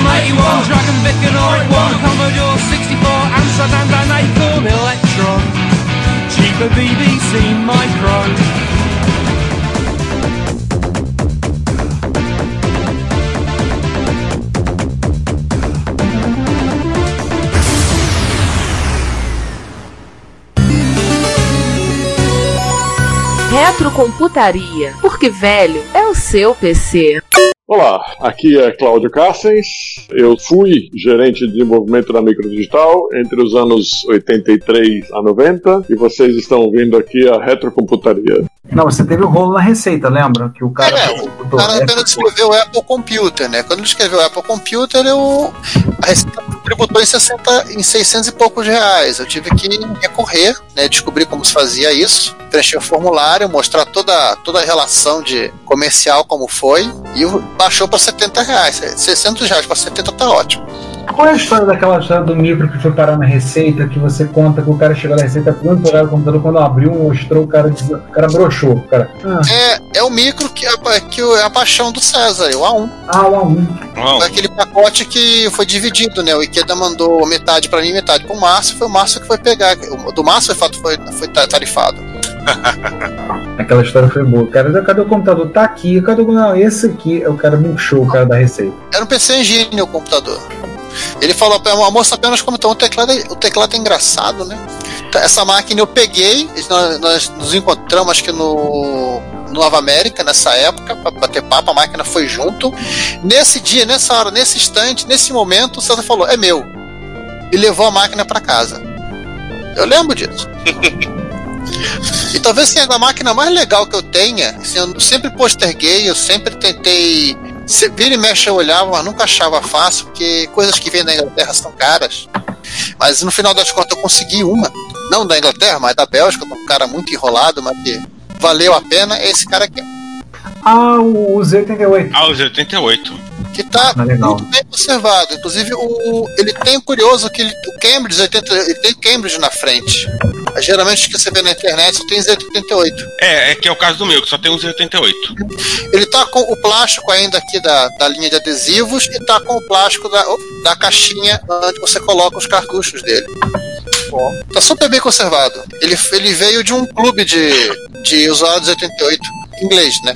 Spectrum 81, Dragon Vic and Auric 1, Commodore 64, Amsterdam and Acorn Electron, cheaper BBC Micro. Retrocomputaria, porque velho é o seu PC. Olá, aqui é Cláudio Carcens. Eu fui gerente de desenvolvimento da Microdigital entre os anos 83 a 90 e vocês estão ouvindo aqui a Retrocomputaria. Não, você teve o rolo na receita, lembra? Que o cara. É, o cara apenas escreveu o Apple Computer, né? Quando ele escreveu o Apple Computer, eu, a receita tributou em, 60, em 600 e poucos reais. Eu tive que recorrer, né? Descobrir como se fazia isso, preencher o formulário, mostrar toda, toda a relação de comercial como foi e baixou para 70 reais. 600 reais para 70 tá ótimo. Qual é a história daquela história do micro que foi parar na receita, que você conta que o cara chegou na receita quando pegar o computador, quando abriu, mostrou, o cara, o cara broxou. O cara. Ah. É, é o micro que é, que é a paixão do César, o A1. Ah, o A1. Foi aquele pacote que foi dividido, né? O Ikeda mandou metade para mim, metade pro Márcio, foi o Márcio que foi pegar. O do Márcio foi, foi, foi tarifado. Aquela história foi boa. Cara, cadê o computador? Tá aqui. Cadê o. Não, esse aqui é o cara murchou, o cara da receita. Era um PC Engine o computador. Ele falou, a moça apenas comentou, o teclado, é, o teclado é engraçado, né? Essa máquina eu peguei, nós, nós nos encontramos acho que no, no Nova América nessa época, para bater papo, a máquina foi junto. Nesse dia, nessa hora, nesse instante, nesse momento, o César falou, é meu. E levou a máquina para casa. Eu lembro disso. e talvez seja a máquina mais legal que eu tenha. Assim, eu sempre posterguei, eu sempre tentei se vira e mexe eu olhava, mas nunca achava fácil, porque coisas que vêm da Inglaterra são caras. Mas no final das contas eu consegui uma. Não da Inglaterra, mas da Bélgica, um cara muito enrolado, mas que valeu a pena, é esse cara aqui. Ah, o Z88. Ah, o Z88 que está ah, muito bem conservado. Inclusive, o, ele tem o curioso que ele, o Cambridge 80, ele tem Cambridge na frente. Geralmente que você vê na internet só tem Z88. É, é que é o caso do meu, que só tem um Z88. Ele tá com o plástico ainda aqui da, da linha de adesivos e tá com o plástico da, da caixinha onde você coloca os cartuchos dele. Bom. Tá super bem conservado. Ele, ele veio de um clube de, de usuários 88 inglês, né?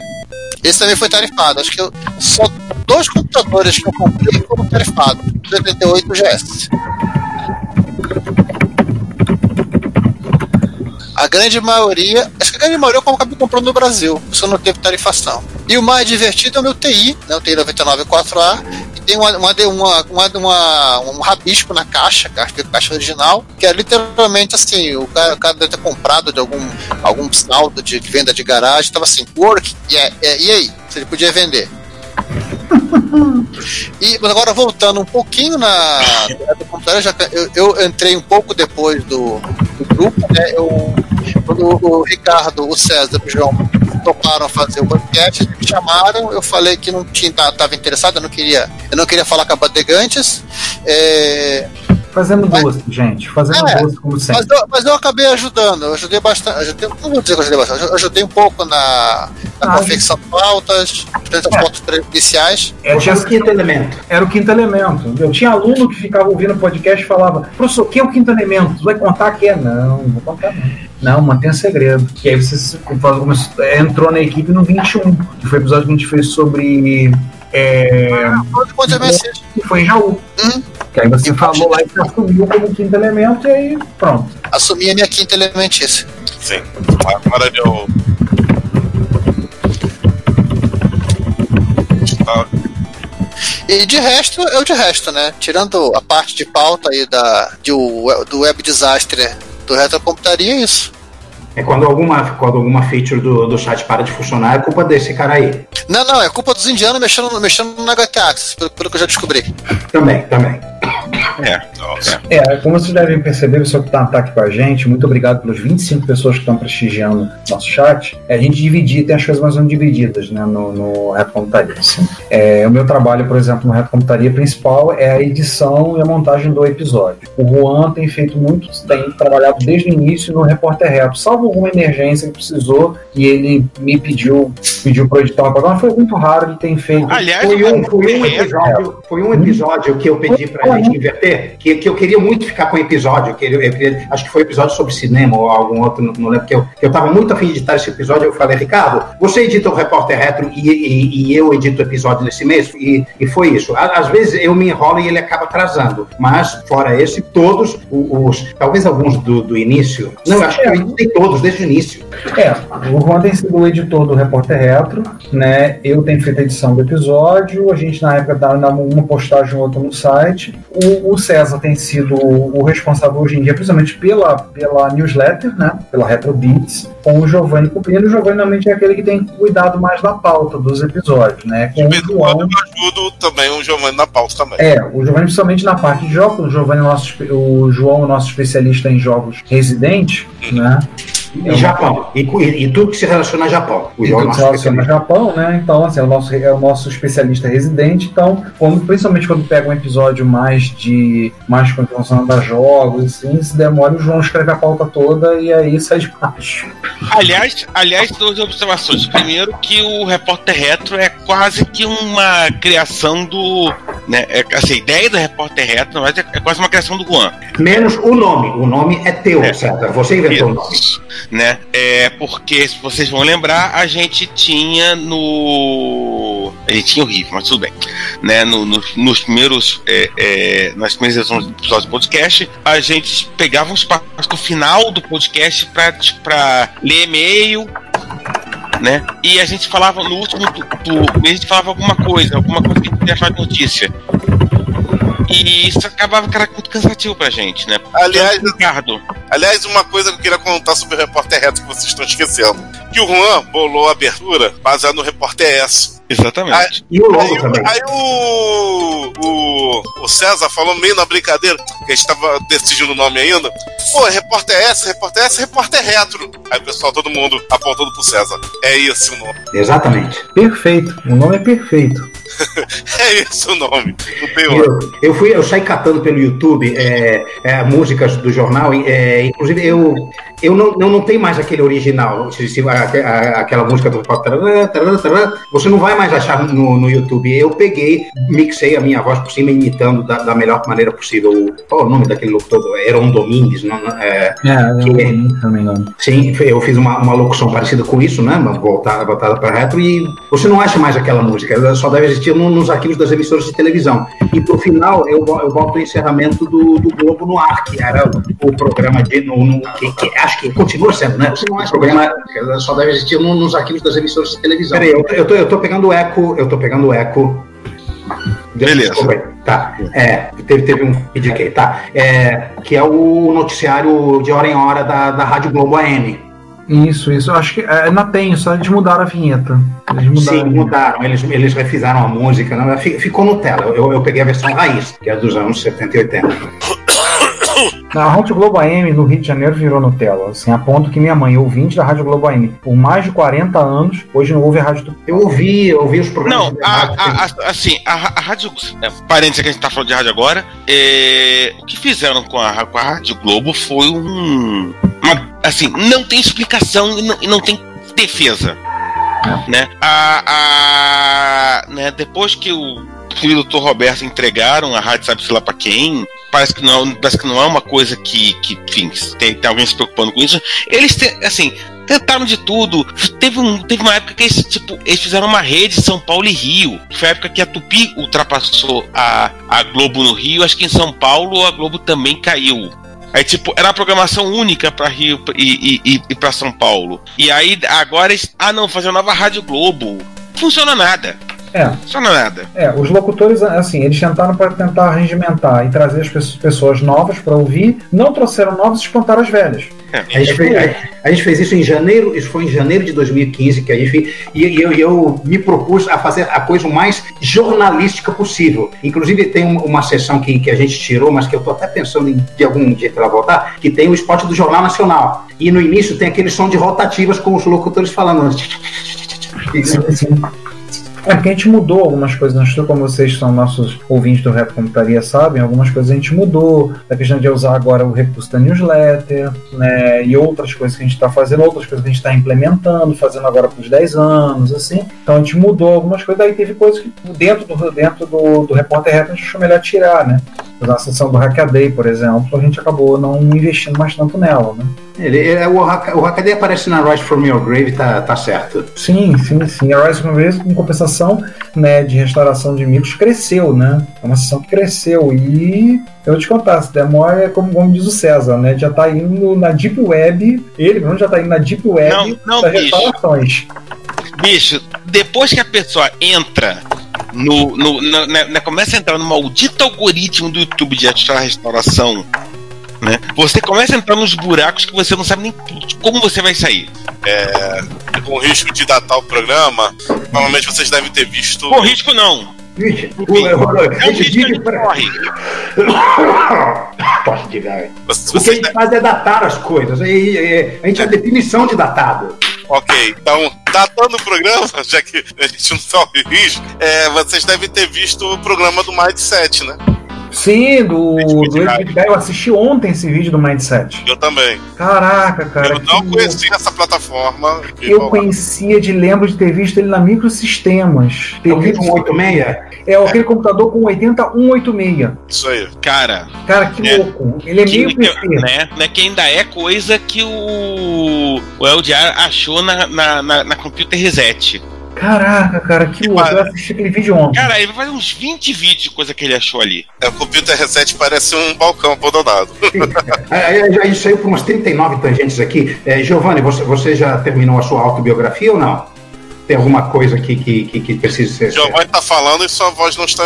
Esse também foi tarifado. Acho que eu, só dois computadores que eu comprei foram tarifados: o 78 e o GS. A grande maioria, acho que a grande maioria eu acabei comprando no Brasil, isso não teve tarifação. E o mais divertido é o meu TI, né, o TI 994A, que tem uma, uma, uma, uma, um rabisco na caixa, caixa, caixa original, que é literalmente assim, o cara, o cara deve ter comprado de algum, algum saldo de venda de garagem, estava assim, work, yeah, e aí? Se ele podia vender. E agora voltando um pouquinho na eu, eu, entrei um pouco depois do, do grupo, né? Eu, quando o Ricardo, o César e o João toparam fazer o podcast, me chamaram, eu falei que não tinha, tava interessado, eu não queria, eu não queria falar com a Badegantes. É, Fazendo mas, gente. Fazendo é, como sempre. Mas eu, mas eu, acabei ajudando. Eu ajudei bastante. Ajudei, não vou dizer que eu ajudei bastante. Eu ajudei um pouco na, na ah, confecção de pautas, tanto as é. pautas iniciais. Era, tinha o quinto elemento. Era o quinto elemento. Eu tinha aluno que ficava ouvindo o podcast e falava: professor, quem é o quinto elemento? Você vai contar que é? Não, não vou contar não. Não, mantenha segredo. E aí você entrou na equipe no 21, que foi o episódio que a gente fez sobre. É, ah, foi em Jaú. Hum? Que aí você falou lá e você assumiu como quinto elemento e aí pronto. Assumi a minha quinta elementice. Sim. Agora eu. E de resto, eu de resto, né? Tirando a parte de pauta aí da, de, do web disaster do retrocomputaria, é isso. É quando alguma, quando alguma feature do, do chat para de funcionar, é culpa desse cara aí. Não, não, é culpa dos indianos mexendo, mexendo no HT Access, pelo, pelo que eu já descobri. Também, também. É. É, como vocês devem perceber, pessoal que está tá aqui com a gente, muito obrigado pelos 25 pessoas que estão prestigiando nosso chat. É, a gente dividir, tem as coisas mais ou menos divididas né, no, no Reto Computaria. assim. É, o meu trabalho, por exemplo, no Reto Computaria principal é a edição e a montagem do episódio. O Juan tem feito muito, tem trabalhado desde o início no Repórter Reto, salvo alguma emergência que precisou e ele me pediu pediu para editar uma programa, mas foi muito raro ele tem feito. Aliás, Foi um, o foi um episódio, foi um episódio que eu pedi pra gente inverter, que, que eu queria muito ficar com o episódio, eu eu queria- acho que foi episódio sobre cinema ou algum outro, não, lembro, que eu, que eu tava muito afim de editar esse episódio, eu falei, Ricardo, você edita o Repórter Retro e, e- e eu edito o episódio nesse mês, e, e foi isso. Às vezes eu me enrolo e ele acaba atrasando, mas fora esse, todos os, talvez alguns do, do início, não, acho que eu editei todos desde o início. É, o Juan tem sido o editor do Repórter Retro, né? Eu tenho feito a edição do episódio, a gente na época dá uma postagem ou outra no site. O, o César tem sido o responsável hoje em dia, principalmente pela, pela newsletter, né? Pela Retro Beats, com o Giovanni Cupino. O Giovanni normalmente é aquele que tem cuidado mais da pauta dos episódios, né? Com o João. eu ajudo também o Giovanni na pauta também. É, o Giovanni principalmente na parte de jogos, o Giovanni é nosso, o João é o nosso especialista em jogos residente, né? E Japão, e, e- tudo que se relaciona a Japão. O E João é tudo nosso se relaciona a. Japão, né? Então, assim, é o nosso, é o nosso especialista residente. Então, quando- principalmente quando pega um episódio mais de mais relacionado a jogos, assim, se demora, o João escreve a pauta toda e aí sai de baixo. Aliás, aliás, duas observações. Primeiro, que o Repórter Retro é quase que uma criação do. Né, é, assim, a ideia do Repórter Retro, mas é, é quase uma criação do Juan. Menos o nome. O nome é teu, É. César. Você inventou o nome. Né? É porque, se vocês vão lembrar, a gente tinha no. A gente tinha horrível, mas tudo bem. Né? No- no- nos primeiros. é, é, nas primeiras edições do podcast, a gente pegava um espaço no final do podcast para ler e-mail. Né? E a gente falava no último do, do- a gente falava alguma coisa, alguma coisa que a gente falar de notícia. E isso acabava que era muito cansativo pra gente, né? Aliás, Ricardo, aliás, uma coisa que eu queria contar sobre o Repórter Reto que vocês estão esquecendo. Que o Juan bolou a abertura baseado no Repórter S. exatamente. E o Aí, logo também. aí o, o, o César falou meio na brincadeira, que a gente tava decidindo o nome ainda. Pô, Repórter S, Repórter S, Repórter Retro. Aí o pessoal, todo mundo apontando pro César. É esse o nome. Exatamente. Perfeito. O nome é perfeito. É esse o nome. Não tem Eu, eu fui, eu saí catando pelo YouTube é, é, músicas do jornal, é, inclusive eu, eu não, não, não tenho mais aquele original, se- se- a- a- aquela música do tarará, tarará, tarará, você não vai mais achar no, no YouTube. Eu peguei, mixei a minha voz por cima, imitando da, da melhor maneira possível. O- Qual é o nome daquele locutor? Eron Domingues, não, não, é, É. Sim, eu fiz uma, uma locução parecida com isso, né? mas Voltada, voltada para retro, e você não acha mais aquela música, ela só deve existir no- nos arquivos das emissoras de televisão. E pro final, eu, eu boto o encerramento do, do Globo no ar, que era o, o programa de. No, no- que, que acho que continua sendo, né? O programa, só deve existir no- nos arquivos das emissoras de televisão. Peraí, eu, eu, tô, eu tô pegando o eco, eu tô pegando o eco. Beleza. Desculpa. Tá. É, teve, teve um aqui, tá. É, que é o noticiário de hora em hora da, da Rádio Globo AM. Isso, isso. Acho que é, ainda tem, só eles mudaram a vinheta. Eles mudaram. Sim, mudaram. Eles, eles refizeram a música, né? Fi- ficou no tela. Eu, eu peguei a versão raiz, que é dos anos 70 e 80. A Rádio Globo AM no Rio de Janeiro virou Nutella, assim, a ponto que minha mãe, ouvinte da Rádio Globo AM, por mais de 40 anos, hoje não ouve a Rádio do Eu ouvi, eu ouvi os programas. Não, a, a- a- assim, a, a rádio. É, parênteses que a gente tá falando de rádio agora. é, o que fizeram com a, com a Rádio Globo foi um. uma- assim, não tem explicação e não, e não tem defesa. Né? A, a- né? Depois que o filho do Dr. Roberto entregaram a rádio, sabe-se lá pra quem. Parece que não, parece que não é uma coisa que, que enfim, tem, tem alguém se preocupando com isso. Eles, te- assim, tentaram de tudo. Teve, um, teve uma época que eles, tipo, eles fizeram uma rede São Paulo e Rio. Foi a época que a Tupi ultrapassou a, a Globo no Rio. Acho que em São Paulo a Globo também caiu. Aí, tipo, era uma programação única pra Rio e, e, e, pra São Paulo. E aí, agora, eles, ah, não, fazer uma nova Rádio Globo. Funciona nada. É. Só não é nada. É, os locutores, assim, eles tentaram para tentar regimentar e trazer as pessoas- novas para ouvir, não trouxeram novas e espantaram as velhas. A gente, fez, a- a gente fez isso em janeiro, isso foi em janeiro de 2015 que a gente fez, e, e eu, e eu me propus a fazer a coisa o mais jornalística possível. Inclusive tem um- uma sessão que, que a gente tirou, mas que eu tô até pensando em de algum dia para voltar, que tem o spot do Jornal Nacional. E no início tem aquele som de rotativas com os locutores falando. É porque a gente mudou algumas coisas no estúdio, como vocês são nossos ouvintes do Rap Computaria sabem, algumas coisas a gente mudou. A questão de usar agora o recurso da newsletter, né? E outras coisas que a gente está fazendo, outras coisas que a gente está implementando, fazendo agora para os 10 anos, assim. Então a gente mudou algumas coisas, daí teve coisas que dentro do, dentro do, do Repórter Rap a gente achou melhor tirar, né? Na sessão do Hackaday, por exemplo, a gente acabou não investindo mais tanto nela, né? Ele, ele- o, o Hackaday aparece na Rise from Your Grave, tá, tá certo. Sim, sim, sim. A Rise from Race, em compensação né, de restauração de micros, cresceu, né? É uma sessão que cresceu. E eu vou te contar, se demora, é como, como diz o César, né? Já tá indo na Deep Web, ele mesmo já tá indo na Deep Web Não, não, das bicho. restaurações. Bicho, depois que a pessoa entra no. no na- começa a entrar no maldito algoritmo do YouTube de achar restauração, né? Você começa a entrar nos buracos que você não sabe nem como você vai sair. É, com risco de datar o programa, provavelmente vocês devem ter visto. Com risco não. Vixe, o, o, o, É um que corre. Posso te ver. Vocês, O que a gente faz é datar as coisas. E, e- a gente é a definição de datado. Ok, então, datando o programa, já que a gente não corre risco, é, vocês devem ter visto o programa do Mindset, né? Sim, do, do Edwin Eu assisti ontem esse vídeo do Mindset. Eu também. Caraca, cara. eu não que conhecia essa plataforma. Eu conhecia de lembro de ter visto ele na Microsistemas. É o Ter visto- 186? É aquele computador com 80186. Isso aí. Cara, Cara, que É. louco. Ele é que, meio PC. né, né, que ainda é coisa que o, o LDR achou na, na, na, na Computer Reset. Caraca, cara, que louco. Eu assisti aquele vídeo ontem. Cara, ele vai fazer uns 20 vídeos de coisa que ele achou ali. É, o Computer Reset parece um balcão abandonado. Aí, aí, aí saiu por umas 39 tangentes aqui. É, Giovanni, você, você já terminou a sua autobiografia ou não? Tem alguma coisa aqui que, que, que precisa ser. Giovanni tá falando e sua voz não está.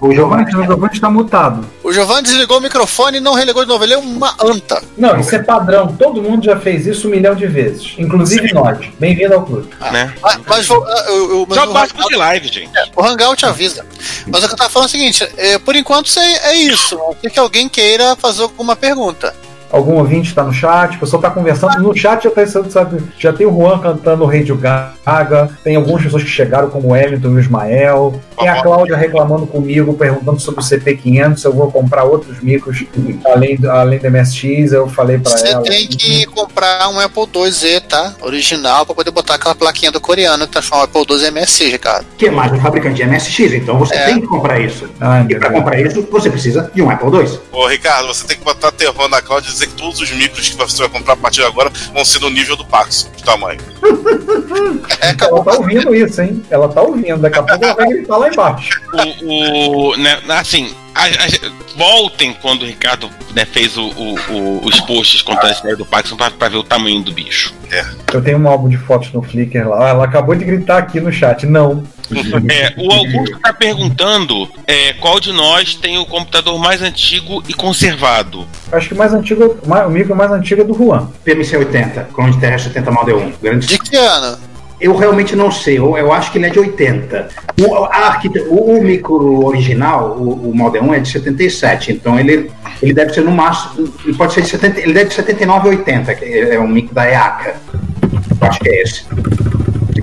O Giovanni. O Giovanni está mutado. O Giovanni desligou o microfone e não religou de novo. Ele é uma anta. Não, isso é padrão. Todo mundo já fez isso um milhão de vezes. Inclusive nós. Bem-vindo ao clube. Né? Mas, mas vou- eu, mas o Hangout- de live, gente. O Hangout avisa. Mas o que eu tava falando é o seguinte: é, por enquanto isso é, é isso. Ser que alguém queira fazer alguma pergunta. Algum ouvinte está no chat, o pessoal está conversando. No chat já, tá, sabe, já tem o Juan cantando o Radio Gaga, tem algumas pessoas que chegaram, como o Wellington e o Ismael. Tem a Cláudia reclamando comigo, perguntando sobre o CP500, se eu vou comprar outros micros além, do- além do MSX. Eu falei para Você ela. tem que comprar um Apple IIz, tá? Original, pra poder botar aquela plaquinha do coreano que transforma o Apple II MSX, Ricardo. que é mais um fabricante de MSX, então você É. tem que comprar isso. Ai, E para comprar isso, você precisa de um Apple II. Ô, Ricardo, você tem que botar terror na Cláudia e dizer que todos os micros que você vai comprar a partir de agora vão ser no nível do Pax, de tamanho. É, Ela tá ouvindo isso, hein? Ela tá ouvindo. Daqui a pouco ela vai gritar lá embaixo. O, o- né, assim, a- a- voltem quando o Ricardo né, fez o- o- o- os posts contando a história do Paxson pra, pra ver o tamanho do bicho. Eu tenho um álbum de fotos no Flickr lá. Ela acabou de gritar aqui no chat. Não. É, o Augusto tá perguntando é, qual de nós tem o computador mais antigo e conservado. Acho que o mais antigo, o micro mais antigo é do Juan. PMC 80, Clone Terrestre 70 Model 1. Grande de que ano? Eu realmente não sei, eu, eu acho que ele é de 80. O, a o, o micro original, o, o Model 1 é de 77, então ele, ele deve ser no máximo, ele pode ser de 70, ele deve ser 79 ou 80, que é um micro da EACA. Eu acho que é esse.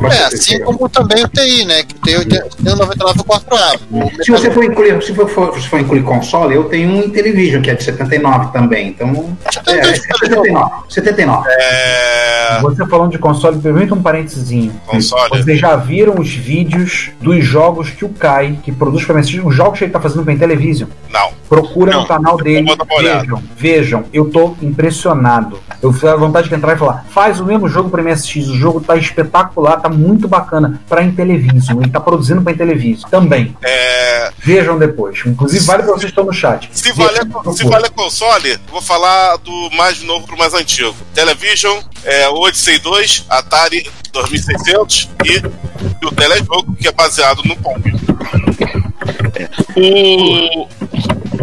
É, assim esse. como também o TI, né? Que tem o tem o 99 4A. O Se você for incluir, se for, for- se for incluir console, eu tenho um Intellivision que é de 79 também, então é, é 79, 79. É. Você falando de console, permita um parênteses. Console. Vocês já viram os vídeos dos jogos que o Kai, que produz para MSX, os jogos que ele tá fazendo pra Intellivision? Não. Procura Não, no canal dele. Vejam, vejam. Eu tô impressionado. Eu fiz a vontade de entrar e falar: faz o mesmo jogo pra MSX. O jogo tá espetacular, tá muito bacana pra Intellivision. Ele tá produzindo pra Intellivision também. É. Vejam depois. Inclusive, vale pra vocês que estão no chat. Se Vejam, valer, se valer console, vou falar do mais novo pro mais antigo. Television, é, Odyssey 2, Atari 2600 e e o telejogo, que é baseado no Pong. O.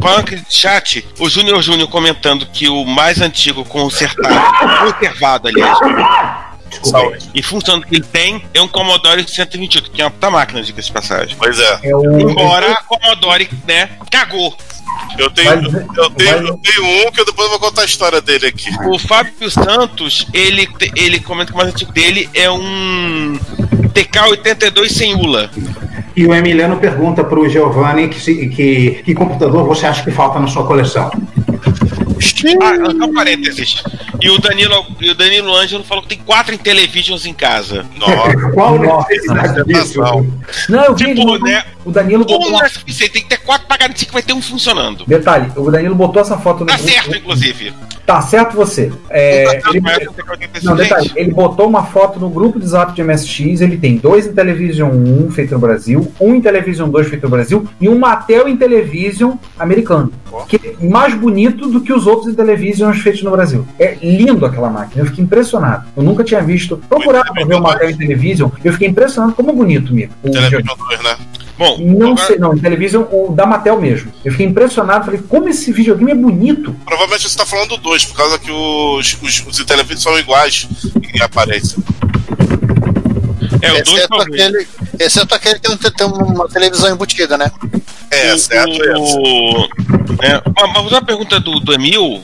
Punk chat, o Júnior Júnior comentando que o mais antigo consertado, conservado, aliás, Saúde. e funcionando que ele tem é um Commodore 128, que é uma puta máquina, diga-se de passagem. Pois é. É o, Embora a Commodore, né, cagou. Eu tenho, Mas- eu, tenho, mas- eu tenho um que eu depois vou contar a história dele aqui. O Fábio Santos, ele, ele comenta que o mais antigo dele é um TK-82 sem ULA. E o Emiliano pergunta pro Giovanni que, que, que computador você acha que falta na sua coleção. Ah, só um parênteses. E o Danilo, e o Danilo Ângelo falou que tem quatro Intellivisions em casa. Nossa. Qual Nossa, necessidade disso? razão. Não, eu vi. Tipo, ele- né? O Danilo botou Um não é suficiente, tem que ter quatro pra garantir que vai ter um funcionando. Detalhe, o Danilo botou essa foto no Tá certo, inclusive. Tá certo você. É, ele- Mas o TK-85, Não, detalhe, ele botou uma foto no grupo de zap de MSX, ele tem dois Intellivision 1 feito no Brasil, um Intellivision 2 feito no Brasil e um Mattel Intellivision americano. Que é mais bonito do que os outros Intellivisions feitos no Brasil. É lindo aquela máquina, eu fiquei impressionado. Eu nunca tinha visto. Procurava ver o Mattel Intellivision, eu fiquei impressionado como é bonito, Mico. O Televisão 2, né? Bom, Não agora- sei, não, Intellivision, o da Mattel mesmo. Eu fiquei impressionado, falei, como esse videogame é bonito. Provavelmente você tá falando do 2, por causa que os, os, os televisores são iguais em aparência. é o dois Exceto talvez. aquele, exceto aquele que tem, tem uma televisão embutida, né? É, certo, é. O- é, mas mas uma pergunta do, do Emil,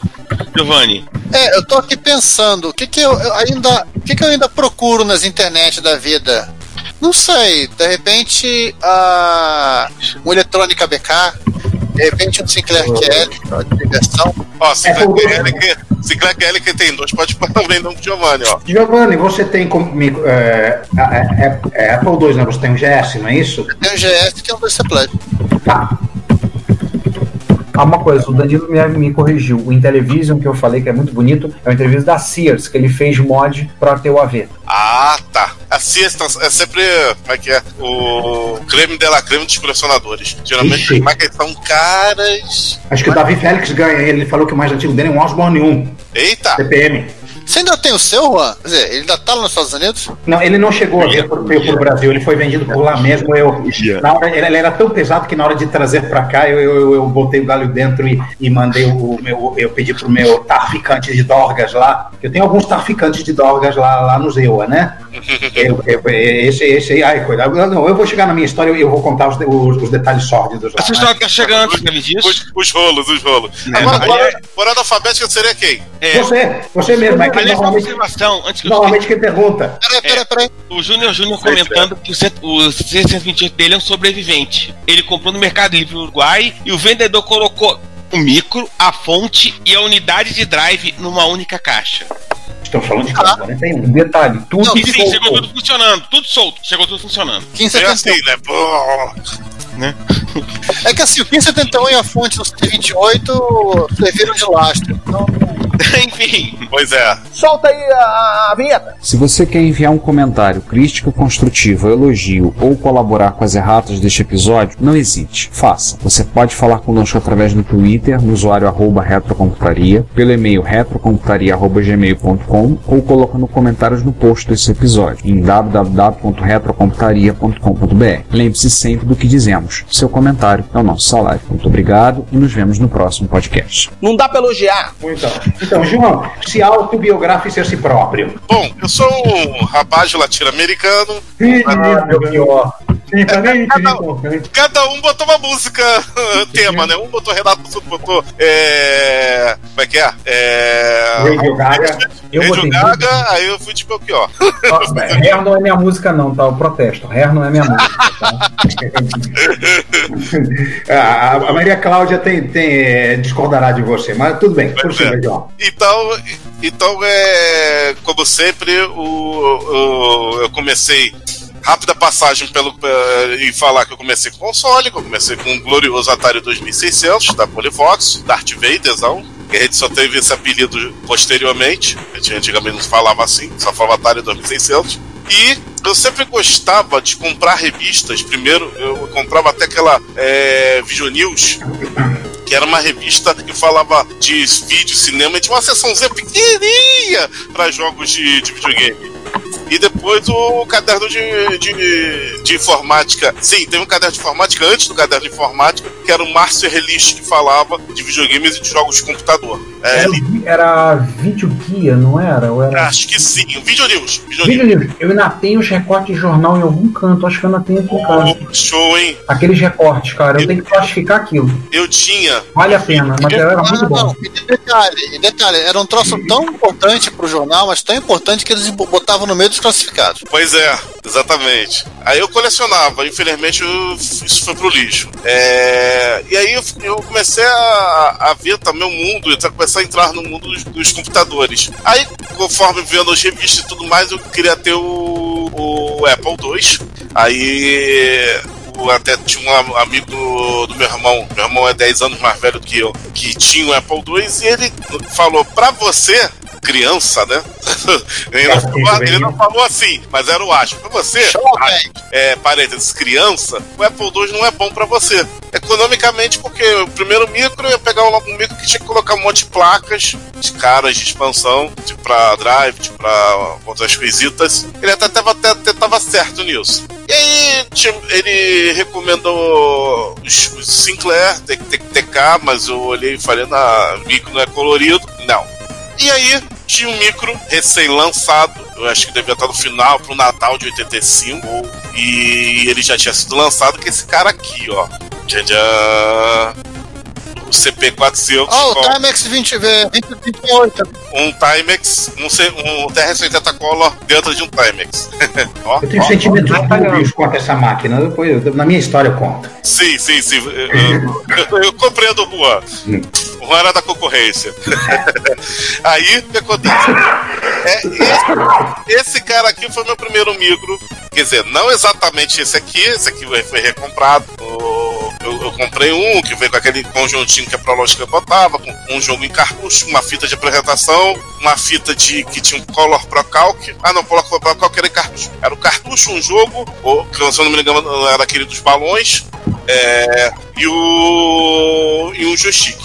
Giovanni. É, eu tô aqui pensando, o que que eu, eu ainda, o que que eu ainda procuro nas internet da vida? Não sei, de repente a um eletrônica BK, de repente um Sinclair Kelly, de diversão. Ó, É, Cleck por- L que, Cleck L que tem dois, pode também não pro Giovanni, ó. Giovanni, você tem como, micro- é, é, é, é Apple II, né? Você tem um GS, não é isso? Tem um GS e tem um VC Plus. Tá. Ah, uma coisa, o Danilo me, me corrigiu. O Intellivision que eu falei que é muito bonito é o Intellivision da Sears, que ele fez mod pra ter o AV. Ah, tá. A siesta é sempre, como é que é? O creme de la creme dos colecionadores. Geralmente Ixi. as são caras. Acho que o Davi Félix ganha ele. Ele falou que o mais antigo dele é um Osborne 1, Eita! TPM. Você ainda tem o seu, Juan? Quer dizer, ele ainda tá lá nos Estados Unidos? Não, ele não chegou a vir por, veio pro Brasil, ele foi vendido por lá mesmo. Eu, na hora, ele, ele era tão pesado que na hora de trazer pra cá, eu, eu, eu botei o galho dentro e, e mandei o meu. Eu pedi pro meu traficante de dorgas lá. Eu tenho alguns traficantes de dorgas lá, lá no Zewa, né? Eu- eu- esse, esse aí, ai, cuidado. Não, eu vou chegar na minha história e eu vou contar os, os, os detalhes sórdidos lá. Essa né? história tá chegando antes, disso? Os, os rolos, os rolos. É, Agora, por, ordem alfabética seria quem? É, Você, você mesmo, é aliás, uma normalmente, observação, antes que eu normalmente quem pergunta. Peraí, peraí, peraí. O Júnior Júnior comentando que o, C- o C128 dele é um sobrevivente. Ele comprou no Mercado Livre Uruguai e o vendedor colocou o micro, a fonte e a unidade de drive numa única caixa. Estamos falando de 41. Detalhe, tudo Não, sim, solto. chegou tudo funcionando, tudo solto, chegou tudo funcionando. 1571. É assim, né? Pô. É que assim, o 1571 e a fonte do 128 serviram de lastro. Então, Enfim, Pois é. Solta aí a, a vinheta. Se você quer enviar um comentário crítico, construtivo, elogio ou colaborar com as erratas deste episódio, não hesite, faça. Você pode falar conosco através do Twitter, no usuário arroba retrocomputaria, pelo e-mail retrocomputaria.gmail.com ou colocando comentários no post desse episódio em www.retrocomputaria.com.br. Lembre-se sempre do que dizemos. Seu comentário é o nosso salário. Muito obrigado e nos vemos no próximo podcast. Não dá pra elogiar. Então, então, João, se autobiografe a si próprio. Bom, eu sou um rapaz latino-americano. Ah, meu pior. Cada um botou uma música tema, né? Um botou Renato, outro botou. É... Como é que é? É. Radio Gaga. Eu Radio botei Gaga, aí eu fui de Belchior. Ó, Hair não é minha música, não, tá? Eu protesto. Hair não é minha música, tá? A, a Maria Cláudia tem, tem, é, discordará de você, mas tudo bem. Prossiga, é. João. Então, então é, como sempre, o, o- eu comecei rápida passagem pelo eh, em falar que eu comecei com console, que eu comecei com o glorioso Atari 2600 da Polivox, Darth Vaderzão. Que a gente só teve esse apelido posteriormente. A gente antigamente não falava assim, só falava Atari 2600. E eu sempre gostava de comprar revistas. Primeiro, eu comprava até aquela é, Vision News, que era uma revista que falava de vídeo, cinema, e tinha uma seçãozinha pequenininha para jogos de, de videogame. E depois o caderno de, de, de informática. Sim, teve um caderno de informática antes do caderno de informática, que era o Márcio Erlich que falava de videogames e de jogos de computador. É, Era, ele- era vídeo guia, não era? Ou era... acho que sim, o Video News. Video Vídeo News. livre. Eu ainda tenho os recortes de jornal em algum canto. Acho que eu ainda tenho aqui em casa. Show, hein? Aqueles recortes, cara. Eu tenho que classificar aquilo. Eu tinha. Vale a pena. Material era muito Ah, bom. não, e detalhe, e detalhe, era um troço tão importante pro jornal, mas tão importante que eles botavam no meio dos classificados. Pois é, exatamente. Aí eu colecionava, infelizmente isso foi pro lixo. É, e aí eu, comecei a, a ver também o mundo, eu começar a entrar no mundo dos, dos computadores. Aí, conforme vendo as revistas e tudo mais, eu queria ter o, o Apple II. Aí até tinha um am- amigo do, meu irmão, meu irmão é 10 anos mais velho do que eu, que tinha o Apple II e ele falou, pra você, criança, né? ele, não falou, ele não falou assim, mas era o acho. Pra você, é, parênteses, criança, o Apple II não é bom pra você. Economicamente, porque o primeiro micro eu ia pegar um, um micro que tinha que colocar um monte de placas, de caras de expansão, tipo pra drive, tipo pra outras coisitas. Ele até tava, até, até tava certo nisso. E aí ele recomendou os, os Sinclair, TK, mas eu olhei e falei, na micro não é colorido. Não. E aí tinha um micro recém-lançado, eu acho que devia estar no final pro Natal de 85, e ele já tinha sido lançado, é esse cara aqui, ó. Tchan, O CP400. Ó, com o Timex 20, 2028. um Timex, um, C- um TR-80 Color dentro de um Timex. Ó, Eu tenho ó, sentimentos ó. dúbios quanto a essa máquina. Depois, na minha história eu conto. Sim, sim, sim. Eu, eu- eu compreendo o Juan. O Juan era da concorrência. Aí, o que acontece? É, esse, esse cara aqui foi meu primeiro micro. Quer dizer, não exatamente esse aqui, esse aqui foi recomprado. Eu, eu comprei um que veio com aquele conjuntinho que a Prológica botava, com um jogo em cartucho, uma fita de apresentação, uma fita de que tinha um Color Pro Calc. Ah, não, Color Pro Calc era em cartucho. Era o cartucho, um jogo, ou, que eu não me engano era aquele dos balões, é, e, o, e um joystick.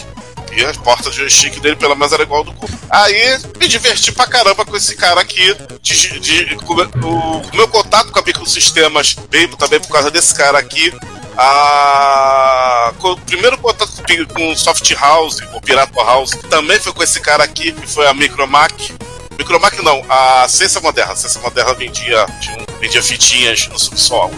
E a porta de joystick dele, pelo menos, era igual do cu. Aí me diverti pra caramba com esse cara aqui. De, de- o, o meu contato com a microsistemas veio também por causa desse cara aqui. A, o primeiro contato com- o Soft House, o Pirata House, também foi com esse cara aqui, que foi a Micromac. Micromac não, a Ciência Moderna. A Ciência Moderna vendia, um- vendia fitinhas no subsolo.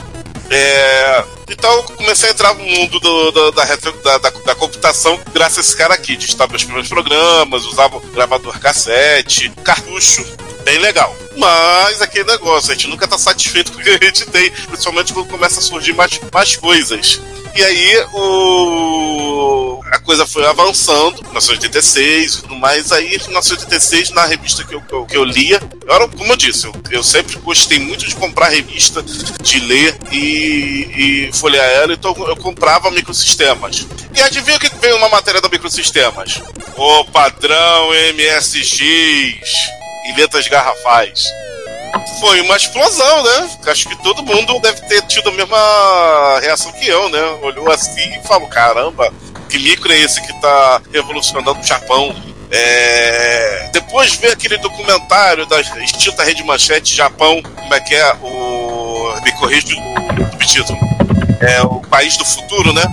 É, então comecei a entrar no mundo do- do- da, da, da- da computação graças a esse cara aqui. Digitava meus primeiros programas, usava gravador cassete, cartucho, bem legal. Mas aquele negócio, a gente nunca tá satisfeito com o que a gente tem, principalmente quando começa a surgir mais, mais coisas. E aí o... a coisa foi avançando, 1986 e tudo mais. Aí, em 1986, na revista que eu, que eu, que eu lia, eu era, como eu disse, eu, eu sempre gostei muito de comprar revista, de ler e, e folhear ela, então eu comprava microsistemas. E adivinha o que veio uma matéria da microsistemas? O padrão MSX e letras garrafais. Foi uma explosão, né? Acho que todo mundo deve ter tido a mesma reação que eu, né? Olhou assim e falou: caramba, que micro é esse que tá revolucionando o Japão? É... Depois ver aquele documentário da extinta Rede Manchete Japão, como é que é o. Me corrija o subtítulo. É o País do Futuro, né?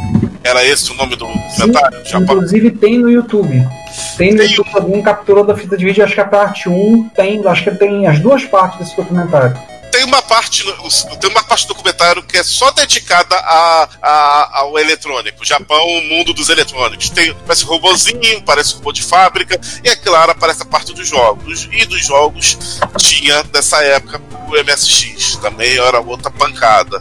Era esse o nome do documentário? Japão. Inclusive tem no YouTube. Tem no YouTube algum capturou da fita de vídeo, acho que a parte 1 tem, acho que tem as duas partes desse documentário. Tem uma parte tem uma parte do documentário que é só dedicada a, a- ao eletrônico, Japão, o mundo dos eletrônicos. Tem parece robozinho, parece robô de fábrica e é claro aparece a parte dos jogos e dos jogos tinha dessa época o MSX também era outra pancada.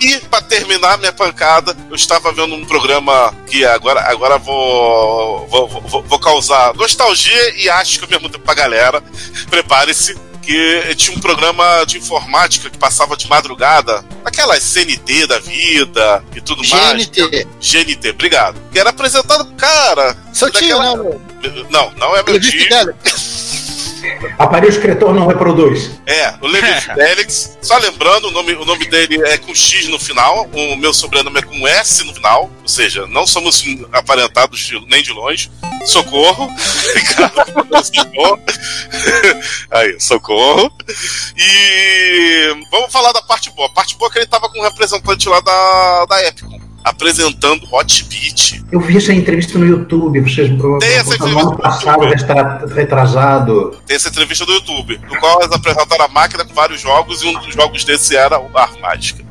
E para terminar minha pancada, eu estava vendo um programa que agora agora vou vou, vou, vou causar nostalgia e acho que ao mesmo tempo pra galera. Prepare-se que tinha um programa de informática que passava de madrugada, aquelas CNT da vida e tudo mais. GNT. GNT, obrigado. Que era apresentado, cara. Seu tio, daquela- né? Não, não é meu Levi tio. Aparelho escritor não reproduz. É, o Levi Fidelix. Só lembrando, o nome, o nome dele é com X no final, o meu sobrenome é com S no final, ou seja, não somos aparentados nem de longe. Socorro. Aí, socorro. E vamos falar da parte boa. A parte boa é que ele tava com um representante lá da, da Epicon. Apresentando Hot Beat. Eu vi essa entrevista no YouTube, vocês Tem essa no entrevista ano passado, restra- retrasado. Tem essa entrevista do YouTube, no qual eles apresentaram a máquina com vários jogos, e um dos jogos desse era o Armática.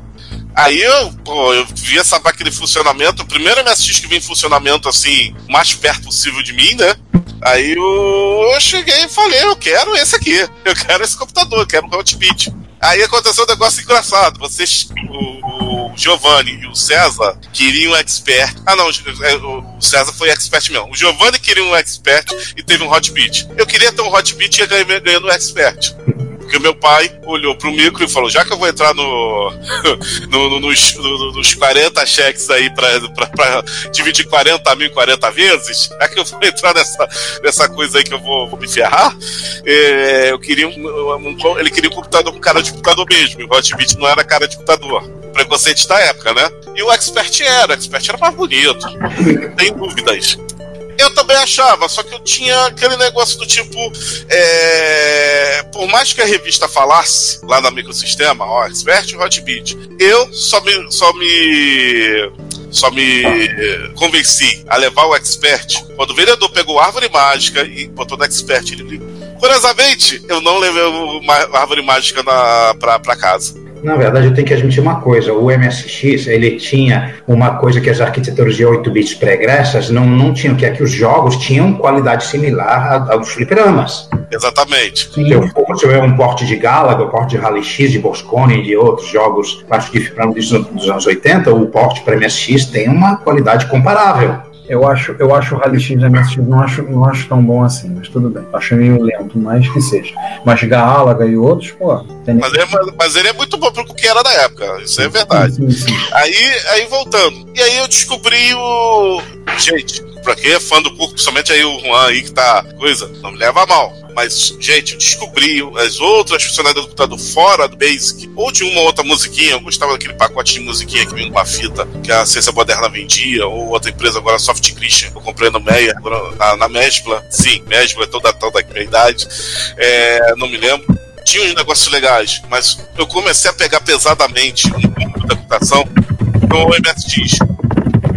Aí eu, pô, eu vi essa máquina em funcionamento, o primeiro MSX que vi em funcionamento assim, o mais perto possível de mim, né? Aí eu, eu cheguei e falei, eu quero esse aqui, eu quero esse computador, eu quero o Hotbit. Aí aconteceu um negócio engraçado. Vocês, o, o Giovanni e o César queriam um expert. Ah, não, o César foi expert mesmo. O Giovanni queria um expert e teve um hotbit. Eu queria ter um hotbit e ia ganhando um expert. Porque o meu pai olhou pro micro e falou: já que eu vou entrar no, no- no- nos, no- nos 40 cheques aí pra, pra, pra dividir 40 mil em 40 vezes, já que eu vou entrar nessa, nessa coisa aí que eu vou, vou me ferrar, é, eu queria um, um- ele queria um computador com cara de computador mesmo. E o Hotbit não era cara de computador. Preconceito da época, né? E o Expert era, o Expert era mais bonito. Tem dúvidas. Eu também achava, só que eu tinha aquele negócio do tipo. é, por mais que a revista falasse lá na microsistema, ó, Expert e Hotbit, eu só me. Só me só me convenci a levar o Expert quando o vereador pegou a árvore mágica e botou no Expert. Ele ligou. Curiosamente, eu não levei o ma- a árvore mágica na, pra, pra casa. Na verdade, eu tenho que admitir uma coisa: o MSX ele tinha uma coisa que as arquiteturas de 8 bits pregressas não, não tinham, que é que os jogos tinham qualidade similar aos fliperamas. Exatamente. Se eu for se eu ver um porte de Galaga, um porte de Rally X, de Boscone e de outros jogos, acho que fliperama dos, dos anos 80, o porte para MSX tem uma qualidade comparável. Eu acho, eu acho o Rally X MSX, não acho, não acho tão bom assim, mas tudo bem. Acho meio lento, mas que seja. Mas Galaga e outros, pô, Mas ele, é- mas- ele é muito bom pro que era da época, isso é verdade. Sim, sim. Aí, aí voltando. E aí eu descobri o. Gente, pra quem é fã do curso, principalmente aí o Juan aí que tá. Coisa, não me leva a mal. Mas, gente, eu descobri as outras funcionalidades do computador fora do Basic, ou de uma outra musiquinha. Eu gostava daquele pacote de musiquinha que vinha numa fita que a Ciência Moderna vendia, ou outra empresa agora, Soft Christian, eu comprei no Meia, na, na Mesbla. Sim, é toda, toda a minha idade. É, não me lembro. Tinha uns negócios legais, mas eu comecei a pegar pesadamente no mundo da computação no MSX.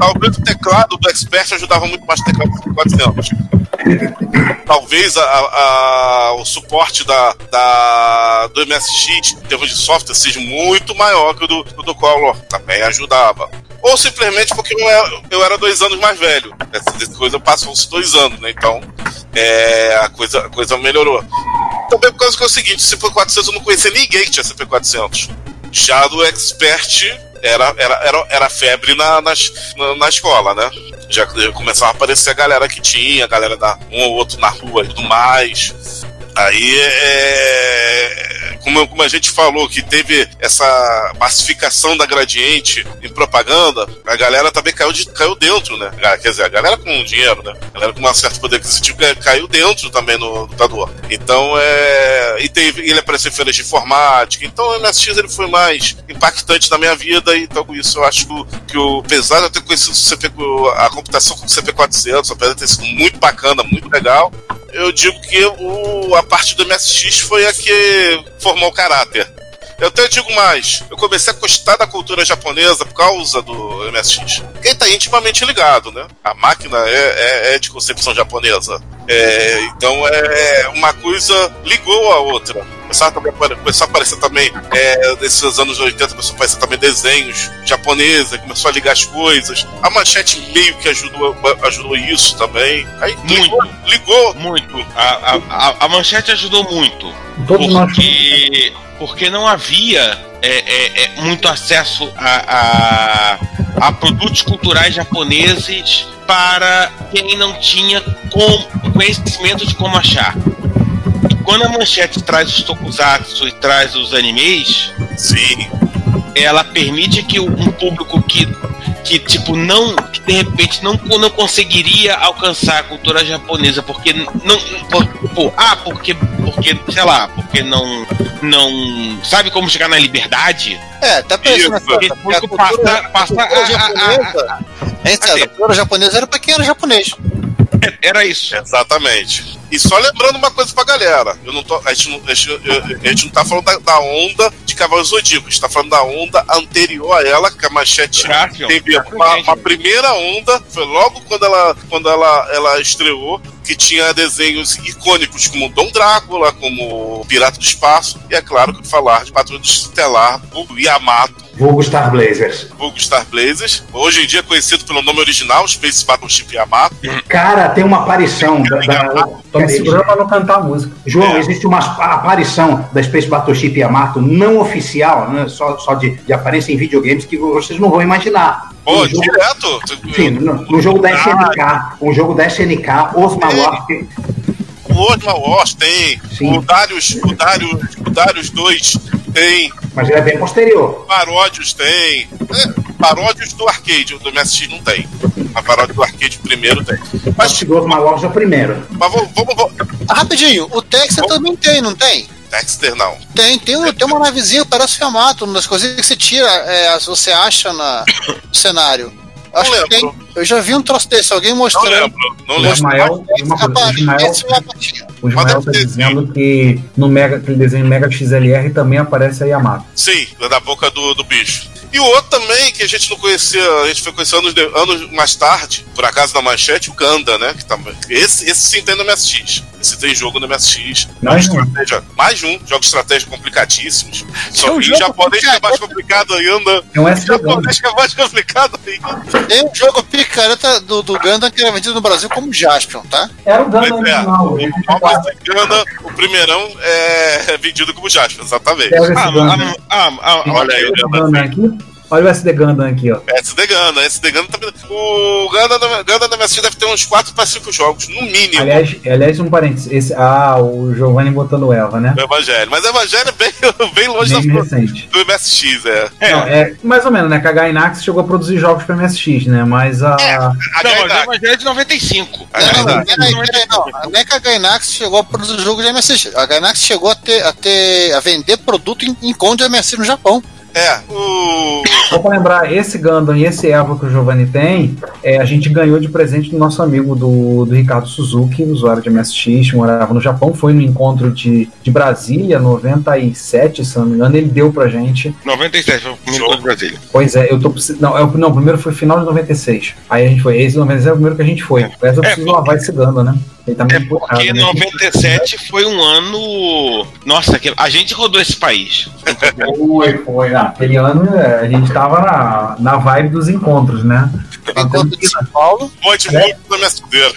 Talvez o teclado do Expert ajudava muito mais o teclado do 400. Talvez a- a- o suporte da, da- do MSX em termos de software seja muito maior que o do, o do Color. Também ajudava. Ou simplesmente porque eu era, eu era dois anos mais velho. Essa, essa coisa passou-se dois anos, né? Então é, a, coisa, a coisa melhorou. Também por causa que é o seguinte: o CP400 eu não conhecia ninguém que tinha CP400. Já do Expert era, era, era, era febre na, nas- na, na escola, né? Já começava a aparecer a galera que tinha, a galera da um ou outro na rua e tudo mais. Aí é. Como, como a gente falou que teve essa massificação da gradiente em propaganda, a galera também caiu, de- caiu dentro, né? Quer dizer, a galera com dinheiro, né? A galera com um certo poder aquisitivo ca- caiu dentro também no computador. Então é. E teve, ele apareceu em feiras de informática. Então o MSX ele foi mais impactante na minha vida. Então com isso eu acho que o, que o apesar de eu ter conhecido CP, a computação com o CP400, apesar de ter sido muito bacana, muito legal, eu digo que o, a parte do MSX foi a que formou o caráter. Eu até digo mais, eu comecei a gostar da cultura japonesa por causa do MSX. Quem tá intimamente ligado, né? A máquina é, é- é de concepção japonesa. É, então é uma coisa ligou a outra. Começou a, começou a aparecer também, é, nesses anos 80, começou a aparecer também desenhos japoneses, começou a ligar as coisas. A manchete meio que ajudou, ajudou isso também. Aí ligou, ligou. Muito. A, a, a, manchete ajudou muito. Todos nós porque, porque não havia é, é, é, muito acesso a, a, a produtos culturais japoneses para quem não tinha com, conhecimento de como achar. E quando a manchete traz os tokusatsu e traz os animes, Sim. Ela permite que um público que que tipo não que de repente não, não conseguiria alcançar a cultura japonesa porque não por, por- ah porque porque sei lá porque não não sabe como chegar na liberdade É, né? Isso, Porque esse a cultura, passa- passa a cultura a- a- japonesa. Hein, César? A cultura japonesa era pra quem era japonês. Era isso. Exatamente. E só lembrando uma coisa pra galera: eu não tô, a, gente não, a, gente, a gente não tá falando da, da onda de Cavaleiros Zodíaco, a gente tá falando da onda anterior a ela, que a manchete Jaspion. teve uma, uma primeira onda, foi logo quando ela, quando ela, ela estreou, que tinha desenhos icônicos como Dom Drácula, como Pirata do Espaço, e é claro que falar de Patrulha Estelar, o Yamato, Vulgo Star Blazers. vulgo Star Blazers, hoje em dia conhecido pelo nome original, Space Battleship Yamato. Cara, tem uma aparição da. da- Tô Peraí, segurando pra não cantar a música. João, É. existe uma aparição da Space Battleship Yamato não oficial, né, só, só de, de aparência em videogames que vocês não vão imaginar. Pô, No jogo- direto. Sim, no, no jogo da SNK, um jogo da SNK, Osmar Warp, O Osma Wars tem, Sim. o Darius, o Darius, o Darius 2 tem, mas ele é bem posterior. Paródios tem. É, paródios do arcade, do MSX não tem. A paródia do arcade primeiro tem. Mas, Warp é o primeiro. mas vamos, vamos, vamos. Ah, Rapidinho, o Texas também tem, não tem? Dexter não. Tem, tem, um- tem uma navezinha, parece o Yamato, uma das coisinhas que você tira, é, você acha na, no cenário. Acho Não que tem. Eu já vi um troço desse, alguém Não mostrando. lembro. Não O lembro. Ismael, uma coisa, o Ismael, o Ismael tá dizendo que no Mega, aquele desenho Mega XLR também aparece a Yamato. Sim, da boca do, do bicho. E o outro também, que a gente não conhecia, a gente foi conhecer anos, anos mais tarde, por acaso na manchete, o Ganda, né? Que também, esse, esse sim tem no MSX. Esse tem jogo no MSX. Mais um. Estratégia- mais um, jogos estratégia complicadíssimos. Só um que jogo japonês é mais complicado ainda. É um Gundam. japonês é mais complicado ainda. Tem um jogo picareta do, do Gundam que era vendido no Brasil como Jaspion, tá? Era o Gundam é, original. o Almas de Ganda, o primeirão é vendido como Jasper, exatamente. Ah, Gundam. ah, ah, ah, Olha aí, o. Gundam aqui. Olha o SD Gundam aqui, ó. SD Ganda, SD Ganda também. O Ganda, no- Ganda no MSX deve ter uns 4 para 5 jogos, no mínimo. Aliás, aliás, um parênteses. Esse, ah, o Giovanni botando Eva, né? do Evangelho. Mas o Evangelho é bem, bem longe Bem da, recente. do MSX, é. É. Não, é mais ou menos, né? Que a Gainax chegou a produzir jogos pra MSX, né? Mas a. A Não, mas o Evangelho é de 95. a Não, não, não, é que a Gainax chegou a produzir jogo de MSX. A Gainax chegou a ter, a ter a vender produto em, em conta de MSX no Japão. É, o. Só pra lembrar, esse Gundam e esse Eva que o Giovanni tem, é, a gente ganhou de presente do nosso amigo do, do Ricardo Suzuki, usuário de MSX, morava no Japão, foi no encontro de, de Brasília, 97, se não me engano, ele deu pra gente. 97 foi o primeiro gol do Brasília. Pois é, eu tô precisando. Não, é o- não, o primeiro foi final de 96. Aí a gente foi. Esse 96 é o primeiro que a gente foi. Eu É, preciso lavar esse Gundam, né? Ele tá É porque empurrado, né? 97 foi um ano. Nossa, que- a gente rodou esse país. Foi, foi. Ah, aquele ano é, a gente tava na, na vibe dos encontros, né? Enquanto de São Paulo. Monte É. muito da minha sudeira.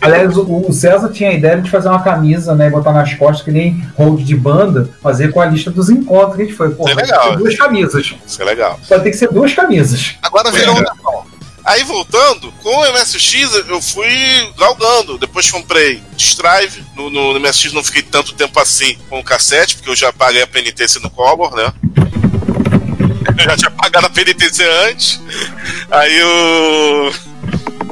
Aliás, o, o César tinha a ideia de fazer uma camisa, né? Botar nas costas que nem hold de banda, fazer com a lista dos encontros que a gente foi. Pô, É legal. que ser duas camisas. Isso é legal. Vai ter que ser duas camisas. Agora virou É. um Japão. Aí voltando, com o MSX eu fui galgando. Depois comprei Strive. No, no, no MSX não fiquei tanto tempo assim com o cassete, porque eu já paguei a penitência no Color, né? Eu já tinha pagado a penitência antes. Aí o.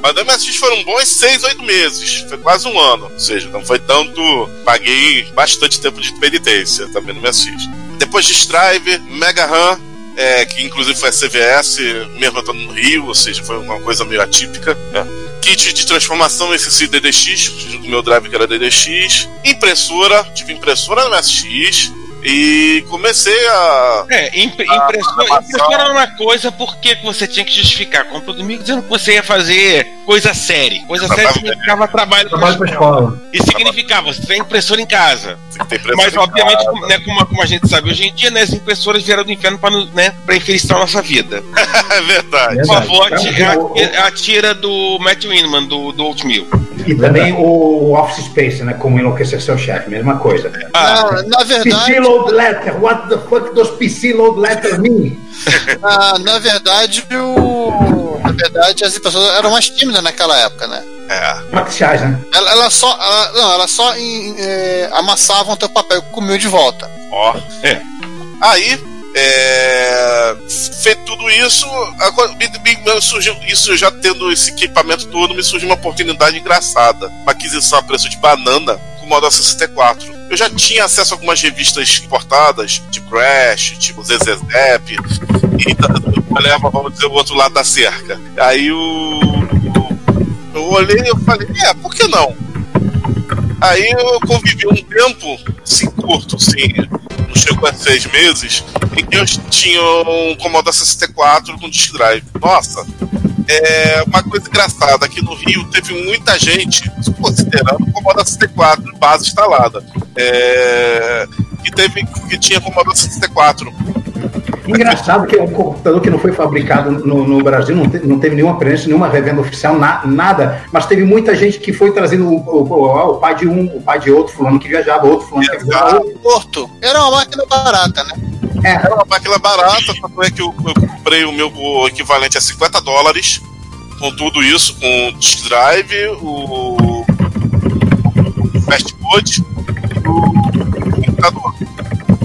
Mas no MSX foram bons seis, oito meses. Foi quase um ano. Ou seja, não foi tanto. Paguei bastante tempo de penitência também no MSX. Depois de Strive, Mega RAM, é, que inclusive foi a CVS, mesmo estando no Rio, ou seja, foi uma coisa meio atípica. né? Kit de transformação SC DDX, junto com o meu drive que era DDX. Impressora, tive impressora no MSX. E comecei a. É, Ah, impressora, impressora era uma coisa porque que você tinha que justificar. Comprou domingo dizendo que você ia fazer coisa séria. Coisa séria significava trabalho Trabalho pra escola. escola. E significava, você tem impressora em casa. Impressora Mas, em obviamente, casa. como, né, como, como a gente sabe hoje em dia, né, as impressoras vieram do inferno para né, pra infelicidade a nossa vida. É verdade. Por favor, é a, é a tira do Matt Winman, do, do Oatmeal. E também o Office Space, né? Como enlouquecer seu chefe, mesma coisa. Ah, Na, verdade, load letter, what the fuck does PC load letter mean? na, na verdade, o, na verdade, as impressoras eram mais tímidas naquela época, né? É. Maxiais, né? Ela, ela só, ela, não, ela só em- é, amassavam teu papel e comiam de volta. Ó. É. Aí, é, feito tudo isso, agora, me- me surgiu, isso já tendo esse equipamento todo, me surgiu uma oportunidade engraçada. Uma aquisição a preço de banana com o Model 64. Eu já tinha acesso a algumas revistas importadas, tipo Crash, tipo ZZZap, e da- eu leva, vamos dizer, o outro lado da cerca. Aí o. Eu olhei e eu falei, é, por que não? Aí eu convivi um tempo, assim, curto, assim, não chegou a seis meses, em que eu tinha um Commodore 64 com disk drive. Nossa, é uma coisa engraçada, aqui no Rio teve muita gente, considerando o Commodore 64 base instalada, é, que, teve, que tinha Commodore 64. Engraçado que é um computador que não foi fabricado no, no Brasil, não, te- não teve nenhuma prensa, nenhuma revenda oficial, na- nada. Mas teve muita gente que foi trazendo o, o- o- o pai de um, o pai de outro, fulano que viajava, outro fulano que viajava. Porto. Era uma máquina barata, né? Era uma máquina barata, tanto é que eu, eu comprei o meu o equivalente a 50 dólares, com tudo isso, com o disk drive, o fastboot e o computador.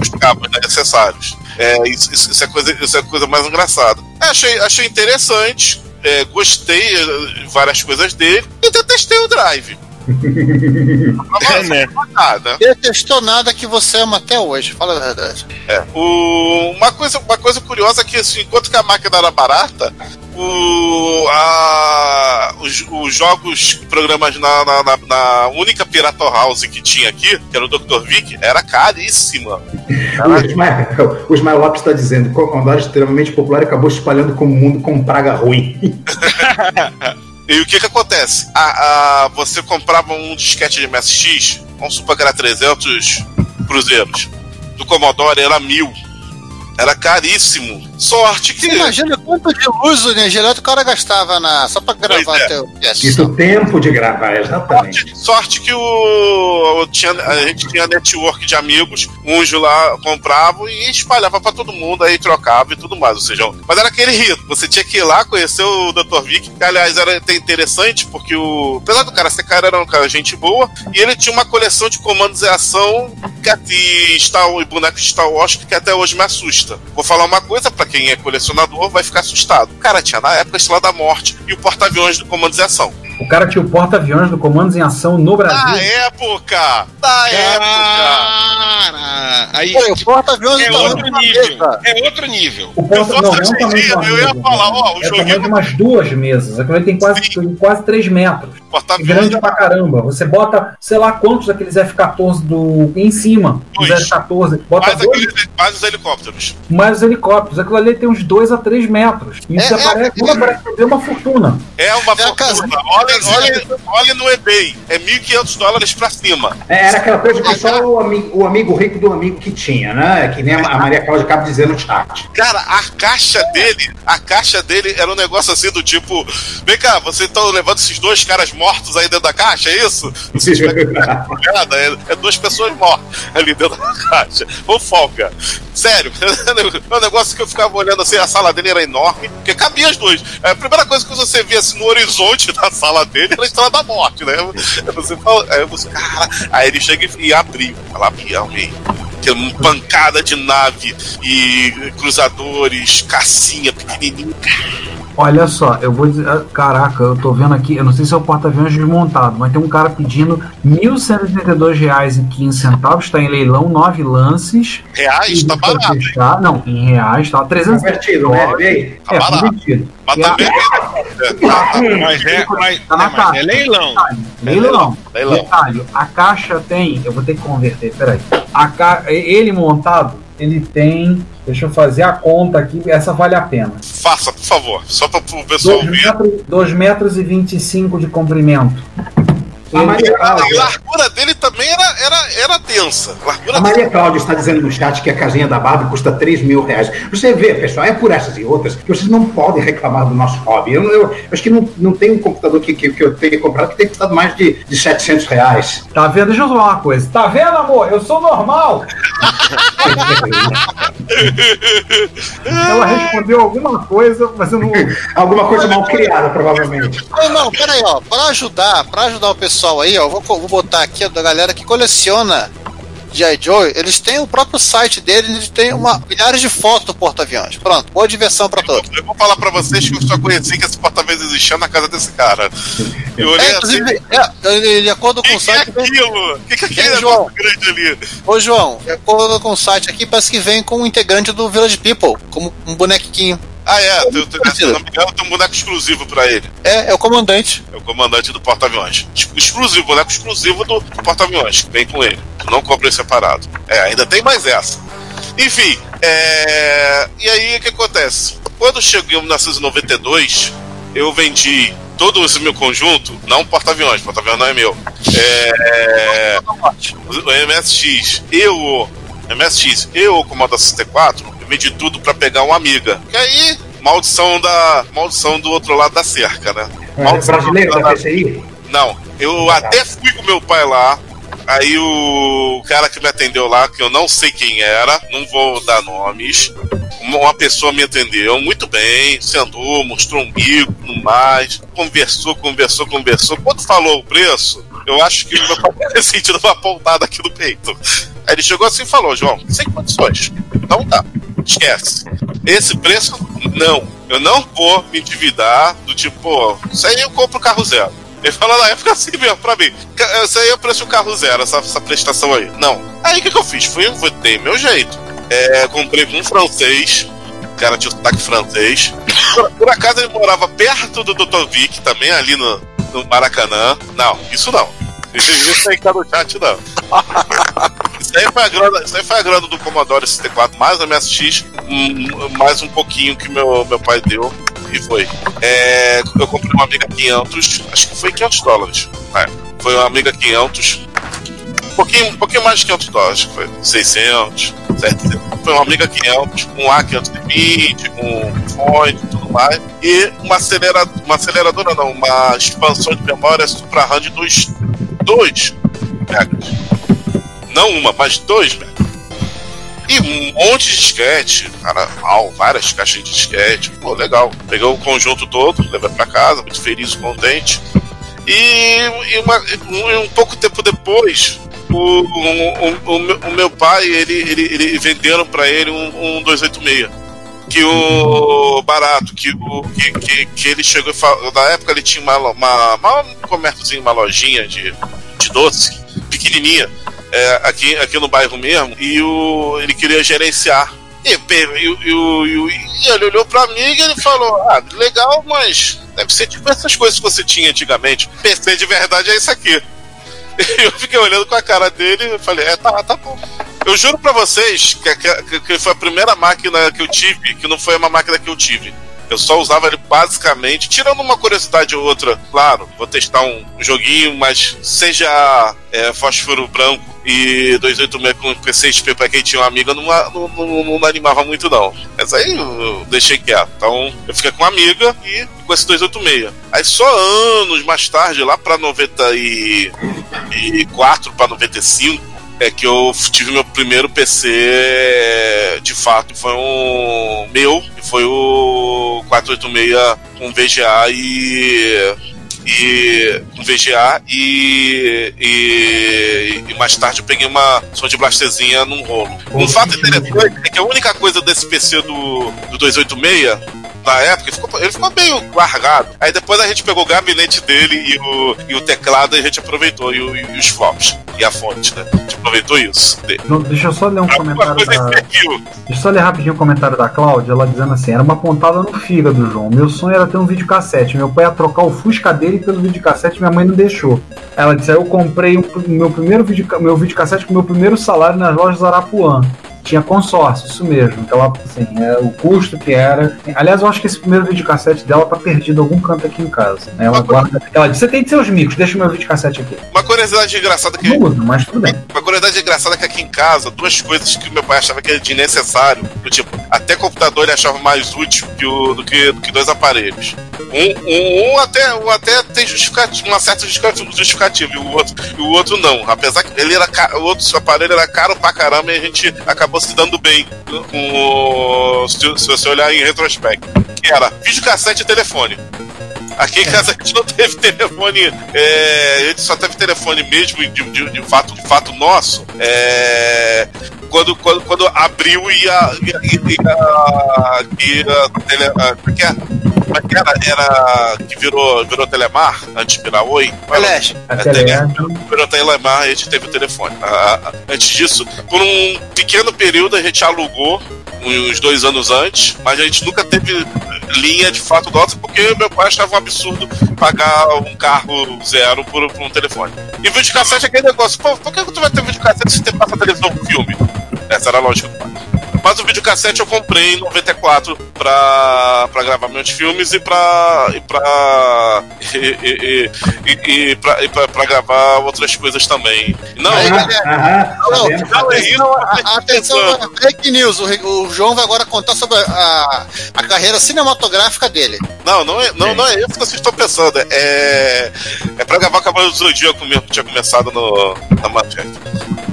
Os cabos né, necessários. É, isso, isso- é coisa, isso é coisa mais engraçada. É, achei, achei interessante, é, gostei eh, de várias coisas dele e até testei o drive. É, né? Nada. Ele testou nada que você ama até hoje, fala a verdade. É. O, uma, coisa, uma coisa curiosa é que assim, enquanto que a máquina era barata, o, a, os, os jogos, programas na, na, na- na única Pirata House que tinha aqui, que era o Dr. Vic, era caríssima. O Ismael, o Lopes está dizendo: Commodore extremamente popular e acabou espalhando como mundo com praga ruim. E o que que acontece? A, a- você comprava um disquete de MSX, vamos supor que era 300 cruzeiros. Do Commodore era mil. Era caríssimo. Sorte que. Você imagina quanto de luz o energia elétrica o cara gastava na, só pra gravar Pois é. teu PS. Isso tempo de gravar, exatamente. Sorte, sorte que o, tinha, a gente tinha network de amigos, uns lá compravam e espalhava pra todo mundo, aí trocava e tudo mais. Ou seja, mas era aquele rito. Você tinha que ir lá conhecer o Dr. Vic, que aliás era até interessante, porque o. Apesar do cara ser cara, era um cara gente boa, e ele tinha uma coleção de comandos e ação que, e, Star, e bonecos de Star Wars que até hoje me assusta. Vou falar uma coisa pra quem é colecionador, vai ficar assustado. Cara tinha na época Estrela da Morte e o porta-aviões do comandos e ação. O cara tinha o porta-aviões do Comandos em Ação no Brasil. Na época! Na época! Cara, aí Pô, o porta-aviões é tamanho outro nível. É outro nível. O porta, Se não, é tamanho de uma eu ia mesa, falar, ó, o É o tamanho joguinho de umas duas mesas. Aquilo ali tem quase, tem quase 3 metros. É grande pra caramba. Você bota, sei lá quantos daqueles F-14 do, em cima. Os Dois. F-14. Bota mais, dois aqueles, mais os helicópteros. mais os helicópteros. Aquilo ali tem uns 2 a 3 metros. E isso É, é, aparece, quando aparece é uma fortuna. É uma É fortuna. Olha, olha, olha no eBay. É 1.500 dólares pra cima. É, Era aquela coisa que só o amigo, o amigo rico do amigo que tinha, né? Que nem a Maria Cláudia acaba de dizer no chat. Cara, a caixa dele, a caixa dele era um negócio assim do tipo: vem cá, vocês estão levando esses dois caras mortos aí dentro da caixa, é isso? Vocês é, é duas pessoas mortas ali dentro da caixa. Ô folga. Sério, é um negócio que eu ficava olhando assim, a sala dele era enorme, porque cabia as duas. A primeira coisa que você via assim no horizonte da sala dele era a estrela da morte, né? Você fala, aí você, cara, aí ele chega e, e abriu. Que é uma pancada de nave e cruzadores, cassinha pequenininho. Olha só, eu vou dizer. ah, Caraca, eu tô vendo aqui, eu não sei se é o porta-aviões desmontado, mas tem um cara pedindo R$ 1.132,15, está em leilão, nove lances. Reais, tá Pra barato. testar. Não, em reais, tá 300 Convertido, né? Vê aí. Tá É, barato. convertido. Mas E a- também. Mas é, mas, Tá na é, mas taxa. é leilão. Leilão. Leilão. Detalhe, a caixa tem. Eu vou ter que converter, peraí. A ca... Ele montado, ele tem. Deixa eu fazer a conta aqui, essa vale a pena. Faça, por favor. Só para o pessoal 2 ver. metros, dois metros e 25 de comprimento. A Maria A Cláudia, largura dele também era, era, era tensa. A largura a Maria Cláudia está dizendo no chat que a casinha da Barbie custa 3 mil reais. Você vê, pessoal, é por essas e outras que vocês não podem reclamar do nosso hobby. Eu, eu- eu acho que não, não tem um computador que, que, que eu tenha comprado que tenha custado mais de, de 700 reais. Tá vendo? Deixa eu falar uma coisa. Tá vendo, amor? Eu sou normal. Ela respondeu alguma coisa, mas eu não. Alguma coisa mal criada, provavelmente. Não, não, peraí, ó. Pra ajudar, pra ajudar o pessoal aí, ó, vou, vou botar aqui ó, da galera que coleciona G.I. Joe, eles têm o próprio site deles, eles têm uma, milhares de fotos do porta-aviões. Pronto, boa diversão pra todos. Eu vou falar pra vocês que eu só conheci que esse porta-aviões existia na casa desse cara. Eu olhei É, assim. é, de acordo O com que, o que é site. aquilo? O que, que é aquele É, João. grande ali? Ô João, de acordo com o site aqui, parece que vem com um integrante do Village People, como um bonequinho. Ah, é, tem, tem, se não me engano, tem um boneco exclusivo pra ele. É, é o comandante. É o comandante do porta-aviões. Exclusivo, boneco exclusivo do, porta-aviões, que vem com ele. Não compra em separado. É, ainda tem mais essa. Enfim, é... e aí o que acontece? Quando chegou em 1992, eu vendi todo esse meu conjunto, não porta-aviões, porta-aviões não é meu. É... O MSX e o MSX e o Commodore 64, eu vendi tudo pra pegar uma amiga. E aí, maldição da maldição do outro lado da cerca, né? É, Maldição brasileiro do da PCI? Não, eu até fui com meu pai lá. Aí o cara que me atendeu lá, que eu não sei quem era, não vou dar nomes, uma pessoa me atendeu muito bem, sentou, mostrou um bico, no mais, conversou, conversou, conversou. Quando falou o preço, eu acho que meu pai tinha sentido uma pontada aqui no peito. Aí ele chegou assim e falou: João, sem condições. Então tá, esquece. Esse preço, não. Eu não vou me endividar do tipo, pô, isso aí eu compro carro zero. Ele falou na época assim mesmo pra mim: "Ca- Isso aí é o preço do carro zero, essa, essa prestação aí. Não. Aí o que, que eu fiz? Fui, fui dei meu jeito. É, comprei com um francês, o cara tinha sotaque francês. Por, por acaso ele morava perto do Dr. Vic, também ali no, no Maracanã. Não, isso não. Isso aí tá no chat, não. Isso aí foi a grana, isso aí foi a grana do Commodore 64, mais a MSX, mais um pouquinho que meu, meu pai deu. E foi. É, eu comprei uma Amiga 500, acho que foi 500 dólares. É, foi uma Amiga 500, um pouquinho, um pouquinho mais de 500 dólares, acho que foi 600, 700. Foi uma Amiga 500, com A520, com fone e tudo mais. E uma, acelera, uma aceleradora, não, uma expansão de memória Supra RAM de 2 megas. Não uma, mas 2 megas. E um monte de disquete, cara, au, várias caixas de disquete. Pô, legal. Peguei o conjunto todo, levei pra casa, muito feliz, contente. E, e uma- um, um pouco tempo depois, o, o, o, o meu- pai, ele, ele, ele venderam pra ele um, um 286. Que o barato, que, o, que, que, que ele chegou. Na época ele tinha uma, uma, uma um comérciozinho, uma lojinha de, de doce, pequenininha é, aqui, aqui no bairro mesmo, e o, ele queria gerenciar. E, e, e, e, ele olhou pra mim e ele falou: Ah, legal, mas deve ser tipo essas coisas que você tinha antigamente. PC de verdade é isso aqui. Eu fiquei olhando com a cara dele e falei: É, tá, tá bom. Eu juro pra vocês que, que, que foi a primeira máquina que eu tive, que não foi uma máquina que eu tive. Eu só usava ele basicamente, tirando uma curiosidade ou outra, claro, vou testar um joguinho, mas seja é, fósforo branco e 286 com PC XP pra quem tinha uma amiga, não, não, não, não animava muito não. Mas aí eu deixei quieto. Então eu fiquei com uma amiga e com esse 286. Aí só anos mais tarde, lá pra 94 pra 95, é que eu tive meu primeiro PC de fato. Foi um meu, que foi o 486 com VGA e. E com VGA e, e, e mais tarde eu peguei uma som de blasterzinha num rolo. Um fato interessante é que a única coisa desse PC do, do 286 na época, ele ficou, ele ficou meio largado. Aí depois a gente pegou o gabinete dele e o, e o teclado e a gente aproveitou, e, o- e os flops, e a fonte, né? A gente aproveitou isso. dele. Deixa eu só ler um comentário da. Deixa eu só ler rapidinho o comentário da Cláudia, ela dizendo assim: era uma pontada no fígado, João. Meu sonho era ter um videocassete. Meu pai ia trocar o Fusca dele pelo videocassete minha mãe não deixou. Ela disse: aí eu comprei o meu primeiro vídeo, meu videocassete com meu primeiro salário nas lojas Arapuã. Tinha consórcio, isso mesmo. Então, assim, é, o custo que era. Aliás, eu acho que esse primeiro videocassete dela tá perdido em algum canto aqui em casa. né? Ela guarda. Ela disse: você tem de seus micos, deixa o meu videocassete aqui. Uma curiosidade engraçada que. Não uso, mas tudo bem. Uma curiosidade engraçada é que aqui em casa, duas coisas que meu pai achava que era desnecessário. Do tipo, até computador ele achava mais útil que o, do, que, do que dois aparelhos. Um, um, um até, um até tem justificativa, uma certa justificativa, justificativa, e o outro, e o outro não. Apesar que ele era ca- o outro aparelho era caro pra caramba e a gente acabou se dando bem com o, se, se você olhar em retrospecto. Que era videocassete e telefone. Aqui em casa a gente não teve telefone, é, a gente só teve telefone mesmo de, de, de fato, de fato nosso. é, quando, quando, quando abriu e a. E, a- e, a- e a tele- a- como é que é? Como é que era? Era que virou, virou Telemar antes de virar Oi? Teleste. A É, Teleste. Virou Telemar e a gente teve o telefone. Ah, Antes disso, por um pequeno período a gente alugou, uns dois anos antes, mas a gente nunca teve linha de fato nossa, porque meu pai achava um absurdo pagar um carro zero por, por um telefone. E videocassete é aquele negócio, pô, por que tu vai ter videocassete se tem passa televisão com filme? Essa era a lógica do pai. Mas o videocassete eu comprei em 94 pra, pra gravar meus filmes e pra. e pra. e, e, e, e pra, e pra, pra gravar outras coisas também. Não, Aí, não, galera, Aham, Não, não é isso. Não, atenção, fake news. O, o João vai agora contar sobre a, a carreira cinematográfica dele. Não, não é, não, não é isso que vocês estão pensando. É, é pra gravar Cavaleiro do Zodíaco mesmo, que tinha começado no, na manchete.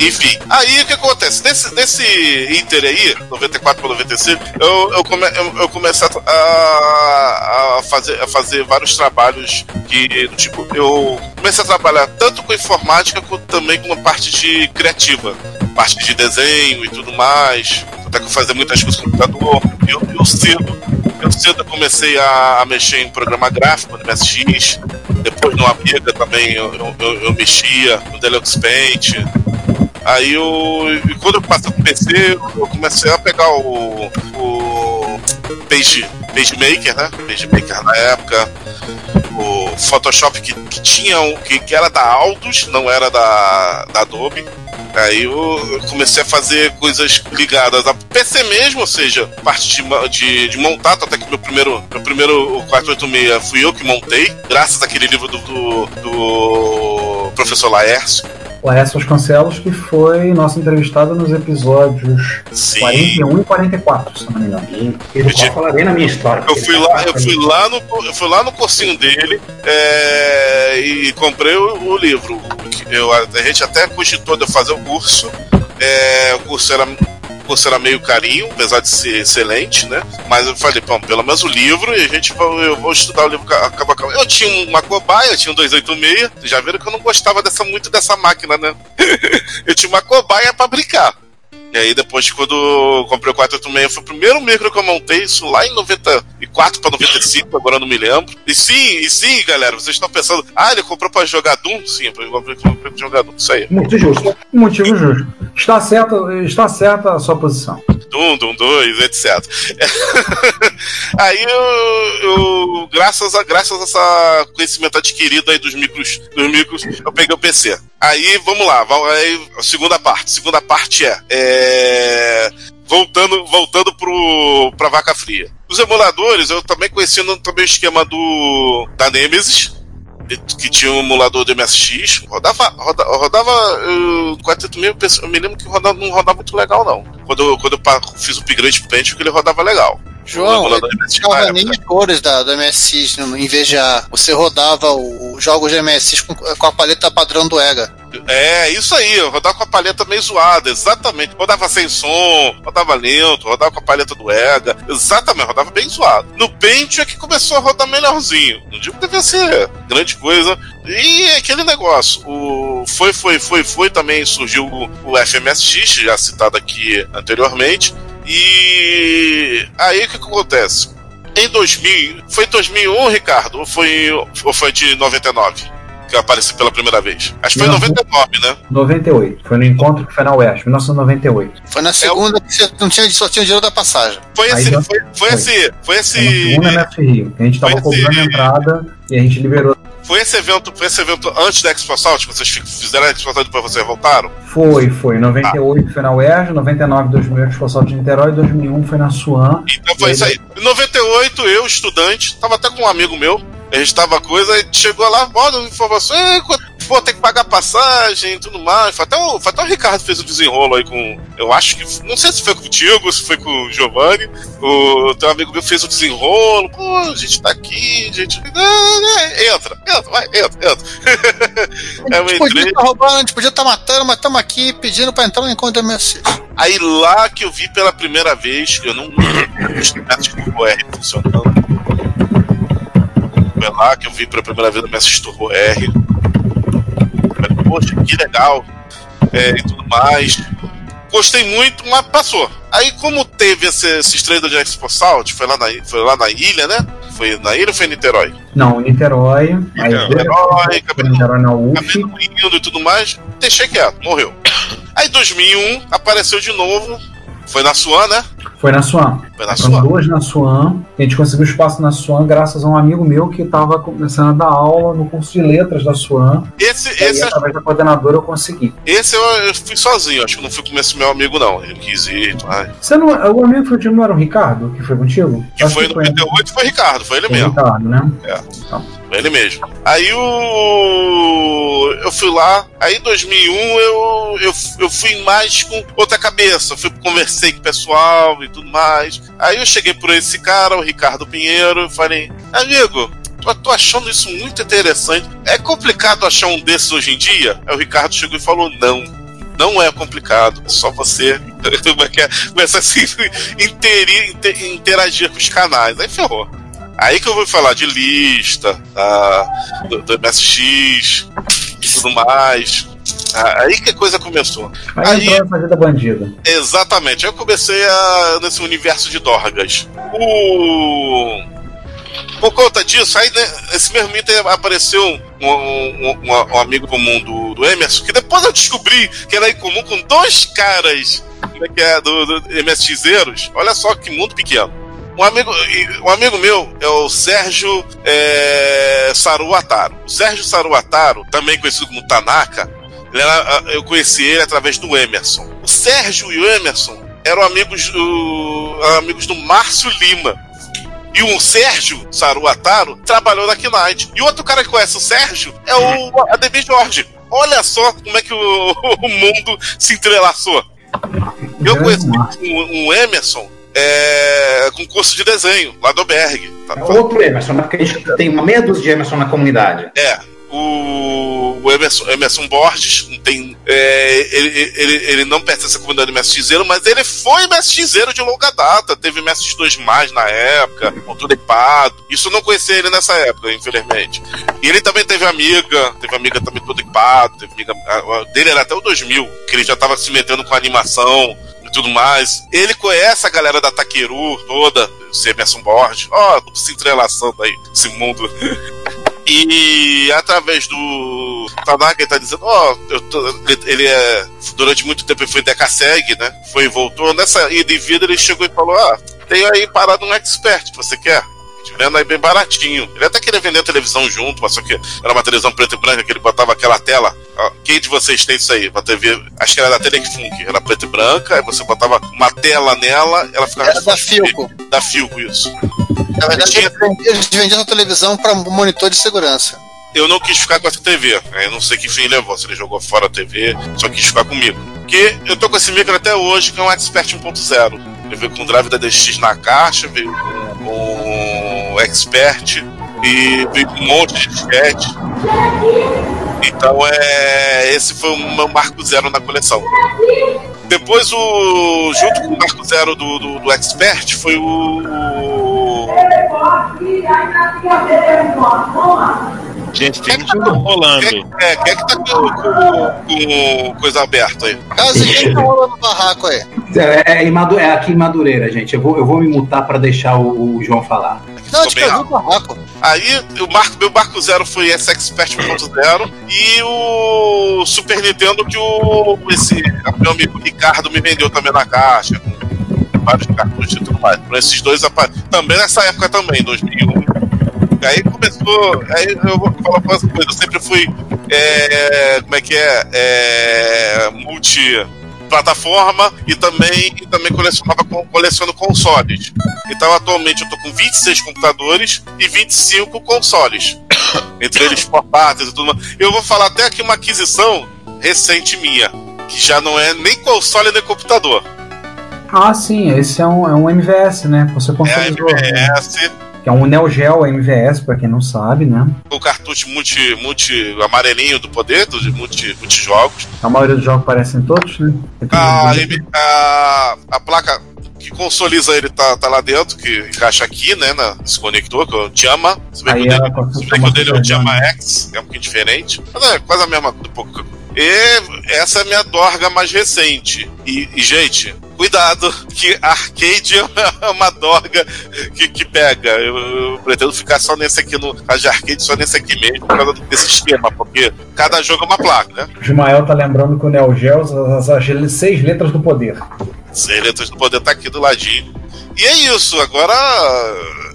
Enfim, aí o que acontece? Nesse, nesse Inter aí, 94 para 95, eu, eu, come, eu, eu comecei a, a, fazer, a fazer vários trabalhos que, tipo, eu comecei a trabalhar tanto com informática quanto também com a parte de criativa, parte de desenho e tudo mais. Até que eu fazia muitas coisas com computador. Eu, eu cedo eu cedo comecei a, a mexer em programa gráfico no MSX. Depois no Amiga também eu, eu- eu mexia, no Deluxe Paint. Aí eu. quando eu passei pro PC, eu comecei a pegar o. o Page, PageMaker, né? PageMaker na época. O Photoshop que, que tinha um, que, que era da Aldus, não era da, da Adobe. Aí eu comecei a fazer coisas ligadas a PC mesmo, ou seja, parte de, de, de montar, até que meu primeiro, meu primeiro o 486 fui eu que montei, graças àquele livro do, do, do professor Laércio. Laércio Vasconcelos, que foi nosso entrevistado nos episódios Sim. 41 e 44, se não me engano. E do qual falarei na minha história. Eu fui lá, eu fui lá no, eu fui lá no cursinho dele é, e comprei o, o livro. Eu, a gente até cogitou de eu fazer o curso. É, o curso era era meio carinho, apesar de ser excelente, né? Mas eu falei, bom, pelo menos o livro e a gente eu vou estudar o livro ca- acaba acaba. Eu tinha uma cobaia, eu tinha um 286. Vocês já viram que eu não gostava dessa muito dessa máquina, né? eu tinha uma cobaia pra brincar. E aí depois, quando eu comprei o 486, foi o primeiro micro que eu montei, isso lá em 94 para 95, agora eu não me lembro. E sim, e sim, galera, vocês estão pensando, ah, ele comprou pra jogar Doom? Sim, eu comprei pra jogar Doom, isso aí. Muito justo. Motivo justo. Está certa, está certa a sua posição. Doom, Doom 2, etc. aí eu, eu, graças a graças a essa conhecimento adquirido aí dos micros, dos micros, eu peguei o PC. Aí vamos lá, aí, a segunda parte. Segunda parte é, é, voltando voltando pro pra vaca fria. Os emuladores, eu também conheci também o esquema do da Nemesis, que tinha um emulador do MSX, rodava, roda, rodava uh, 48 mil, eu me lembro que rodava, não rodava muito legal, não. Quando, eu- quando eu fiz o upgrade pro Pentium, que ele rodava legal. João, época. nem as cores da, do MSX em vez de A. Você rodava os jogos de MSX com, com a paleta padrão do EGA. É, isso aí, eu rodava com a paleta meio zoada, exatamente. Rodava sem som, rodava lento, rodava com a paleta do EGA, exatamente, rodava bem zoado. No Pentium é que começou a rodar melhorzinho. Não digo que devia ser grande coisa. E é aquele negócio, o foi, foi, foi, foi também surgiu o, o FMSX, já citado aqui anteriormente. E aí o que, que acontece? Em 2000, foi em 2001, Ricardo, ou foi, ou foi de 99? Que eu apareci pela primeira vez. Acho que foi em Não. 99, né? 98. Foi no encontro que foi na UERJ, 1998. Foi na segunda que você não tinha, só tinha dinheiro da passagem. Foi esse, foi, foi foi. esse, foi Foi na esse, segunda MF Rio. A gente tava Foi esse- cobrando a entrada e a gente liberou. foi esse evento, foi esse evento antes da Expo Assault, que vocês fi- fizeram a Expo Assault e depois vocês voltaram? Foi, foi. 98 foi na UERJ, 99 2000 Expo Assalto de Niterói, 2001 foi na Suan. Então foi isso aí. Em 98, eu, estudante, tava até com um amigo meu, a gente tava coisa, e chegou lá, bora informação, "É, pô, tem que pagar passagem e tudo mais. Foi até, o, foi até o Ricardo fez o desenrolo aí com. Eu acho que. Não sei se foi contigo, se foi com o Giovanni. O teu amigo meu fez o desenrolo. Pô, a gente tá aqui, a gente. Ah, Entra, entra, vai, entra, entra. A Eu gente podia estar roubando, a gente podia estar matando, mas estamos aqui pedindo pra entrar no encontro do MSX. Aí lá que eu vi pela primeira vez, eu não os R funcionando. Lá que eu vi pela primeira vez o Mestre Turbo R. Poxa, que legal. É, e tudo mais. gostei muito, mas passou. Aí, como teve esse, esse estreio de Expo Salt, foi lá, na, foi lá na ilha, né? Foi na ilha ou foi em Niterói? Não, Niterói. Aí Niterói, acabei Niterói na UF. acabei não indo e tudo mais, deixei quieto, morreu. Aí, em 2001, apareceu de novo, foi na Suan, né? Foi na Swan. Foi na Suan. duas na Swan. A gente conseguiu espaço na Swan graças a um amigo meu que estava começando a dar aula no curso de letras da Swan. Esse, E aí, esse, através da coordenadora, eu consegui. esse eu, eu fui sozinho, acho que não fui com esse meu amigo, não. Ele quis ir. Ai. Você não, o amigo que foi contigo não era o Ricardo, que foi contigo? Que Acho foi no 98 foi o Ricardo, foi ele foi mesmo. Ricardo, né? Foi ele mesmo. Aí o. Eu fui lá, aí em 2001 eu, eu, eu fui mais com outra cabeça. Fui, conversei com o pessoal e tudo mais. Aí eu cheguei por esse cara, o Ricardo Pinheiro, e falei: Amigo, tô, tô achando isso muito interessante. É complicado achar um desses hoje em dia? Aí o Ricardo chegou e falou: Não. Não é complicado, é só você é é? começar a inter- interagir com os canais. Aí ferrou. Aí que eu vou falar de lista, da, do, do MSX e tudo mais. Ah, Aí que a coisa começou. Aí, entrou essa vida bandida. Exatamente. Aí eu comecei a, nesse universo de Dorgas. O... Por conta disso, aí né, esse mesmo item apareceu um, um- um- um amigo comum do, do Emerson, que depois eu descobri que era em comum com dois caras como é que é, do, do MSXeiros. Olha só que mundo pequeno. Um amigo, um amigo meu é o Sérgio é, Saruataro. O Sérgio Saruataro, também conhecido como Tanaka, era- eu conheci ele através do Emerson. O Sérgio e o Emerson eram amigos, do- amigos do Márcio Lima. E o Sérgio Saruataro trabalhou na Knight. E outro cara que conhece o Sérgio é o ADB Jorge. Olha só como é que o, o mundo se entrelaçou. Eu conheci um, um Emerson é, com curso de desenho, lá do Berg. Tá? É outro Emerson, né? Porque a gente tem uma meia dúzia de Emerson na comunidade. É, o, o Emerson, Emerson Borges tem, é, ele, ele, ele não pertence à comunidade MSXero, mas ele foi MSXero de longa data. Teve MSX2 mais na época, com tudo equipado. Isso eu não conhecia ele nessa época, infelizmente. E ele também teve amiga, teve amiga também todo equipado, teve amiga. a- a dele era até o 2000, que ele já tava se metendo com animação e tudo mais. Ele conhece a galera da Takeru toda, o Emerson Borges. Ó, tudo se entrelaçando aí, esse mundo. E através do Tanaka, ele tá dizendo, ó, tô- ele, é. Durante muito tempo ele foi Decaseg, né? Foi e voltou. Nessa ida e vida ele chegou e falou: Ah, tem aí parado um expert, você quer? Te Vendo aí bem baratinho. Ele até queria vender a televisão junto, mas só que era uma televisão preta e branca que ele botava aquela tela. Quem de vocês tem isso aí? Uma TV, acho que era da Telefunk, era preta e branca, aí você botava uma tela nela, ela ficava. Era da Filco. Da Filco, isso. Na verdade, eles vendiam- eles vendiam a televisão para monitor de segurança. eu não quis ficar com essa TV. né? Eu não sei que fim levou, se ele jogou fora a TV, só quis ficar comigo. Porque eu tô com esse micro até hoje, que é um Expert 1.0. Ele veio com drive da DX na caixa, veio com Expert e veio um monte de disquete. Então é. Esse foi o meu marco zero na coleção. Depois o. Junto com o marco zero do, do, do Expert foi o. Gente, tem um jogo rolando. É, quem é que tá com, com- com coisa aberta aí? Caso quem tá rolando no barraco aí. É, é é aqui em Madureira, gente. Eu vou, eu vou me mutar para deixar o, o João falar. Não, Tô bem descreveu o barraco. Aí o marco, meu barco zero foi esse Expert 1.0 e o Super Nintendo que o esse meu amigo Ricardo me vendeu também na caixa, com vários cartuchos e tudo mais. Por esses dois também nessa época também, 2001. Aí começou, aí eu vou falar uma coisa, eu sempre fui é, como é que é, é multi plataforma e também, e também colecionava coleciono consoles. Então atualmente eu tô com 26 computadores e 25 consoles. Entre eles portáteis e tudo mais. Eu vou falar até aqui uma aquisição recente minha, que já não é nem console nem computador. Ah, sim, esse é um, é um MVS, né? Você É consolidou. né? Que é um Neo Geo MVS, pra quem não sabe, né? o cartucho multi, multi amarelinho do poder, dos multi, multijogos. A maioria dos jogos parecem todos, né? A, a, a placa que consoliza ele tá, tá lá dentro, que encaixa aqui, né, na, nesse conector, que é o Jama. Se bem que o dele, é o Jama X, é um pouquinho diferente. Mas é quase a mesma coisa. um pouco. E essa é a minha dorga mais recente. E, e, gente, cuidado, que arcade é uma dorga que, que pega. Eu, eu pretendo ficar só nesse aqui no caso de arcade, só nesse aqui mesmo, por causa desse esquema, porque cada jogo é uma placa, né? O Ismael tá lembrando que o Neo Geo, as, as, as seis letras do poder. Seis letras do poder tá aqui do ladinho. E é isso, agora.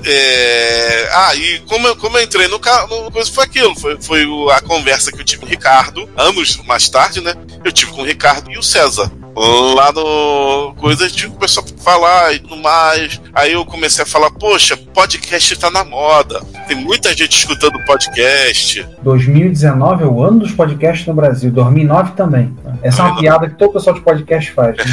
É... Ah, e como eu, como eu entrei no carro, foi aquilo. Foi, foi a conversa que eu tive com o Ricardo, anos mais tarde, né? Eu tive com o Ricardo e o César lá no coisa a gente começou a falar e tudo mais. Aí eu comecei a falar, poxa, podcast tá na moda. Tem muita gente escutando podcast. 2019 é o ano dos podcasts no Brasil, 2009 também. Essa é uma piada que todo pessoal de podcast faz. Né?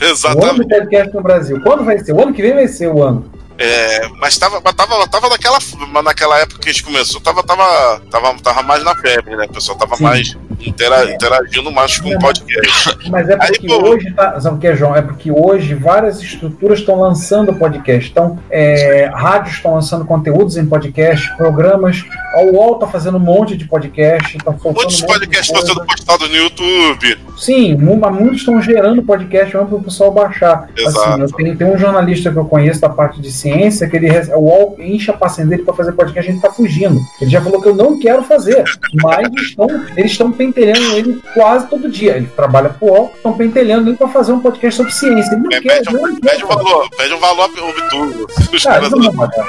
Exatamente. O ano do podcast no Brasil. Quando vai ser? O ano que vem vai ser o ano. É, mas tava, tava, tava naquela, naquela época que a gente começou, tava, tava, tava, tava mais na febre, né? O pessoal tava Sim. mais intera, interagindo mais com o podcast. Mas é porque Aí, hoje, tá, sabe o que é, João? É porque hoje várias estruturas estão lançando podcast. Então, é, rádios estão lançando conteúdos em podcast, programas. A UOL tá fazendo um monte de podcast. Tá Muitos um podcasts estão sendo postados no YouTube. Sim, muitos estão gerando podcast para o pessoal baixar. Exato. Assim, tem, tem um jornalista que eu conheço da parte de ciência que ele o UOL enche a paciência dele para fazer podcast, a gente tá fugindo. Ele já falou que eu não quero fazer, mas estão, eles estão pentelhando ele quase todo dia. Ele trabalha pro UOL, estão pentelhando ele para fazer um podcast sobre ciência. Ele não é, quer, pede, um, não pede, um valor, pede um valor obtuso. Os, Cara, caras, pagar.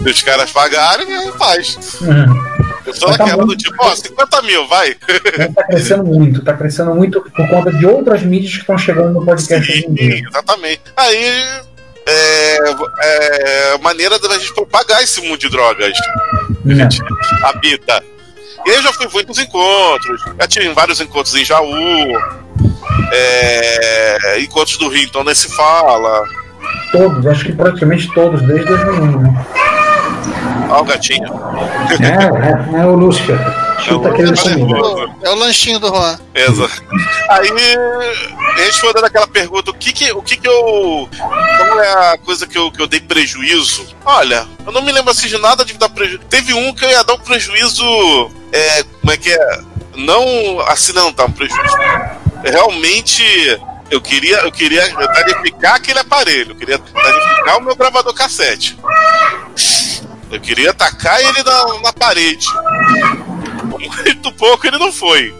os caras pagarem, faz. Uhum. Eu sou tá do tipo, ó, 50 mil, vai. Tá crescendo muito, tá crescendo muito por conta de outras mídias que estão chegando no podcast. Sim, exatamente. Aí. É, é maneira da gente propagar esse mundo de drogas. Né? habita. E aí eu já fui muitos encontros, já tive vários encontros em Jaú, é, encontros do Rio, então nem se fala. Todos, acho que praticamente todos, desde 2001. Né? Ó o gatinho. É, é, é o Lúcio. Chuta aquele Tá comida. nervoso. É o lanchinho do Juan. Exato. Aí, respondendo aquela pergunta, o que que, o que que eu. Qual é a coisa que eu, que eu dei prejuízo? Olha, eu não me lembro assim de nada de dar prejuízo. Teve um que eu ia dar um prejuízo. É, como é que é? Não acidentar um prejuízo. Realmente. Eu queria, eu queria danificar aquele aparelho, eu queria danificar o meu gravador cassete. Eu queria atacar ele na, na parede. Muito pouco ele não foi.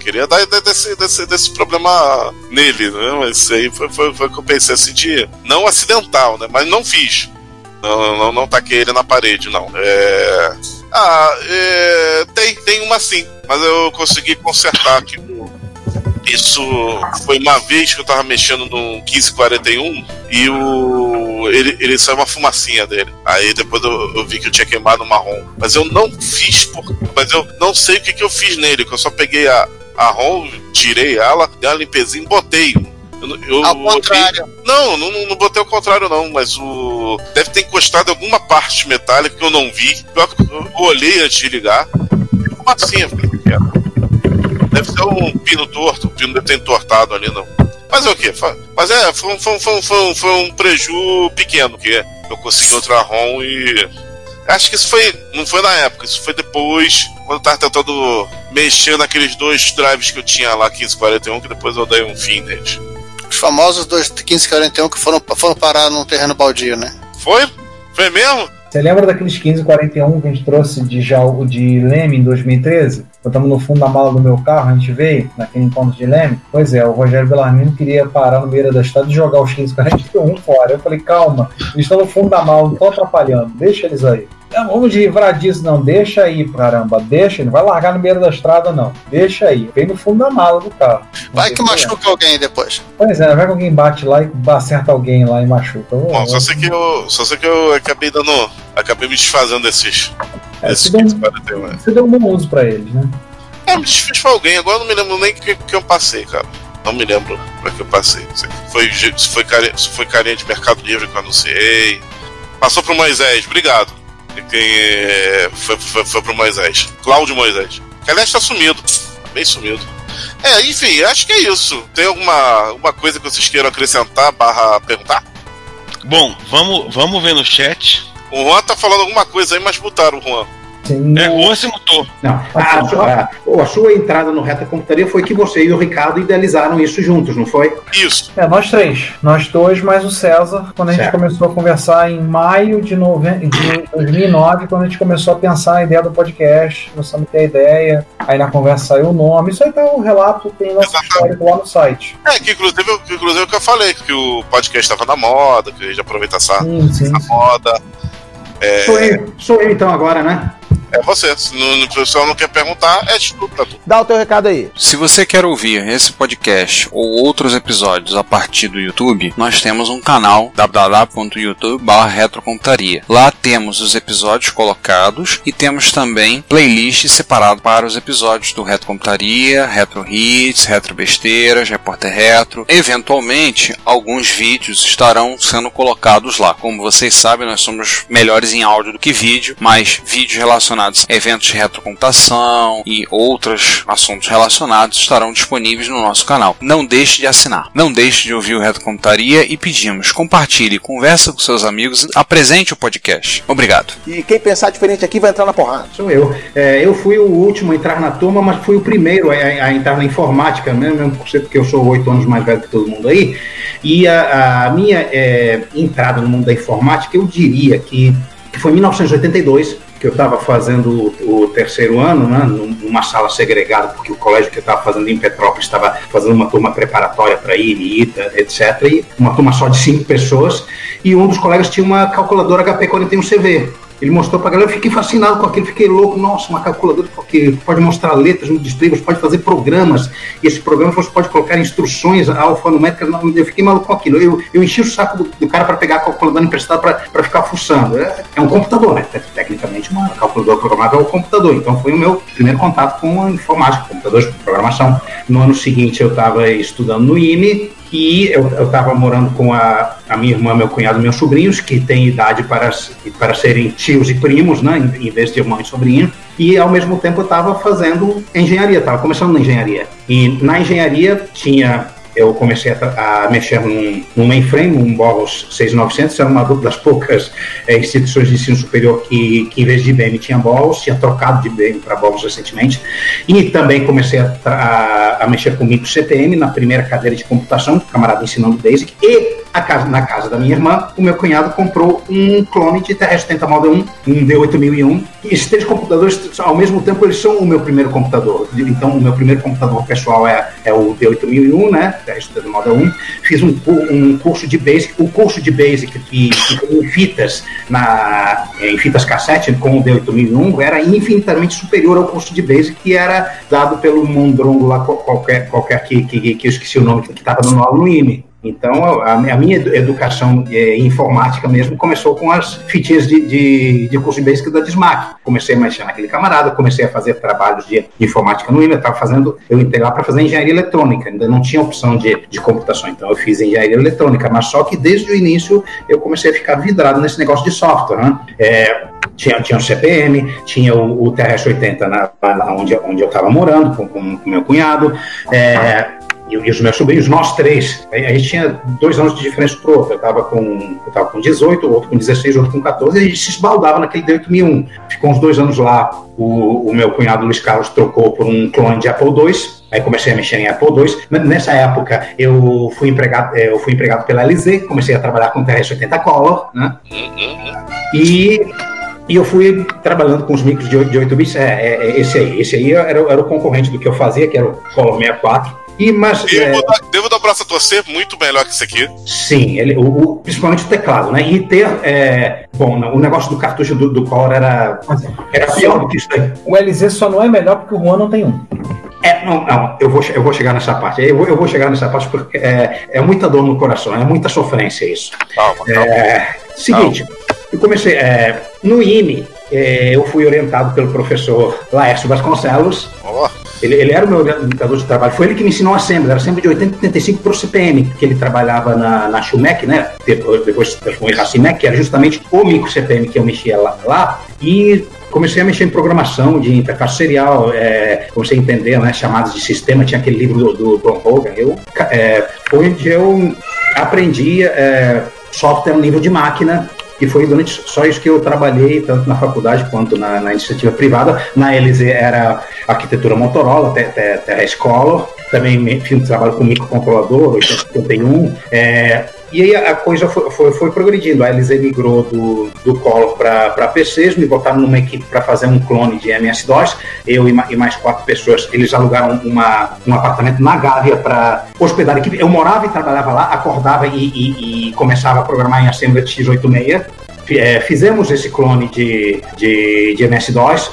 Queria dar de- desse, desse, desse problema nele, né? Mas aí foi, foi, foi o que eu pensei assim de. Não acidental, né? Mas não fiz. Não, não, não taquei ele na parede, não. É. Ah, é, tem, tem uma sim, mas eu consegui consertar aqui. Isso foi uma vez que eu tava mexendo no 1541 e o. Ele, ele saiu uma fumacinha dele. Aí depois eu, eu vi que eu tinha queimado o marrom. Mas eu não fiz por. Mas eu não sei o que, que eu fiz nele, que eu só peguei a, a ROM, tirei ela, dei uma limpezinha e botei. Eu, eu, Ao contrário. não, não, não botei ao contrário, não, mas o. Deve ter encostado alguma parte metálica que eu não vi. Eu olhei antes de ligar. Fumacinha, falei, "O que é?" Deve ser um pino torto, o pino deve ter entortado ali, não. Mas é o quê? Mas é, foi um, foi um, foi um, foi um, foi um preju pequeno que eu consegui outra ROM e. Acho que isso foi. Não foi na época, isso foi depois, quando eu tava tentando mexer naqueles dois drives que eu tinha lá, 1541, que depois eu dei um fim neles. Os famosos dois 1541 que foram, foram parar num terreno baldio, né? Foi? Foi mesmo? Você lembra daqueles 1541 que a gente trouxe de, de Leme em 2013? Botamos no fundo da mala do meu carro, a gente veio naquele encontro de Leme. Pois é, o Rogério Bellarmino queria parar no beira da estrada e jogar os 1541 fora. Eu falei, calma, eles estão no fundo da mala, não estão atrapalhando, deixa eles aí. Não, vamos livrar disso, não, deixa aí, caramba, deixa, não vai largar no beira da estrada, não, deixa aí. Vem no fundo da mala do carro. Vai que machuca alguém depois. Pois é, vai que alguém bate lá e acerta alguém lá e machuca. Bom, só sei que eu. Só sei que eu acabei dando. Acabei me desfazendo desses. É, desses você, deu, 1541. né? você deu um bom uso pra eles, né? É, me desfiz pra alguém, agora eu não me lembro nem o que, que eu passei, cara. Não me lembro é que eu passei. Se foi, se foi, carinha, se foi carinha de Mercado Livre que eu anunciei. Passou pro Moisés, obrigado. E Quem é, foi, foi, foi pro Moisés. Cláudio Moisés. Que aliás tá sumido. Tá bem sumido. É, enfim, acho que é isso. Tem alguma, alguma coisa que vocês queiram acrescentar barra perguntar? Bom, vamos, vamos ver no chat. O Juan tá falando alguma coisa aí, mas botaram o Juan. Sim. Errou, se mutou. Não, a, a sua, a- a sua entrada no Retrocomputaria foi que você e o Ricardo idealizaram isso juntos, não foi? Isso. É, nós três. Nós dois, mais o César, quando a gente Certo. começou a conversar em maio de, nove... de 2009, quando a gente começou a pensar a ideia do podcast, começamos a ter a ideia, aí na conversa saiu o nome. Isso aí tá o relato, tem nosso histórico lá no site. É, que inclusive, que inclusive o que eu falei, que o podcast estava na moda, que a gente aproveita essa, Sim, sim. essa moda. Sou eu, sou eu então agora, né? É você. Se o pessoal não quer perguntar, é desculpa. tu. Dá o teu recado aí. Se você quer ouvir esse podcast ou outros episódios a partir do YouTube, nós temos um canal www.youtube.retrocomputaria. Lá temos os episódios colocados e temos também playlists separadas para os episódios do Retro Computaria, Retro Hits, Retro Besteiras, Repórter Retro. Eventualmente, alguns vídeos estarão sendo colocados lá. Como vocês sabem, nós somos melhores em áudio do que vídeo, mas vídeos relacionados a eventos de retrocomputação e outros assuntos relacionados estarão disponíveis no nosso canal. Não deixe de assinar. Não deixe de ouvir o Retrocomputaria e pedimos, compartilhe, conversa com seus amigos, apresente o podcast. Obrigado. E quem pensar diferente aqui vai entrar na porrada. Sou eu. É, eu fui o último a entrar na turma, mas fui o primeiro a, a entrar na informática, né? mesmo por ser porque eu sou oito anos mais velho que todo mundo aí. E a, a minha é, entrada no mundo da informática, eu diria que, que foi em 1982, que eu estava fazendo o, o terceiro ano, né, num- numa sala segregada, porque o colégio que eu estava fazendo em Petrópolis estava fazendo uma turma preparatória para ir, ITA, etc. E uma turma só de cinco pessoas. E um dos colegas tinha uma calculadora HP 41CV. Ele mostrou pra galera, eu fiquei fascinado com aquilo, fiquei louco. Nossa, uma calculadora que pode mostrar letras no display, você pode fazer programas. E esse programa você pode colocar instruções alfanuméricas. Eu fiquei maluco com aquilo. Eu, eu enchi o saco do, do cara para pegar a calculadora emprestada para ficar fuçando. É, é um computador, né? Te- Tecnicamente, uma calculadora programável é um computador. Então foi o meu primeiro contato com a informática, computadores, programação. No ano seguinte eu estava estudando no IME e eu estava morando com a, a minha irmã, meu cunhado meus sobrinhos, que têm idade para, para serem tios e primos, né, em, em vez de irmão e sobrinho. E ao mesmo tempo eu estava fazendo engenharia, estava começando na engenharia. E na engenharia tinha eu comecei a, a mexer num, num mainframe, um Boros 6900, era uma das poucas eh, instituições de ensino superior que, que, em vez de IBM, tinha Boros, tinha trocado de IBM para Boros recentemente. E também comecei a, a, a mexer com micro CPM na primeira cadeira de computação, camarada ensinando Basic. E casa, na casa da minha irmã, o meu cunhado comprou um clone de TR-70 Model 1, um D8001. E esses três computadores, ao mesmo tempo, eles são o meu primeiro computador. Então, o meu primeiro computador pessoal é, é o D8001, né? TR-70 Model 1. Fiz um, um curso de Basic. O curso de Basic que, que em fitas, na, em fitas cassete com o D8001 era infinitamente superior ao curso de Basic que era dado pelo Mondrongo lá, qual- qualquer, qualquer que, que, que eu esqueci o nome, que estava no IME. Então, a, a minha edu- educação eh, informática mesmo começou com as fitinhas de, de, de curso da Dismac. Comecei a mexer naquele camarada, comecei a fazer trabalhos de, de informática no IME, eu estava fazendo, eu entrei lá para fazer engenharia eletrônica, ainda não tinha opção de, de computação, então eu fiz engenharia eletrônica, mas só que desde o início eu comecei a ficar vidrado nesse negócio de software, né? É, tinha, tinha o CPM, tinha o, o TRS-80 na, lá onde, onde eu estava morando com meu cunhado, é, e, os meus sobrinhos, nós três, a, gente tinha dois anos de diferença pro outro. Eu estava com, eu tava com 18, o outro com 16, o outro com 14, e a gente se esbaldava naquele D8001. Ficou uns dois anos lá, o, o meu cunhado Luiz Carlos trocou por um clone de Apple II, Aí comecei a mexer em Apple II. N- Nessa época, eu fui empregado, eh, eu fui empregado pela LZ, comecei a trabalhar com TRS-80 Color, né? E, e eu fui trabalhando com os micros de 8, de 8 bits. É, é, é, esse aí, esse aí era, era o concorrente do que eu fazia, que era o Color 64. E, mas, é, Devo, dar, devo dar o braço a torcer, muito melhor que isso aqui. Sim, ele, o, o- principalmente o teclado, né? E ter. é, bom, o negócio do cartucho do, do era, era pior do que isso aí. O LZ só não é melhor porque o Juan não tem um. É, não, não, eu vou, eu vou chegar nessa parte. Eu vou, eu vou chegar nessa parte porque é, é muita dor no coração, é muita sofrência isso. Calma, calma. É, seguinte, eu comecei. é, no IME, é, eu fui orientado pelo professor Laércio Vasconcelos. Ele, ele era o meu orientador de trabalho. Foi ele que me ensinou Assembly. Era sempre de 80 e 85 para o CPM, que ele trabalhava na, na Schumec, né? Depois, depois se transformou que era justamente o micro CPM que eu mexia lá. lá. E comecei a mexer em programação de interface serial. é, comecei a entender né, chamadas de sistema. Tinha aquele livro do, do Don Hogan. Eu, é, onde eu aprendi é, software no nível de máquina E foi durante só isso que eu trabalhei, tanto na faculdade quanto na, na iniciativa privada. Na LZ era arquitetura Motorola, até, até, até a escola. Também fiz um trabalho com microcontrolador, 81. É, e aí a coisa foi, foi, foi progredindo. A LZ migrou do, do Collor para PCs, me botaram numa equipe para fazer um clone de MS-DOS. Eu e, e mais quatro pessoas, eles alugaram uma, um apartamento na Gávea para hospedar a equipe. Eu morava e trabalhava lá, acordava e, e- e começava a programar em Assembly x86. É, fizemos esse clone de, de, de MS-DOS.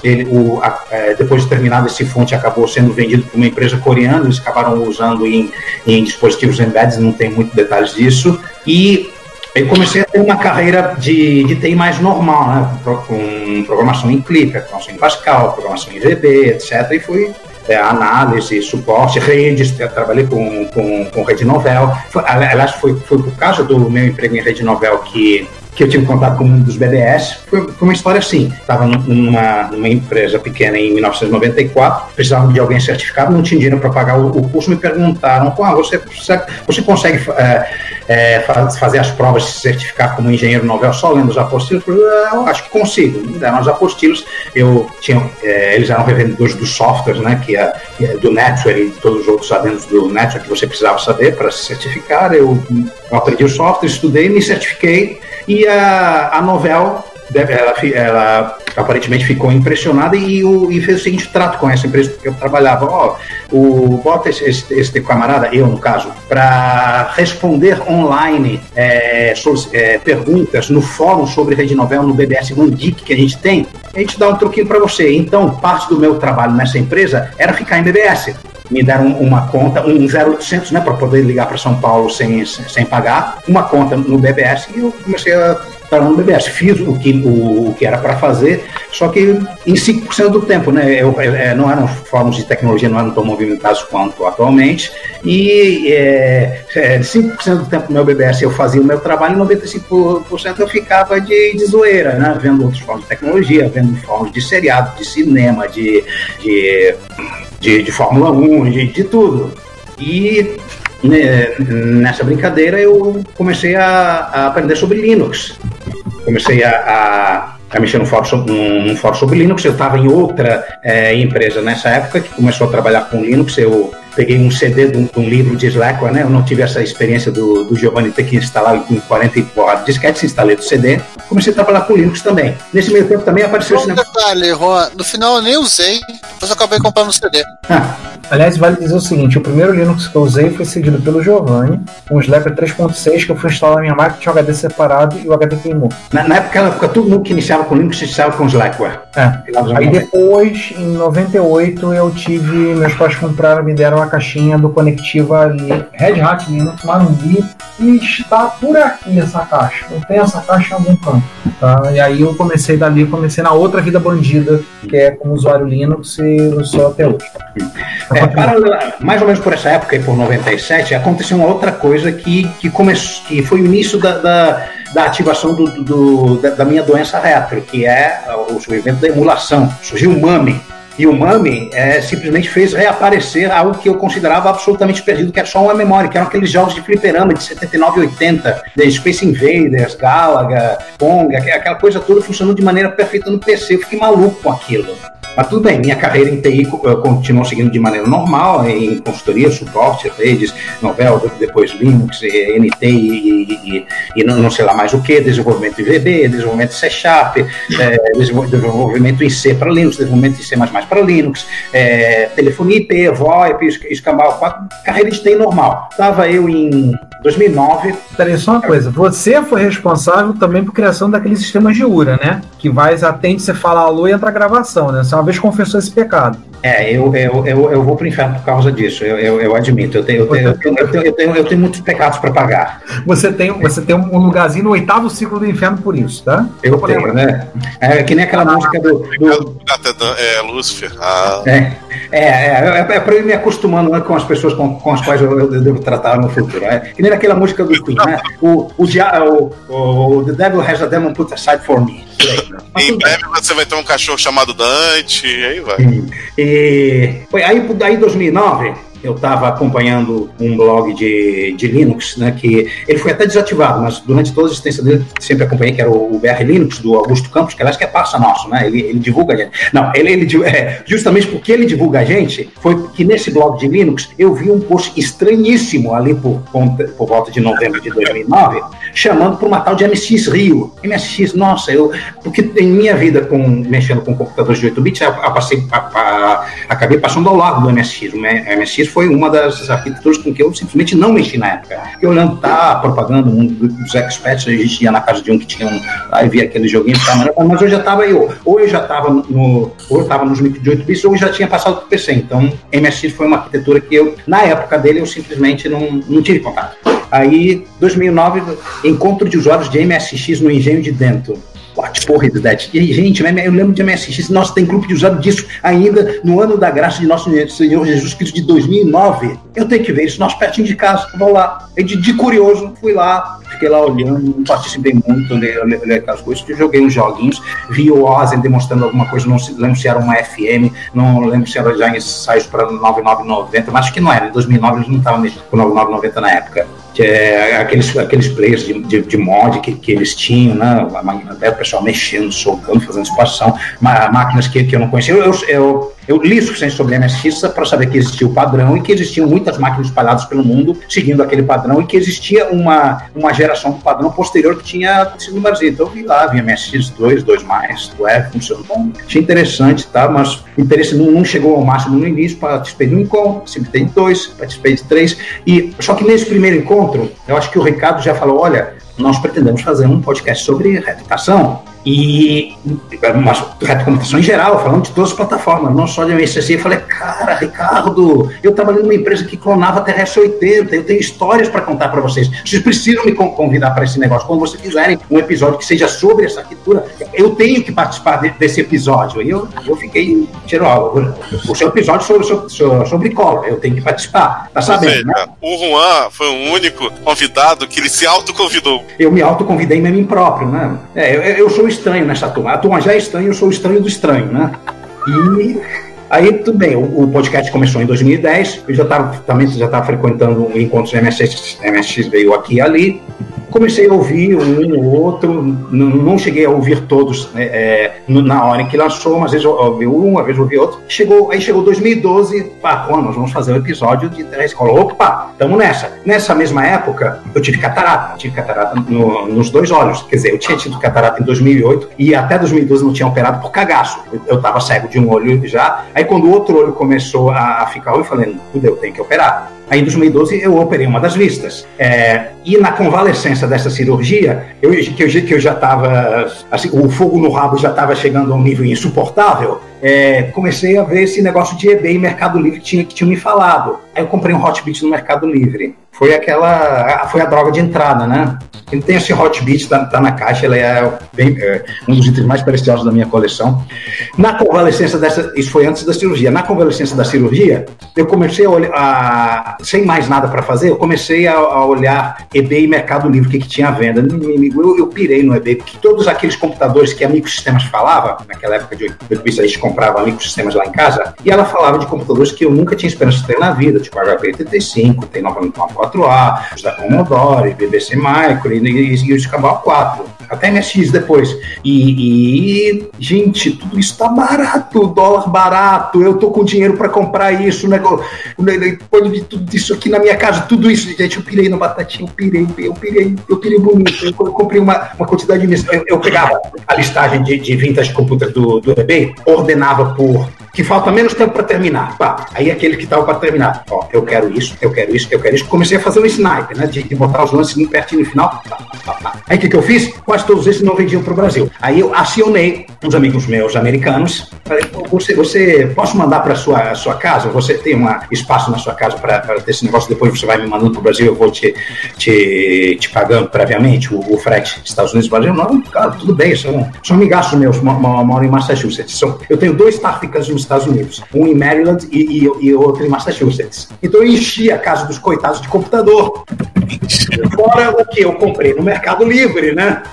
É, depois de terminado esse fonte, acabou sendo vendido para uma empresa coreana. Eles acabaram usando em, em dispositivos embedded, não tem muitos detalhes disso. E eu comecei a ter uma carreira de, de TI mais normal, né? Pro- com programação em Clipper, programação em Pascal, programação em VB, etc. E fui é, análise, suporte, redes, trabalhei com, com, com Rede Novel. Foi, ali- aliás, foi, foi por causa do meu emprego em Rede Novel que, que eu tive contato com um dos BBS. Foi, foi uma história assim. Estava numa, numa empresa pequena em 1994, precisavam de alguém certificado, não tinha dinheiro para pagar o, o curso, me perguntaram, ah, você, consegue- você consegue é, é, fa- fazer as provas de se certificar como engenheiro novel só lendo os apostilos? "Ah, eu acho que consigo. Me deram os apostilos, eu tinha, é, eles eram revendedores dos softwares, né, que é, é do Netware e todos os outros adendos do Netware que você precisava saber para se certificar. Eu, eu aprendi o software, estudei, me certifiquei e a, a Novel ela, ela aparentemente ficou impressionada e, o- e fez o seguinte trato com essa empresa que eu trabalhava. Ó, o, bota esse, esse, esse camarada, eu no caso, para responder online é, é, perguntas no fórum sobre Rede Novel no BBS Geek que a gente tem. A gente dá um truquinho para você. Então, parte do meu trabalho nessa empresa era ficar em BBS me deram uma conta, um 0800, né, para poder ligar para São Paulo sem, sem, pagar, uma conta no BBS e eu comecei a trabalhar no BBS. Fiz o que, o, que era para fazer, só que em 5% do tempo, né, eu, é, não eram fóruns de tecnologia, não eram tão movimentados quanto atualmente, e é, é, 5% do tempo no meu BBS eu fazia o meu trabalho e 95% eu ficava de, de zoeira, né, vendo outros fóruns de tecnologia, vendo fóruns de seriado, de cinema, de, de de, de Fórmula 1, de, de tudo. E né, nessa brincadeira eu comecei a, a aprender sobre Linux. Comecei a, a, a mexer num fórum, sobre, num, num fórum sobre Linux. Eu estava em outra é, empresa nessa época que começou a trabalhar com Linux. Eu peguei um CD de um, de um livro de Slackware, né? Eu não tive essa experiência do, do Giovanni ter que instalar com 40 e porrada de disquetes, instalei do CD. Comecei a trabalhar com Linux também. Nesse meio tempo também apareceu esse Um negócio. detalhe, Juan, no final eu nem usei, depois eu acabei comprando um CD. Aliás, vale dizer o seguinte: o primeiro Linux que eu usei foi seguido pelo Giovanni, um Slapper 3.6 que eu fui instalar na minha máquina, tinha um HD separado e o HD queimou. Na, na época, época, todo mundo que iniciava com Linux iniciava com Slackware. É. Aí depois, em 98, eu tive. Meus pais compraram, me deram a caixinha do Conectiva Red Hat Linux Marumbi, e está por aqui essa caixa. Eu tenho essa caixa em algum canto. Tá? E aí eu comecei dali, comecei na outra vida bandida, que é como usuário Linux, e eu sou até hoje. É, paralela- mais ou menos por essa época, por 97, aconteceu uma outra coisa que, que, começou, que foi o início da, da, da ativação do, do- da minha doença retro, que é o surgimento da emulação. Surgiu o MAME. E o MAME é, simplesmente fez reaparecer algo que eu considerava absolutamente perdido, que era só uma memória, que eram aqueles jogos de fliperama de 79 e 80, de Space Invaders, Galaga, Pong, aqu- aquela coisa toda funcionando de maneira perfeita no PC. Eu fiquei maluco com aquilo. Mas tudo bem, minha carreira em TI eh, continuou seguindo de maneira normal, em consultoria, suporte, redes, novel, de- depois Linux, eh, NT e, e- e- e não, sei lá mais o que, desenvolvimento em VB, desenvolvimento C Sharp, eh, desenvol- desenvolvimento em C para Linux, desenvolvimento em C++ para Linux, eh, telefonia IP, VoIP, es- escambau 4, carreira de TI normal. Estava eu em 2009. Peraí, só uma coisa. Você foi responsável também por criação daquele sistema de URA, né? Que vai, atende, você fala alô e entra a gravação, né? Você uma vez confessou esse pecado. É, eu, eu, eu, eu vou pro inferno por causa disso, eu, eu, eu admito. Eu tenho, eu, tenho, eu, tenho, eu, tenho, eu, tenho, eu tenho muitos pecados para pagar. Você tem, você tem um lugarzinho no oitavo ciclo do inferno por isso, tá? Eu tenho, né? É que nem aquela música do. do É, Lúcifer. Ah. é, é, é, é, é para eu ir me acostumando né, com as pessoas com, com as quais eu, eu devo tratar no futuro. É que nem aquela música do Queen, né? O, o, dia, o, o The Devil Has a Demon Put Aside for Me. Em breve você vai ter um cachorro chamado Dante, e aí vai. E foi aí, daí 2009, eu estava acompanhando um blog de, de Linux, né, que ele foi até desativado, mas durante toda a existência dele sempre acompanhei, que era o, o BR Linux, do Augusto Campos, que aliás que é parça nosso, né, ele, ele divulga a gente. Não, ele, ele é, justamente porque ele divulga a gente, foi que nesse blog de Linux eu vi um post estranhíssimo ali por, por volta de novembro de 2009, chamando por uma tal de MSX Rio. MSX, nossa, eu, porque em minha vida com, mexendo com computadores de 8 bits, eu, eu passei, a, a, acabei passando ao lado do MSX. O MSX foi uma das arquiteturas com que eu simplesmente não mexi na época. Eu olhando tá, propaganda, um dos experts, a gente ia na casa de um que tinha um, aí via aquele joguinho, tá, mas eu já estava eu, ou eu já estava no, ou eu estava nos de 8 bits, ou eu já tinha passado para o PC. Então, MSX foi uma arquitetura que eu, na época dele, eu simplesmente não, não tive contato. Aí, 2009, encontro de usuários de MSX no Engenho de Dentro. What porra that? E, gente, eu lembro de MSX, nossa, tem grupo de usuário disso ainda no ano da graça de nosso Senhor Jesus Cristo de 2009. Eu tenho que ver isso, nós pertinho de casa, vou lá. E de, de curioso, fui lá, fiquei lá olhando, não participei muito, olhei aquelas coisas, joguei uns joguinhos, vi o Ozen demonstrando alguma coisa, não lembro se era uma FM, não lembro se era já ensaios para 9990, mas acho que não era, em 2009 eles não estavam com 9990 na época que é aqueles, aqueles players de, de, de mod que, que eles tinham, né? Até o pessoal mexendo, soltando, fazendo expansão, máquinas que, que eu não conhecia. Eu, eu, eu li o suficiente sobre MSX para saber que existia o padrão e que existiam muitas máquinas espalhadas pelo mundo seguindo aquele padrão e que existia uma, uma geração do padrão posterior que tinha esse númerozinho. Então eu vi lá, vi MSX 2, 2 mais, web, funcionou. Bom, achei interessante, tá? Mas o interesse não, não chegou ao máximo no início, participei do encontro, participei de dois, participei de três. E, só que nesse primeiro encontro, eu acho que o Ricardo já falou: olha, nós pretendemos fazer um podcast sobre reputação e uma recomendação em geral, falando de todas as plataformas, não só de MSC. Eu falei, cara, Ricardo, eu trabalhei numa empresa que clonava TRS-80, eu tenho histórias para contar para vocês. Vocês precisam me convidar para esse negócio. Quando vocês fizerem um episódio que seja sobre essa arquitetura, eu tenho que participar de, desse episódio. E eu, eu fiquei, tirou, o seu episódio sobre, sobre, sobre cola, eu tenho que participar. Tá sabendo? Seja, né? O Juan foi o único convidado que ele se autoconvidou. Eu me autoconvidei mim próprio, né? É, eu, eu sou estranho nessa turma. A turma já é estranha, eu sou o estranho do estranho, né? E aí, tudo bem, o, o podcast começou em 2010, eu já estava também já estava frequentando encontros MSX, MSX veio aqui e ali comecei a ouvir um ou outro, não, não cheguei a ouvir todos né, é, na hora em que lançou, mas às vezes eu ouvi um, às vezes ouvi outro. Chegou, aí chegou 2012, pá, pô, nós vamos fazer um episódio de escola. Opa, estamos nessa. Nessa mesma época, eu tive catarata, tive catarata no, nos dois olhos. Quer dizer, eu tinha tido catarata em 2008 e até 2012 não tinha operado por cagaço. Eu, estava cego de um olho já. Aí quando o outro olho começou a, a ficar, eu falei, fudeu, tem que operar. Aí em 2012 eu operei uma das vistas. É, e na convalescença dessa cirurgia, eu, que, eu, que eu já estava, assim, o fogo no rabo já estava chegando a um nível insuportável, é, comecei a ver esse negócio de eBay e Mercado Livre tinha, que tinha me falado. Aí eu comprei um Hotbit no Mercado Livre. Foi aquela, foi a droga de entrada, né? Ele tem esse Hotbit, tá, tá na caixa, ele é, bem, é, um dos itens mais preciosos da minha coleção. Na convalescença dessa, isso foi antes da cirurgia. Na convalescença da cirurgia, eu comecei a olhar, a, sem mais nada para fazer, eu comecei a, a, olhar eBay e Mercado Livre, o que, que tinha à venda. Eu, eu pirei no eBay, porque todos aqueles computadores que a Microsistemas falava, naquela época de 8 bits, a gente comprava microsistemas lá em casa, e ela falava de computadores que eu nunca tinha esperança de ter na vida, tipo HP 85, tem 994A, os da Commodore, BBC Micro, e, e, e os Cabal 4, até MSX depois. E, e, gente, tudo isso tá barato, dólar barato, eu tô com dinheiro para comprar isso, negócio, põe tudo isso aqui na minha casa, tudo isso, gente, eu pirei no batatinha, eu pirei, eu pirei, eu pirei bonito, eu comprei uma, uma quantidade imensa, eu, eu pegava a listagem de, de vintage computers do, do eBay, ordenava por que falta menos tempo para terminar. Pá, aí aquele que estava para terminar, ó, eu quero isso, eu quero isso, eu quero isso. Comecei a fazer um sniper, né? De, de botar os lances pertinho no final. Pá, pá, pá. Aí o que, que eu fiz? Quase todos esses não vendiam para o Brasil. Aí eu acionei uns amigos meus americanos. Falei, você, você posso mandar para sua sua casa? Você tem um espaço na sua casa para ter esse negócio? Depois você vai me mandando para o Brasil, eu vou te, te, te pagando previamente o, o frete Estados Unidos Brasil. Não, cara, tudo bem, são, são amigaços meus, moro em Massachusetts. São, eu tenho dois Tarficas nos Estados Unidos, um em Maryland e, e, e outro em Massachusetts. Então eu enchi a casa dos coitados de computador. Fora o que eu comprei no Mercado Livre, né?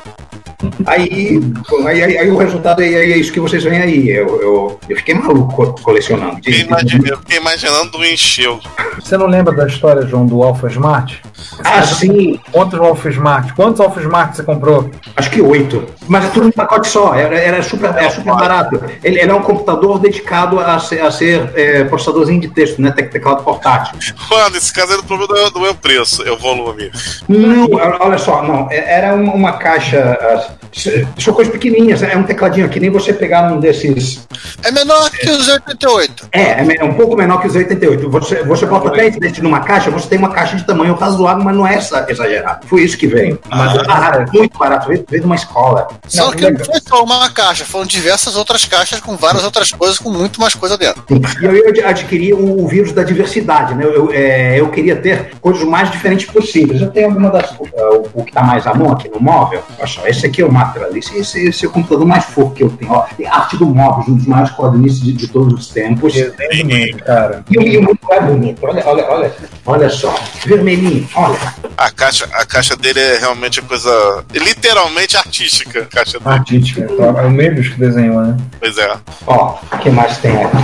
Aí, aí, aí, aí o resultado é, é isso que vocês veem aí. Eu, eu, eu fiquei maluco co- colecionando. Fiquei Eu fiquei imaginando o encheu. Você não lembra da história, João, do Alpha Smart? Ah, sim. Quantos Alpha Smart? Quantos Alpha Smart você comprou? Acho que oito. Mas é tudo um pacote só. Era, era super, é super barato. Ele, ele é um computador dedicado a ser, a ser é, processadorzinho de texto, né? Tec- Teclado portátil. Mano, esse caso é do problema do, meu preço, é o volume. Não, olha só, não. é- Era uma, uma caixa. Ah, São coisas pequenininhas. É um tecladinho que nem você pegar um desses. É menor que os 88. É, é é um pouco menor que os 88. Você, você bota 10 desses numa caixa, você tem uma caixa de tamanho razoável, mas não é essa- exagerado. Foi isso que veio. Mas é barato, muito barato. Veio, veio de uma escola. Só que não foi só uma caixa, foram diversas outras caixas com várias outras coisas, com muito mais coisa dentro. E eu, eu adquiri o, o vírus da diversidade, né? Eu, é, eu queria ter coisas o mais diferentes possíveis. Eu tenho alguma das. O, o que está mais à mão aqui no móvel. Olha só, esse aqui é o mato. Esse, esse é o computador mais fofo que eu tenho. Ó, arte do Mobius, um dos maiores quadrinistas de, de, todos os tempos. Sim, cara. E o livro é bonito. Olha, olha, olha, olha só. Vermelhinho, olha. A caixa, a caixa dele é realmente coisa é literalmente artística. Caixa dele. Artística. É o mesmo que desenhou, né? Pois é. Ó, o que mais tem aqui?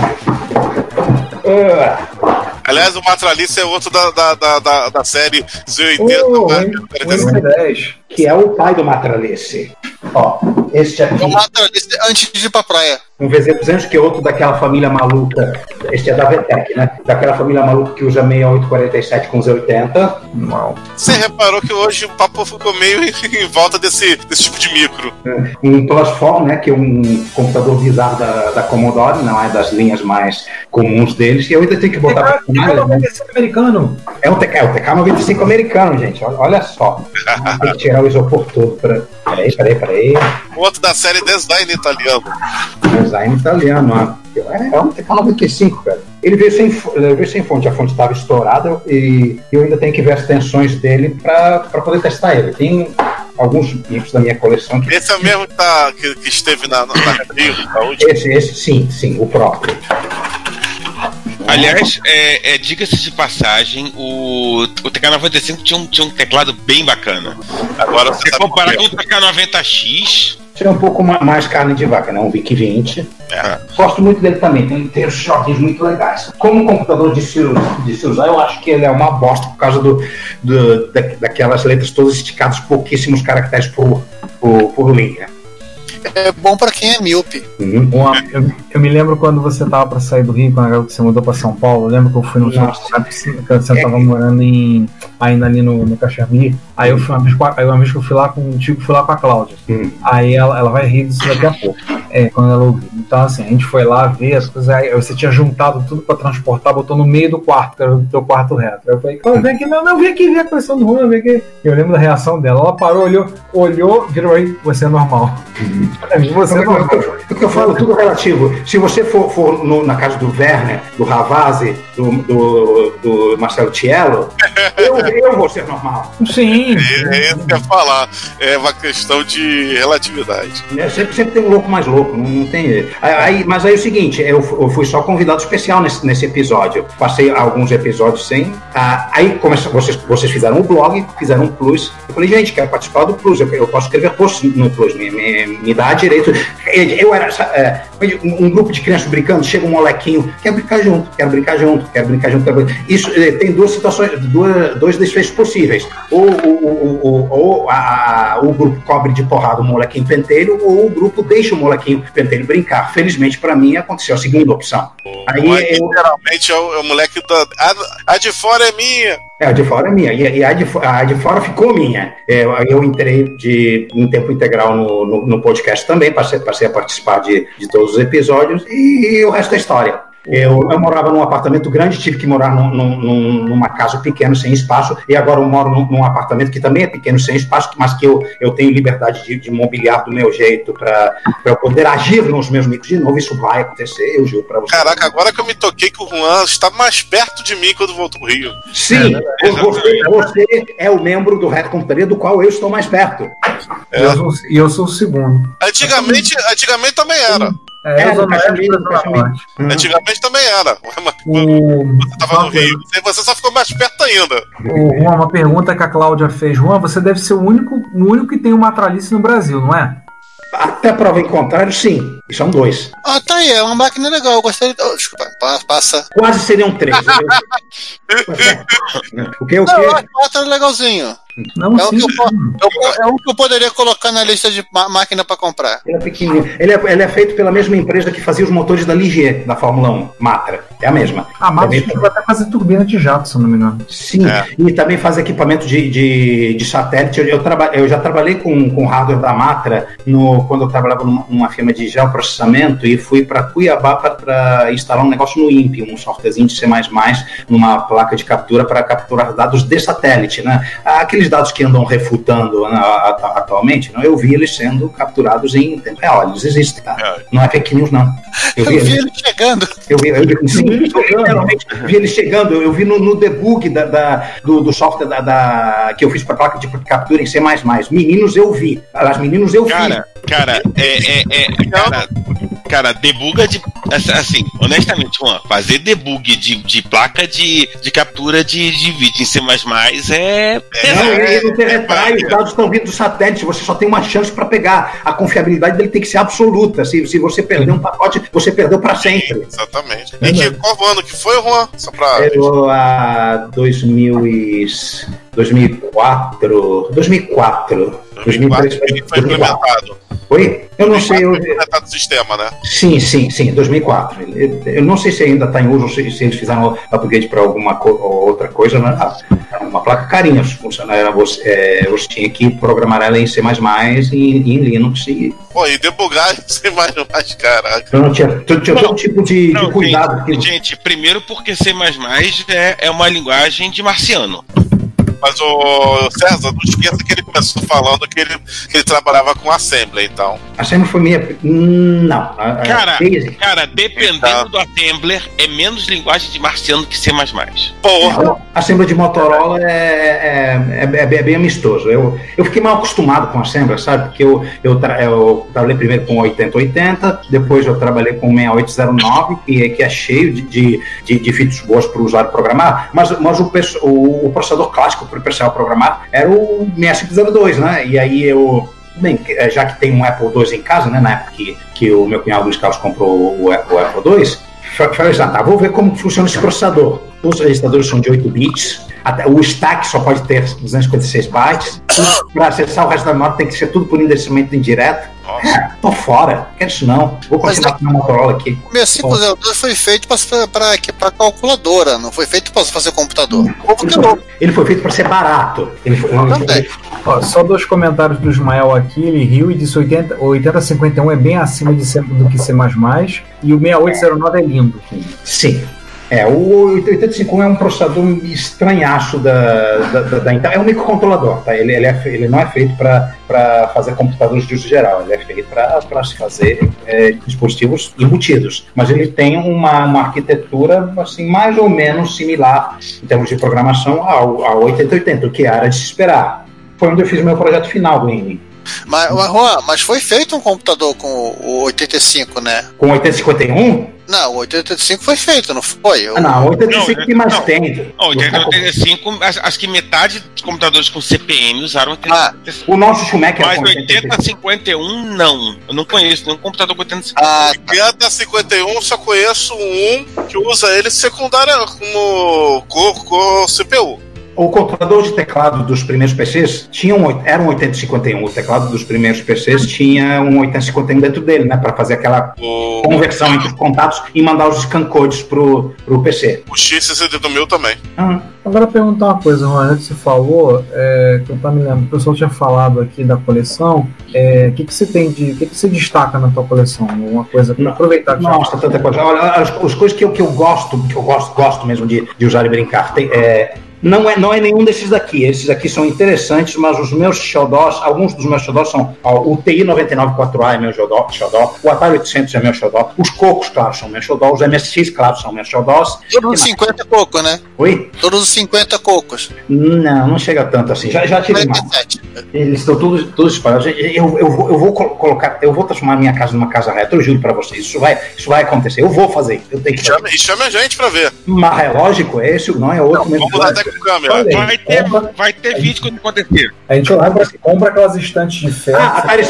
Uh. Aliás, o Matralice é outro da, da, da, da, da série Z80. Oh, né? 10 que é o pai do Matralice. Ó, este aqui. O Matralice antes de ir pra praia. Um VZ200 que é outro daquela família maluca. Este é da VTEC, né? Daquela família maluca que usa 6847 com Z80. Não. Você reparou que hoje o papo ficou meio em volta desse, desse tipo de micro. Um Plusform, né? Que é um computador bizarro da, da Commodore, não é das linhas mais comuns deles. E eu ainda tenho que botar pra funcionar, né? americano. É o TK, é o TK95 americano, gente. Olha, só. Tem que tirar o isopor todo. Pra... Peraí, peraí, peraí. Outro da série Design italiano. Design italiano, ó. É um TK95, cara. Ele veio sem, ele veio sem fonte, a fonte estava estourada e eu ainda tenho que ver as tensões dele para poder testar ele. Tem alguns micros da minha coleção que. Esse é o mesmo que, tá, que, que esteve na, na, na Rio. Esse, esse, sim, sim, o próprio. Aliás, é, é, diga-se de passagem, o, o TK95 tinha um, tinha um teclado bem bacana. Agora Se você comparar com o TK90X, Esse é um pouco ma- mais carne de vaca, né? Um VIC 20. É. Gosto muito dele também, tem, tem shortinhos muito legais. Como computador de se, de se usar, eu acho que ele é uma bosta por causa do, do, da, daquelas letras todas esticadas, pouquíssimos caracteres por, por, por linha. É bom pra quem é míope. Uhum. Uma- eu, eu me lembro quando você tava pra sair do Rio, quando você mudou pra São Paulo. Eu lembro que eu fui no que você tava morando em. ainda ali no, no Caxambi. Aí eu fui uma vez, aí uma vez que eu fui lá com o Tico, fui lá com a Cláudia. Hum. Aí ela, ela vai rir disso daqui a pouco. É, quando ela ouvir. Então, assim, a gente foi lá ver as coisas. Aí você tinha juntado tudo pra transportar, botou no meio do quarto, que era o teu quarto reto. Aí eu falei, Cláudia, vem aqui, não, não, vem aqui ver a coleção do Juan, vem aqui. Eu lembro da reação dela. Ela parou, olhou, olhou, virou aí, você é normal. Pra mim, você é O que eu- normal. o que eu falo, tudo relativo. Se você for, for no- na casa do Werner, do Ravazzi, do, do, do Marcelo Tiello, eu, eu vou ser normal. Sim. É isso que eu ia falar. É uma questão de relatividade. né? Sempre, sempre tem um louco mais louco, não, não tem. Aí, mas aí é o seguinte, eu, fu- eu fui só convidado especial nesse, nesse episódio. Passei alguns episódios sem. ah, aí começa, vocês, vocês fizeram o blog, fizeram um plus. Eu falei, gente, quero participar do plus. Eu, eu posso escrever posts no plus, me, me, me dá direito. Eu era é, um, um grupo de crianças brincando, chega um molequinho, quer brincar junto, quero brincar junto, quero brincar junto. Brincar. Isso eh, tem duas situações, duas, dois desfechos possíveis. Ou, o- o- o- ou a- a- o grupo cobre de porrada o molequinho pentelho, ou o grupo deixa o molequinho pentelho brincar. Felizmente, para mim, aconteceu a segunda opção. Aí Mas, eu, literalmente é o, é o moleque da. A, a de fora é minha. É, a de fora é minha. E, e a, de, a de fora ficou minha. É, aí eu entrei de, em tempo integral no, no, no podcast também, passei, passei a participar de, de todos os episódios e, o resto é história. Eu, eu morava num apartamento grande, tive que morar num- num- num- numa casa pequena, sem espaço, e agora eu moro num, num apartamento que também é pequeno, sem espaço, mas que eu, eu tenho liberdade de, de mobiliar do meu jeito para eu poder agir nos meus micros de novo. Isso vai acontecer, eu juro para você. Caraca, agora que eu me toquei que o Juan está mais perto de mim quando voltou pro Rio. Sim, você, você é o membro do Red Computaria do qual eu estou mais perto. E eu sou, eu sou o segundo. Antigamente, antigamente também era. É, É, Zona Norte. Hum. Antigamente também era. O, Você tava no Rio. E você só ficou mais perto ainda. o, Juan, uma pergunta que a Cláudia fez. Juan, você deve ser o único, o único que tem uma tralice no Brasil, não é? Até prova em contrário, sim. São dois. Ah, tá aí, é uma máquina legal. Eu gostaria. Oh, desculpa, pa- passa. Quase seriam três. o que? O Não, que? acho quatro é legalzinho. Não, É um, sim. que eu, eu- é um que eu poderia colocar na lista de máquina pra comprar. Ele é pequenininho. Ele é, ele é feito pela mesma empresa que fazia os motores da Ligier, da Fórmula 1, Matra. É a mesma. A Também- chegou até fazer turbina de jato, se não me engano. Sim, É. e também faz equipamento de, de, de satélite. Eu, eu, traba- eu já trabalhei com, com hardware da Matra no, quando eu trabalhava numa, numa firma de geoprocessamento e fui para Cuiabá para instalar um negócio no INPE, um softwarezinho de C++ numa placa de captura para capturar dados de satélite. Né? Aqueles dados que andam refutando né, atu- atualmente, não, eu vi eles sendo capturados em tempo real. Eles existem, tá? É. Não é fake news, não. Eu vi ele chegando. Eu vi, eu vi, sim, eu vi ele chegando. Eu vi no, no debug da, da- do, do software da, da- que eu fiz para placa de captura em C. Meninos eu vi. As meninos eu vi. Cara, cara, é, é, é cara, cara, debuga de. Assim, honestamente, Juan, fazer debug de, de placa de, de captura de, de vídeo em C é. Não, pesado. ele, ele não tem retrai, os dados estão vindo do satélite, você só tem uma chance para pegar. A confiabilidade dele tem que ser absoluta. Se, se você perder um pacote, você perdeu para sempre. Exatamente. E que, qual ano que foi, Juan? Só pra. Eu, a 2000 e 2004, 2004, 2003, Ele foi 2004. implementado. Oi? Eu não sei, eu, Foi implementado o sistema, né? Sim, sim, sim, 2004. Eu, não sei se ainda está em uso, se, se eles fizeram upgrade para alguma co ou outra coisa. Né? Ah, Uma placa carinha, funcionava, você, é, você tinha que programar ela em C++ e em Linux. E Pô, e debugar mais mais, caraca. eu não tinha, tu- tinha todo tipo de, de Não, cuidado. gente, gente, primeiro porque C é, é uma linguagem de marciano. Mas o César, não esqueça que ele começou falando que ele, que ele trabalhava com Assembly, então. A SEMA foi minha. hum, Não. a- a- Cara, Basic. cara, dependendo Então. do assembler, é menos linguagem de marciano que C. Porra! A Assembly de Motorola é, é, é, é bem- é bem amistoso. Eu, eu fiquei mal acostumado com a Assembly, sabe? Porque eu, eu, tra- eu trabalhei primeiro com 8080, depois eu trabalhei com 6809, que é, que é cheio de, de, de, de features boas para o usuário programar, mas, mas o, o, o processador clássico o pessoal programar era o 6502, né? E aí eu. Bem, eh, já que tem um Apple II em casa, né? Na época que, que o meu cunhado Luiz Carlos comprou o, Apple- o Apple II, fa- falei assim, ah, tá, vou ver como funciona esse processador. Os registradores são de 8 bits, até- o stack só pode ter 256 bytes, para acessar o resto da memória tem que ser tudo por endereçamento indireto. Nossa. É, tô fora, quero isso não. Vou Mas continuar com a Motorola aqui. O 6502 foi feito para equipar calculadora, não foi feito para fazer computador. Ele foi feito para ser barato. Ele foi, ele. Ó, só dois comentários do Ismael aqui. Ele riu e disse 80, 8051 é bem acima de do que C. E o 6809 é lindo. Sim. É, o 885 é um processador estranhaço da, da, da, da Intel. É um microcontrolador, tá? Ele, ele, é ele não é feito para fazer computadores de uso geral, ele é feito para se fazer é, dispositivos embutidos. Mas ele tem uma, uma arquitetura assim, mais ou menos similar em termos de programação ao, ao 8080, o que era de se esperar. Foi onde eu fiz meu projeto final do INE. Mas, mas, Juan, mas foi feito um computador com o 85, né? Com 8051? Não, o 85 foi feito, não foi? Eu- Ah, não, 85 Não, que mais não. tem. Não, 85, acho que metade dos computadores com CPM usaram 8055. O nosso Schumacher Mas com 8051 não. Eu não conheço nenhum computador com 8051. Ah, 5051 só conheço um que usa ele secundária como co, co CPU. O controlador de teclado dos primeiros PCs tinha um, era um 8051. O teclado dos primeiros PCs tinha um 8051 dentro dele, né? Para fazer aquela O, conversão entre os contatos e mandar os scan codes pro, pro PC. o X61000 também. Ah, Agora perguntar uma coisa, Juan, antes você falou, é, que eu tá me lembrando, o pessoal tinha falado aqui da coleção, é, o que, que você tem de. O que, que você destaca na tua coleção? Uma coisa para aproveitar que já- Nossa, tanta coisa. Olha, as, as coisas que eu, que eu gosto, que eu gosto, gosto mesmo de, de usar e brincar. Tem, é, Não é, não é nenhum desses daqui. Esses aqui são interessantes, mas os meus xodós, alguns dos meus xodós são ó, o TI 994A é meu xodó, xodó, o Atari 800 é meu xodó, os Cocos, claro, são meus xodó, os MSX, claro, são meus xodós. Todos os 50 cocos, né? Oi? Todos os 50 cocos. Não, não chega tanto assim. Já, já tive mais. 47. Eles estão todos, todos espalhados. Eu, eu, vou, eu vou col- colocar, eu vou transformar a minha casa numa casa retro, eu juro pra vocês. Isso vai, isso vai acontecer. Eu vou fazer. Eu tenho que fazer. Chame, e chame a gente pra ver. Mas é lógico, é esse, não é outro mesmo. Vamos até câmera. Vai ter, compra- vai ter vídeo quando acontecer. A gente compra, compra aquelas estantes de ferro. Ah, Atari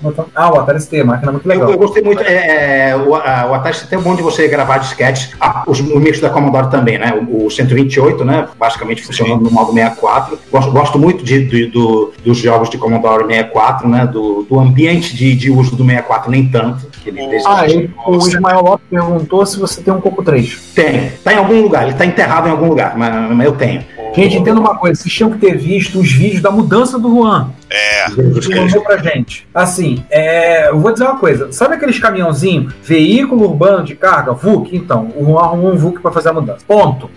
bota- Ah, o Atari ST, máquina muito Eu, legal. eu gostei muito. É, é, o, a, o Atari é bom de você gravar disquetes. Ah, os, os mix da Commodore também, né? O, o 128, né? Basicamente funcionando no modo 64. Gosto, gosto muito de, de- do- dos jogos de Commodore 64, né? Do, do ambiente de, de uso do 64, nem tanto. ele Ah, e o Ismael Lopes perguntou se você tem um Coco 3. Tem. Tá em algum lugar. Ele tá enterrado em algum lugar, mas, mas eu tenho. Gente, entenda uma coisa, vocês tinham que ter visto os vídeos da mudança do Juan. É. Ele mandou pra gente. Assim, é, eu vou dizer uma coisa. Sabe aqueles caminhãozinhos, veículo urbano de carga, VUC? Então, o Juan arrumou um VUC pra fazer a mudança. Ponto.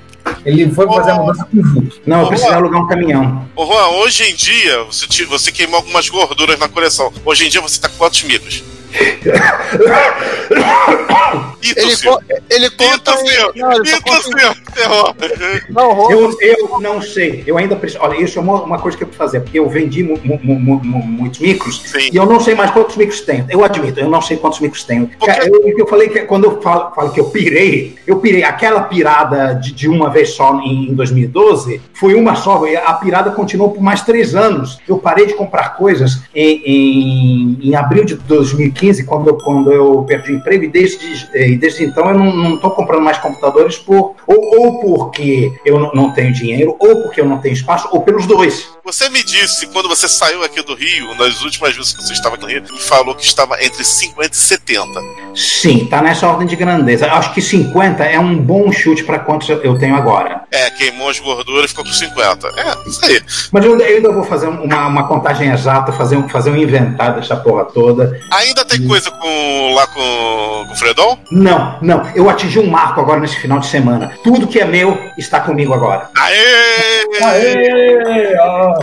Ele foi fazer a mudança com o VUC. Não, eu precisei Juan. alugar um caminhão. Ô Juan, hoje em dia, você, ti- você queimou algumas gorduras na coleção. Hoje em dia você tá com quantos micros? Ele, co- ele conta. Não, Eu, eu não sei, eu ainda preciso. Olha, isso é uma, uma coisa que eu preciso fazer, porque eu vendi mu- mu- mu- mu- muitos micros Sim. e eu não sei mais quantos micros tenho. Eu admito, eu não sei quantos micros tenho. Cara, Eu, eu falei que quando eu falo, falo que eu pirei, eu pirei. Aquela pirada de, de uma vez só em, em 2012 foi uma só. e A pirada continuou por mais três anos. Eu parei de comprar coisas em, em, em abril de 2015, quando eu, quando eu perdi o emprego, e desde, e desde então eu não estou comprando mais computadores por, ou, ou porque eu não, não tenho dinheiro, ou porque eu não tenho espaço, ou pelos dois. Você me disse, quando você saiu aqui do Rio, nas últimas vezes que você estava aqui no Rio, falou que estava entre 50 e 70. Sim, tá nessa ordem de grandeza. Acho que 50 é um bom chute para quantos eu- eu tenho agora. É, queimou as gorduras e ficou com 50. É, isso aí. Mas eu, eu ainda vou fazer uma, uma contagem exata, fazer um, fazer um inventário dessa porra toda. Ainda tem coisa com lá com, com o Fredon? Não, não. Eu atingi um marco agora nesse final de semana. Tudo que é meu está comigo agora. Aê! Aê! ó.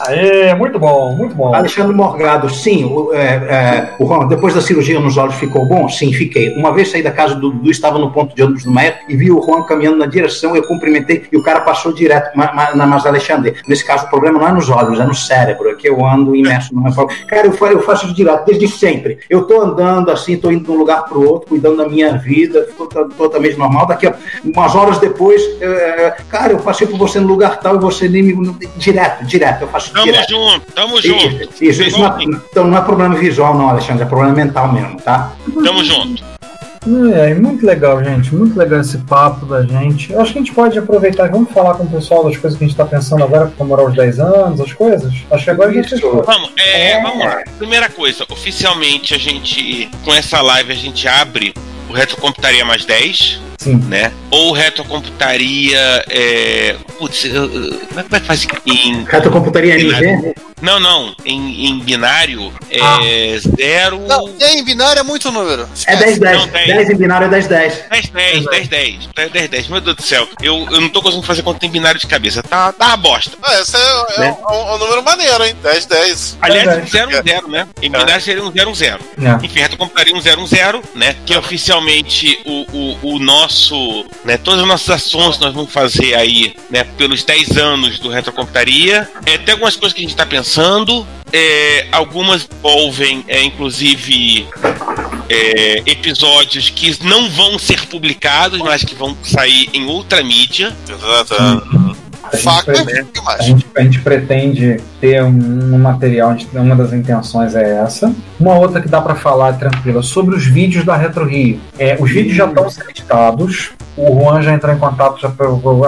Aê, muito bom, muito bom. Alexandre Morgado, sim. O, é, é, o Ron, depois da cirurgia nos olhos ficou bom? Sim, fiquei. Uma vez saí da casa do Dudu, estava no ponto de ônibus do Maia e vi o Juan caminhando na direção, eu cumprimentei e o cara passou direto. Mas, mas, mas Alexandre, nesse caso o problema não é nos olhos, é no cérebro, é que eu ando imerso numa forma. Cara, eu, eu faço isso direto, desde sempre. Eu tô andando assim, tô indo de um lugar pro outro, cuidando da minha vida, tô, tô- totalmente normal. Daqui a umas horas depois, é, cara, eu passei por você no lugar tal e você nem me. Direto, direto, eu faço Tamo direto. junto, tamo junto. isso, isso não, é, então não é problema visual, não, Alexandre, é problema mental mesmo, tá? Tamo junto. É, muito legal, gente. Muito legal esse papo da gente. Eu acho que a gente pode aproveitar. Vamos falar com o pessoal das coisas que a gente está pensando agora para comemorar os 10 anos, as coisas. Acho que agora a gente. Vamos, é, vamos lá. Primeira coisa, oficialmente a gente, com essa live, a gente abre o Retrocomputaria mais 10, Sim. né? Ou Retrocomputaria. É... Putz, eu- eu- como é que vai fazer em. Retrocomputaria NG? Não, não. Em, em binário é Ah. zero. Não, em binário é muito número. É Esquece. 10-10. Não, tem. 10 em binário é 10-10. 10, 10, 10, 10, 10, 10, meu Deus do céu, eu, eu não tô conseguindo fazer conta em binário de cabeça, tá, tá uma bosta. Ah, esse é, é Né? um, é um número maneiro, hein? 10, 10. Aliás, É, um 0, um 0, né? Em binário seria um 0, um 0. É. Enfim, retrocomputaria um 0, um 0, né? Que é oficialmente o, o, o nosso, né? Todas as nossas ações que nós vamos fazer aí, né? Pelos 10 anos do retrocomputaria. É, tem algumas coisas que a gente tá pensando, é, algumas envolvem, é, inclusive, é, episódios que não vão ser publicados, mas que vão sair em outra mídia. Tá, tá. A gente, Faca é a gente- a gente pretende ter um, um material, uma das intenções é essa. Uma outra que dá para falar tranquila sobre os vídeos da Retro Rio. É, os vídeos já estão editados. O Juan já entrou em contato, já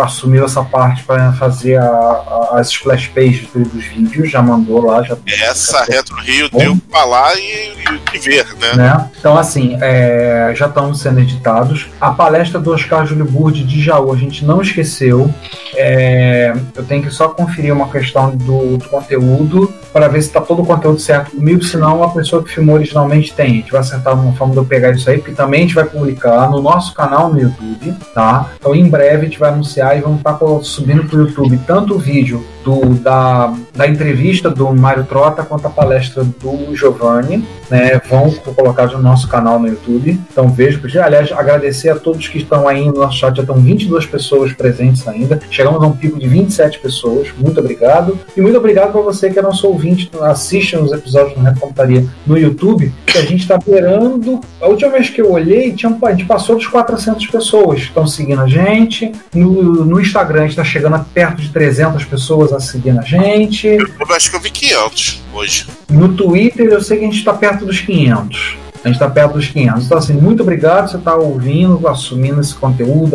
assumiu essa parte para fazer a- a- as splash pages do- dos vídeos, já mandou lá, já Essa Retro Rio deu pra falar e, e, e ver, né? né? Então, assim, é, já estão sendo editados. A palestra do Oscar Júlio Burdi de Jaú, a gente não esqueceu. É, eu tenho que só conferir uma questão do, do conteúdo para ver se está todo o conteúdo certo comigo, senão a pessoa que filmou originalmente tem. A gente vai acertar uma forma de eu pegar isso aí, porque também a gente vai publicar no nosso canal no YouTube. Tá? Então em breve a gente vai anunciar e vamos estar co- subindo pro YouTube tanto o vídeo do, da, da entrevista do Mário Trota quanto a palestra do Giovanni, né? Vão colocados no nosso canal no YouTube. Então vejo, aliás, agradecer a todos que estão aí no nosso chat, já estão 22 pessoas presentes ainda. Chegamos a um pico de 27 pessoas. Muito obrigado. E muito obrigado para você que é nosso ouvinte, assiste os episódios do Reto Computaria no YouTube, que a gente está beirando. A última vez que eu olhei, tinha, a gente passou dos 400 pessoas que estão seguindo a gente. No, no Instagram, a gente está chegando a perto de 300 pessoas a seguindo a gente. Eu acho que eu vi 500 hoje. No Twitter, eu sei que a gente está perto dos 500. A gente está perto dos 500. Então, assim, muito obrigado você estar ouvindo, assumindo esse conteúdo,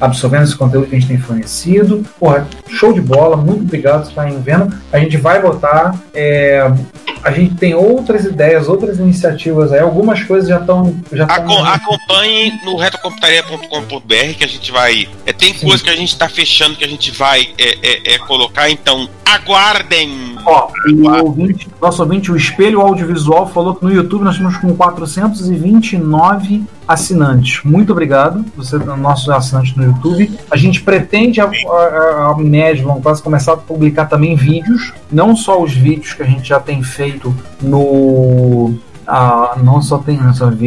absorvendo esse conteúdo que a gente tem fornecido. Porra, show de bola, muito obrigado por estarem vendo. A gente vai botar. é, a gente tem outras ideias, outras iniciativas aí. Algumas coisas já estão. Já tão- acompanhe no retrocomputaria.com.br que a gente vai. é, tem coisa que a gente tá fechando que a gente vai é, é, é, colocar, então aguardem. Ó, o ouvinte, nosso ouvinte, o Espelho Audiovisual, falou que no YouTube nós estamos com 429 assinantes. Muito obrigado, você nosso assinante no YouTube. A gente pretende, a, a, a média, vamos quase começar a publicar também vídeos, não só os vídeos que a gente já tem feito no. Ah, não só tem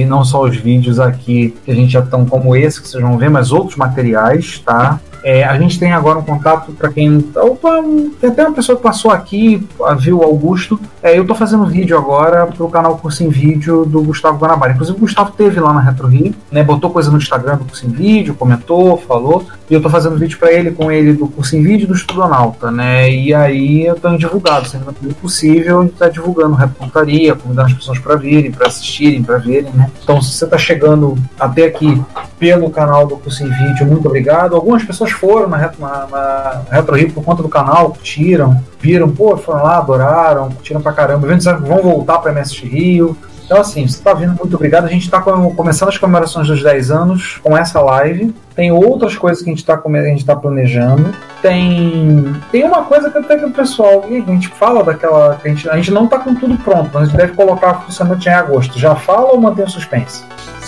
não só, os vídeos aqui que a gente já estão como esse que vocês vão ver, mas outros materiais, tá? É, a gente tem agora um contato para quem. Opa, tem até uma pessoa que passou aqui, a- viu o Augusto. É, eu estou fazendo vídeo agora pro canal Curso em Vídeo do Gustavo Guanabara. Inclusive o Gustavo teve lá na Retro Rio, né? Botou coisa no Instagram do Curso em Vídeo, comentou, falou. E eu estou fazendo vídeo para ele com ele do Curso em Vídeo do Estudonauta, né? E aí eu tenho divulgado, sempre possível, a gente está divulgando reportaria, convidando as pessoas para virem, para assistirem, para verem, né? Então se você está chegando até aqui pelo canal do Curso em Vídeo, muito obrigado. Algumas pessoas foram na, na, na Retro Rio por conta do canal, curtiram, viram, pô, foram lá, adoraram, curtiram pra caramba, vão voltar pra MSX Rio. Então, assim, você tá vindo, muito obrigado. A gente tá com- começando as comemorações dos 10 anos com essa live. Tem outras coisas que a gente tá, gente tá planejando. Tem, tem uma coisa que até que o pessoal. e A gente fala daquela. que A gente, a gente não tá com tudo pronto, mas a gente deve colocar funcionamento em agosto. Já fala ou mantém o suspense?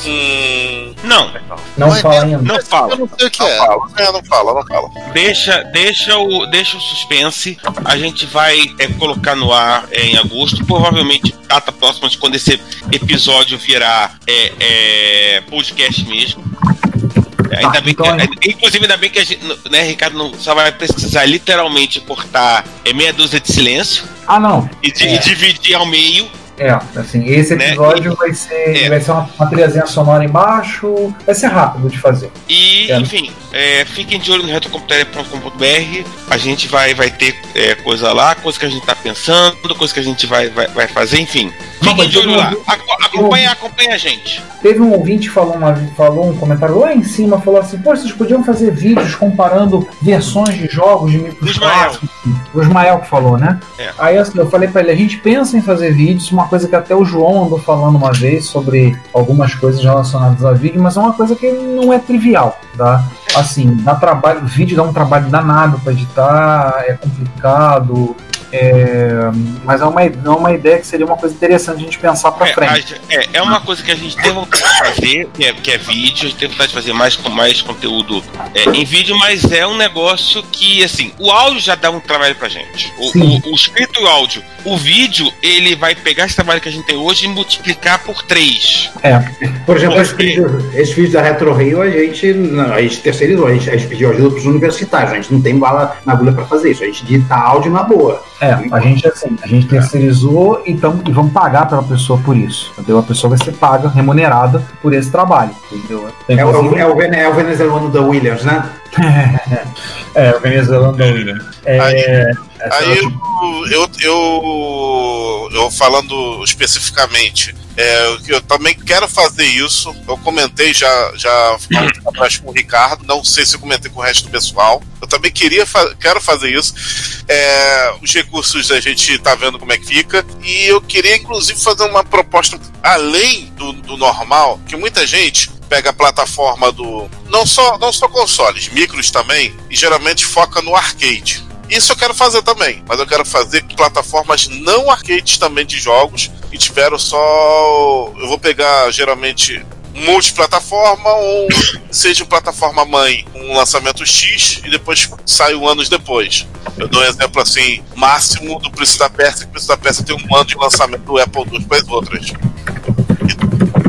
Hum, Não, Não fala ainda. não fala. Eu não sei o que não é. fala, é, não fala, não fala. Deixa, deixa, o, deixa o suspense. A gente vai é, colocar no ar é, em agosto, provavelmente data próxima de quando esse episódio virar é, é, podcast mesmo. É, Ainda Tá, bem então que, inclusive, ainda bem que a gente, né, Ricardo, não, só vai precisar literalmente cortar é, meia dúzia de silêncio Ah, não. e, É. e dividir ao meio. É, assim, esse Né? episódio vai ser. É. Vai ser uma, uma trilhazinha sonora embaixo. Vai ser rápido de fazer. E, É. enfim, é, fiquem de olho no retrocomputaria.com.br. A gente vai, vai ter é, coisa lá, coisa que a gente tá pensando, coisa que a gente vai, vai, vai fazer, enfim. Fiquem de olho eu- lá. Aco- Acompanha, acompanha a gente. Teve um ouvinte que falou, uma, falou um comentário lá em cima, falou assim, pô, vocês podiam fazer vídeos comparando versões de jogos de micros Ismael. clássicos. O Ismael que falou, né? É. Aí assim, eu falei pra ele, a gente pensa em fazer vídeos, uma coisa que até o João andou falando uma vez sobre algumas coisas relacionadas a vídeo, mas é uma coisa que não é trivial, tá? Assim, dá trabalho, o vídeo dá um trabalho danado pra editar, é complicado, é, mas é uma, é uma ideia que seria uma coisa interessante a gente pensar pra É, frente. a- é, é uma coisa que a gente tem vontade de fazer, que é, que é vídeo, a gente tem vontade de fazer mais, mais conteúdo é, em vídeo, mas é um negócio que, assim, o áudio já dá um trabalho pra gente. O, o- o escrito e o áudio. O vídeo, ele vai pegar esse trabalho que a gente tem hoje e multiplicar por três. É. Por exemplo, esse vídeo, esse vídeo da Retro Rio, a gente, não, a gente terceirizou, a gente, a gente pediu ajuda para os universitários, a gente não tem bala na agulha para fazer isso, a gente edita áudio na boa. É, a gente assim, a gente terceirizou e, tamo, e vamos pagar pela pessoa por isso. Entendeu? A pessoa vai ser paga, remunerada por esse trabalho. Entendeu? Tem, É, o, é, o, é o venezuelano da Williams, né? é, o venezuelano da William. É, essa Aí é eu, eu, eu, eu falando especificamente, é, eu- eu também quero fazer isso. Eu comentei já, já atrás com o Ricardo, não sei se eu comentei com o resto do pessoal. Eu também queria quero fazer isso. É, os recursos a gente tá vendo como é que fica. E eu queria, inclusive, fazer uma proposta além do, do normal, que muita gente pega a plataforma do. Não só, não só consoles, micros também, e geralmente foca no arcade. Isso eu quero fazer também, mas eu quero fazer plataformas não arcades também de jogos que tiveram só. Eu vou pegar geralmente multiplataforma ou seja plataforma mãe, um lançamento X e depois sai um anos depois. Eu dou um exemplo assim, máximo do preço da peça, que o da peça tem um ano de lançamento do Apple II para as outras.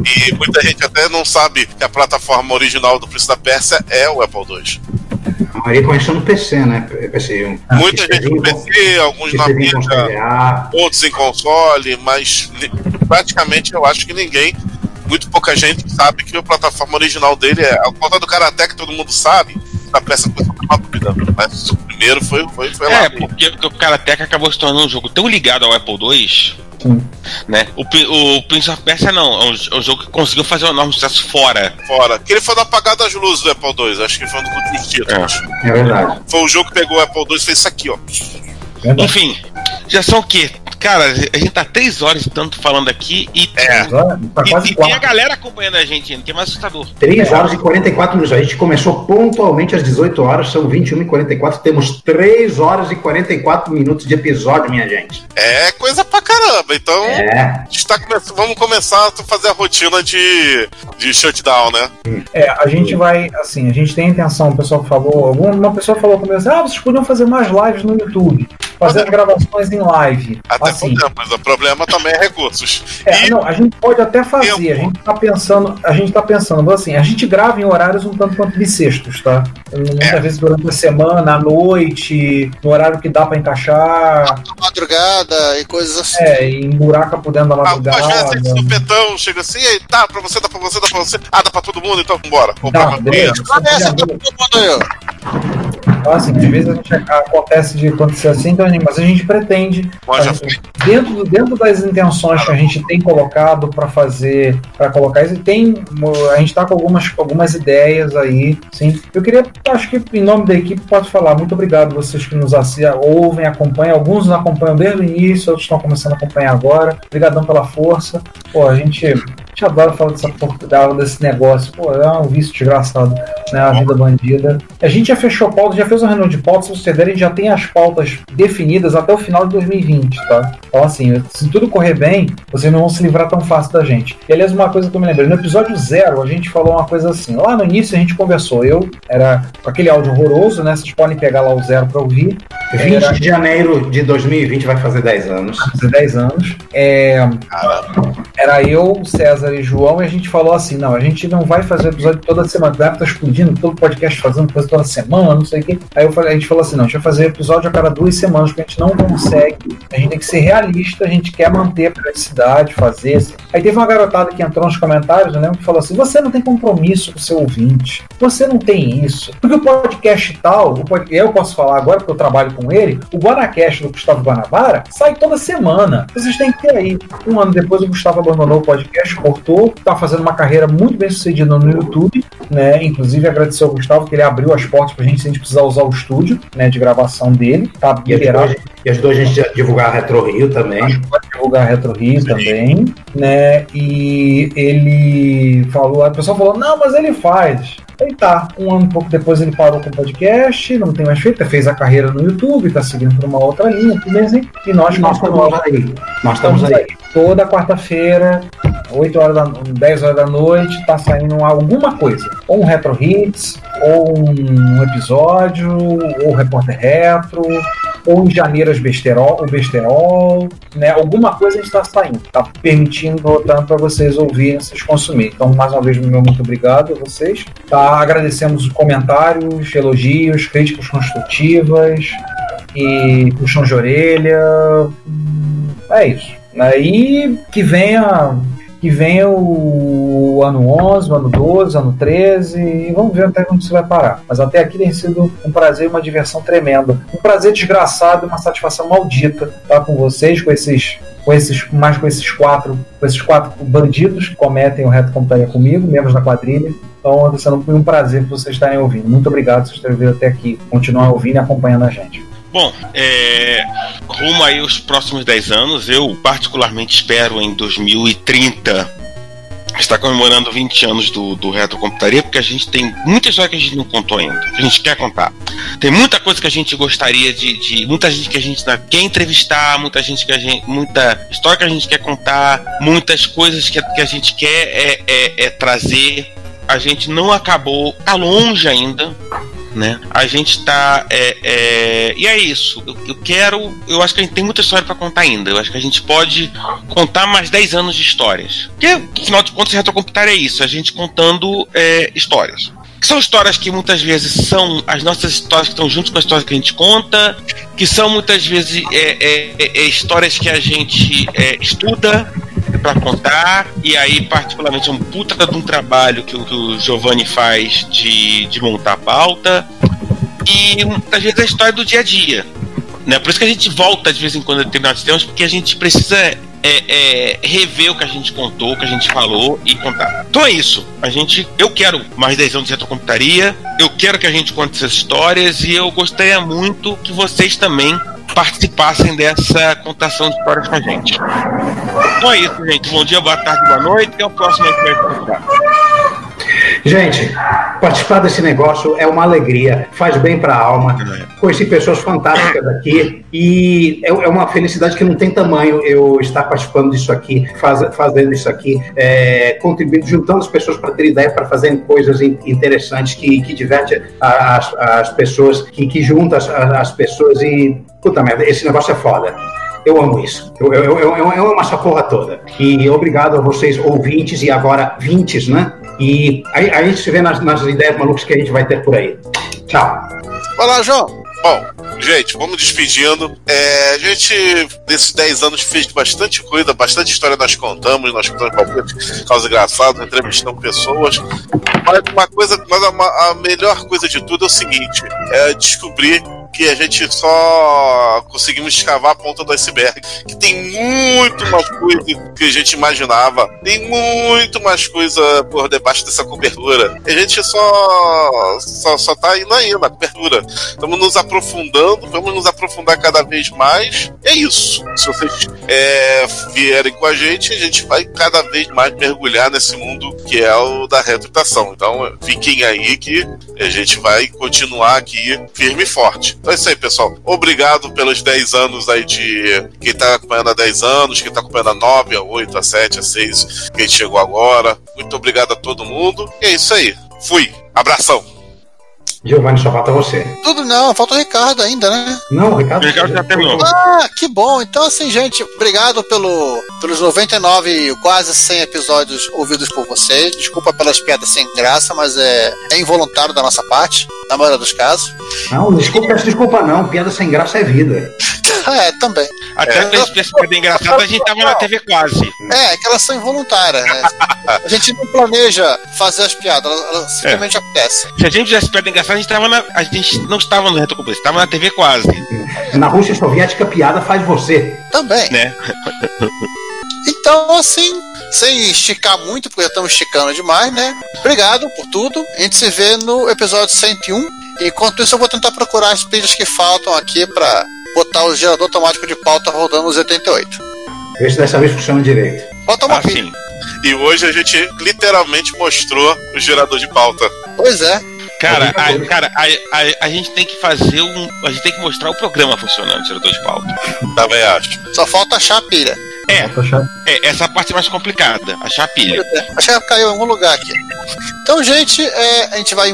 E muita gente até não sabe que a plataforma original do Príncipe da Pérsia é o Apple II. A maioria conheceu no PC, né? PC. Muita gente no PC, alguns na Amiga, outros em console, mas praticamente eu acho que ninguém, muito pouca gente sabe que a plataforma original dele é. Ao conta do Karate que todo mundo sabe, a peça foi uma dúvida. Mas o primeiro foi, foi, foi lá. É, porque, porque o Karateka acabou se tornando um jogo tão ligado ao Apple II né? O, o Prince of Persia não, é um, é um, jogo que conseguiu fazer um enorme sucesso fora. Fora. Que ele foi no apagado das luzes do Apple II, acho que foi um dos últimos títulos. É. é verdade. Foi o jogo que pegou o Apple II e fez isso aqui, ó. Enfim, já são o quê? Cara, a gente tá três horas e tanto falando aqui e, é. e, e tem a galera acompanhando a gente ainda, que é mais assustador. 3 horas e 44 minutos. A gente começou pontualmente às 18 horas, são 21 e 44. Temos 3 horas e 44 minutos de episódio, minha gente. É coisa pra caramba. Então, é. a gente tá começando, vamos começar a fazer a rotina de, de shutdown, né? É, a gente vai, assim, a gente tem a intenção, o pessoal falou, alguma pessoa falou comigo assim, ah, vocês podiam fazer mais lives no YouTube, fazer as gravações em live. Até assim. podemos, o problema também é recursos. É, e... não, a gente pode até fazer, Tempo. a gente tá pensando, a gente tá pensando, assim, a gente grava em horários um tanto quanto bissextos, tá? Muitas é. vezes durante a semana, à noite, no horário que dá para encaixar. Madrugada e coisas assim. É, e emburaca por dentro da madrugada. Às vezes o petão chega assim, e tá, pra você, dá pra você, dá pra você. Ah, dá pra todo mundo, então vambora. Vamos tá, pra beleza. Ah, tá todo mundo aí, ó. Então, assim, às vezes a gente acontece de acontecer assim, então, mas a gente pretende, dentro, dentro das intenções que a gente tem colocado para fazer, para colocar isso, tem, a gente está com algumas, algumas ideias aí, sim. Eu queria, acho que em nome da equipe, posso falar, muito obrigado vocês que nos ouvem, acompanham, alguns nos acompanham desde o início, outros estão começando a acompanhar agora. Obrigadão pela força. Pô, a gente gente adora falar dessa porra, desse negócio. Pô, é um vício desgraçado, né? A vida bandida. A gente já fechou pauta, já fez uma reunião de pautas, se vocês derem, a gente já tem as pautas definidas até o final de 2020, tá? Então, assim, se tudo correr bem, vocês não vão se livrar tão fácil da gente. E, aliás, uma coisa que eu me lembrei, no episódio zero, a gente falou uma coisa assim. Lá no início a gente conversou, eu, era com aquele áudio horroroso, né? Vocês podem pegar lá o zero pra ouvir. 20 era... de janeiro de 2020 vai fazer 10 anos. Vai fazer 10 anos. É... Era eu, César César e João, e a gente falou assim: não, a gente não vai fazer episódio toda semana. O tá explodindo, todo podcast fazendo coisa toda semana, não sei o quê. Aí falei, a gente falou assim: não, a gente vai fazer episódio a cada duas semanas, porque a gente não consegue. A gente tem que ser realista, a gente quer manter a periodicidade, fazer. Assim. Aí teve uma garotada que entrou nos comentários, eu lembro, que falou assim: você não tem compromisso com o seu ouvinte, você não tem isso. Porque o podcast tal, o pod... eu posso falar agora, porque eu trabalho com ele, o Guanacast do Gustavo Guanabara sai toda semana. Vocês têm que ter aí. Um ano depois o Gustavo abandonou o podcast, cortou, está fazendo uma carreira muito bem sucedida no YouTube, né? Inclusive agradecer ao Gustavo que ele abriu as portas para a gente se a gente precisar usar o estúdio, né, de gravação dele, tá liberado. E ajudou a gente a divulgar a Retro Rio também. Ajudou a divulgar a Retro Rio também, né? E ele falou, a pessoa falou: "Não, mas ele faz". Aí tá, um ano e pouco depois ele parou com o podcast, não tem mais feito, fez a carreira no YouTube, tá seguindo por uma outra linha, tudo bem assim. E nós, nós estamos aí. Nós estamos aí. aí. Toda quarta-feira, 8 horas da 10 horas da noite, tá saindo alguma coisa. Ou um Retro Hits, ou um episódio, ou Repórter Retro, ou em janeiro as besterol, o besterol, né? Alguma coisa a gente está saindo, tá permitindo tanto para vocês ouvirem, vocês consumirem. Então, mais uma vez, meu muito obrigado a vocês. Tá? Agradecemos os comentários, elogios, críticas construtivas e puxão de orelha. É isso. Aí que venha que venha o ano 11, o ano 12, o ano 13 e vamos ver até onde isso vai parar. Mas até aqui tem sido um prazer e uma diversão tremenda. Um prazer desgraçado uma satisfação maldita estar com vocês, com esses com esses, mais com esses quatro, com esses quatro bandidos que cometem o reto computaria comigo, membros da quadrilha. Então, sendo um prazer vocês estarem ouvindo. Muito obrigado por vocês terem vindo até aqui. Continuar ouvindo e acompanhando a gente. Bom, é, rumo aí os próximos 10 anos, eu particularmente espero em 2030 está comemorando 20 anos do, do Retrocomputaria, porque a gente tem muita história que a gente não contou ainda, que a gente quer contar. Tem muita coisa que a gente gostaria de. de muita gente que a gente quer entrevistar, muita gente que a gente. muita história que a gente quer contar, muitas coisas que, que a gente quer é, é, é trazer. A gente não acabou, tá longe ainda, né? A gente tá. É, é, e é isso. Eu, eu, quero. Eu acho que a gente tem muita história para contar ainda. Eu acho que a gente pode contar mais 10 anos de histórias. Porque, afinal de contas, retrocomputar é isso, a gente contando é, histórias. Que são histórias que muitas vezes são as nossas histórias que estão junto com a história que a gente conta, que são muitas vezes é, é, é histórias que a gente estuda, para contar, e aí, particularmente, é um puta de um trabalho que, que o Giovanni faz de, de montar a pauta, e muitas vezes a história do dia a dia. Né? Por isso que a gente volta de vez em quando a determinados temas, porque a gente precisa é, é, rever o que a gente contou, o que a gente falou e contar. Então é isso. A gente, eu quero mais 10 anos de retrocomputaria, eu quero que a gente conte essas histórias e eu gostaria muito que vocês também participassem dessa contação de histórias com a gente. Então é isso, gente. Bom dia, boa tarde, boa noite. Até o próximo episódio. Gente, participar desse negócio é uma alegria, faz bem para a alma. Conheci pessoas fantásticas aqui e é, é uma felicidade que não tem tamanho eu estar participando disso aqui, faz, fazendo isso aqui, é, contribuindo, juntando as pessoas para ter ideia, para fazerem coisas interessantes que, que diverte as, as pessoas, que, que junta as, as pessoas e puta merda, esse negócio é foda. Eu amo isso. Eu, eu, eu, eu amo essa porra toda. E obrigado a vocês, ouvintes, e agora vintes, né? E aí, a gente vê nas, nas ideias malucas que a gente vai ter por aí. Tchau. Olá, João. Bom, gente, vamos despedindo. É, a gente, nesses 10 anos, fez bastante coisa, bastante história nós contamos, nós contamos palpites, causa engraçada, entrevistamos pessoas. Mas uma coisa, mas a, a melhor coisa de tudo é o seguinte: é descobrir que a gente só conseguimos escavar a ponta do iceberg. Que tem muito mais coisa que a gente imaginava. Tem muito mais coisa por debaixo dessa cobertura. A gente só, só, só tá indo aí na cobertura. Estamos nos aprofundando, vamos nos aprofundar cada vez mais. É isso. Se vocês é, vierem com a gente, a gente vai cada vez mais mergulhar nesse mundo que é o da retrutação. Então fiquem aí que a gente vai continuar aqui firme e forte. Então é isso aí, pessoal. Obrigado pelos 10 anos aí de quem tá acompanhando há 10 anos, quem tá acompanhando há 9, a 8, a 7, a 6, quem chegou agora. Muito obrigado a todo mundo. E é isso aí. Fui. Abração. Giovanni, só falta você. Tudo não, falta o Ricardo ainda, né? Não, o Ricardo, o Ricardo já terminou. Ah, que bom. Então, assim, gente, obrigado pelo, pelos 99, quase 100 episódios ouvidos por vocês. Desculpa pelas piadas sem graça, mas é, é involuntário da nossa parte, na maioria dos casos. Não, desculpa, desculpa não. Piada sem graça é vida. é, também. Até é. essa piada engraçada a gente tava na TV quase. É, é que elas são involuntárias, né? a gente não planeja fazer as piadas, elas, elas simplesmente É. acontecem. Se a gente fizesse piada engraçada, a gente, tava na, a gente não estava no Reto Complexo, estava na TV quase. Na Rússia Soviética, piada faz você. Também. Né? Então, assim, sem esticar muito, porque já estamos esticando demais, né? Obrigado por tudo. A gente se vê no episódio 101. Enquanto isso, eu vou tentar procurar as pilhas que faltam aqui para botar o gerador automático de pauta rodando os 88. Vê se dessa vez funciona direito. Falta uma pilha. E hoje a gente literalmente mostrou o gerador de pauta. Pois é. Cara, a, cara a, a, a gente tem que fazer um. A gente tem que mostrar o programa funcionando, gerador de pauta. Também acho. Só falta achar a pilha. É, é, essa é a parte mais complicada, achar a pilha. Acho que caiu em algum lugar aqui. Então, gente, é, a, gente vai-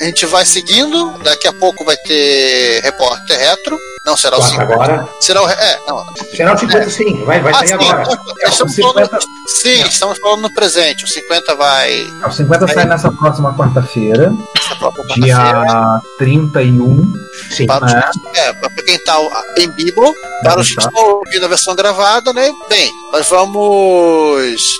a gente vai seguindo. Daqui a pouco vai ter repórter retro. Não será o Quatro 50. agora. Será o. É, não. Será o 50 sim, vai, vai Ah, sair sim, agora. nós estamos falando, sim, estamos falando no presente. O 50 vai. O 50 sai nessa próxima quarta-feira, própria dia quarta-feira. 31. Sim. Para os, né? é, para quem está em Bibo, para os que Tá. estão ouvindo a versão gravada, né? Bem, nós vamos.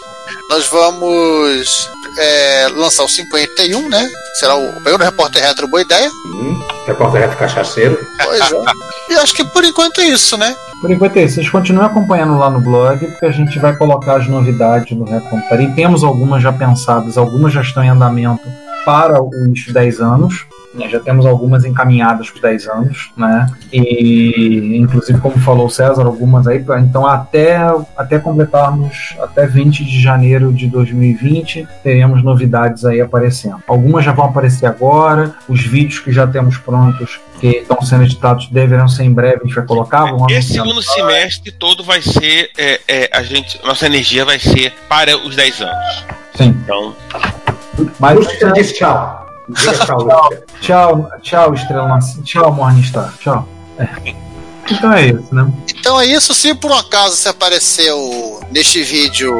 Nós vamos é, lançar o 51, né? Será o primeiro repórter retro, boa ideia. Hum, repórter reto cachaceiro. Pois é. E acho que por enquanto é isso, né? Por enquanto é isso. Vocês continuem acompanhando lá no blog, porque a gente vai colocar as novidades no Reto Computaria. E temos algumas já pensadas, algumas já estão em andamento para os 10 anos. Né, já temos algumas encaminhadas para 10 anos, né? E inclusive, como falou o César, algumas aí, então até, até completarmos até 20 de janeiro de 2020, teremos novidades aí aparecendo. Algumas já vão aparecer agora, os vídeos que já temos prontos, que estão sendo editados, deverão ser em breve, a gente vai colocar. vamos Esse segundo semestre todo vai ser. é, é, a gente, nossa energia vai ser para os 10 anos. Sim. Então, Mas Lúcia disse tchau. Tchau. Tchau, tchau, Estrela. Tchau, Morningstar. Tchau. É. Então é isso, né? Então é isso. Se por um acaso você apareceu neste vídeo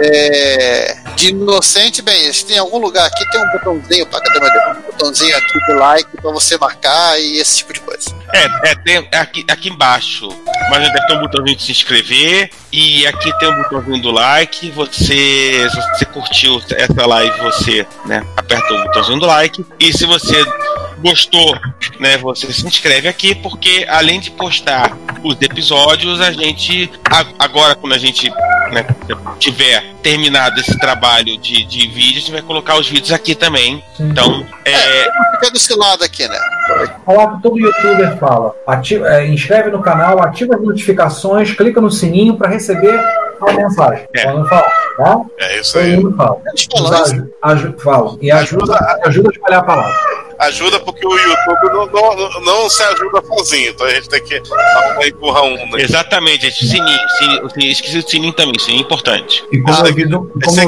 é, de inocente, bem, se tem algum lugar aqui, tem um botãozinho, pra, cadê meu Deus? Um botãozinho aqui do like pra você marcar e esse tipo de coisa. É, é, tem aqui, aqui embaixo. Mas deve ter um botãozinho de se inscrever. E aqui tem um botãozinho do like. Você, se você curtiu essa live, você né, aperta o botãozinho do like. E se você gostou, né, você se inscreve aqui, porque além de postar os episódios, a gente agora quando a gente né, tiver terminado esse trabalho de, de vídeo, a gente vai colocar os vídeos aqui também. Então, é, Fica desse lado aqui, né? Falar que todo youtuber fala. Ativa, é, inscreve no canal, ativa as notificações, clica no sininho para receber a mensagem. É. Todo mundo fala, tá? É isso aí. fala. falando fala. E ajuda, ajuda a espalhar a palavra. Ajuda porque o YouTube não, não, não se ajuda sozinho, então a gente tem que dar um empurrão. Né? exatamente, gente, sininho, sininho, sininho, esqueci do sininho também, sininho é importante. E como Ah, eu esse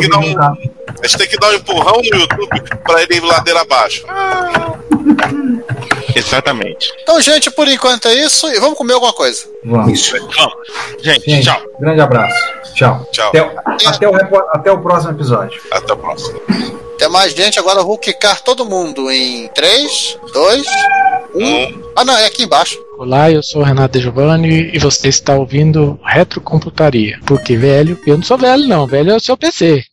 como um- canal. A gente tem que dar um empurrão no YouTube pra ele ir ladeira abaixo. Exatamente. Então, gente, por enquanto é isso e vamos comer alguma coisa. Vamos. Isso. Vamos. Gente, Gente, tchau. grande abraço. Tchau. Tchau. Até, o- até, o, até o próximo episódio. Até a próxima. Até mais, gente. Agora eu vou quicar todo mundo em 3, 2, 1. Ah, não, é aqui embaixo. Olá, eu sou o Renato De Giovanni e você está ouvindo Retrocomputaria. Porque velho, eu não sou velho não, velho é o seu PC.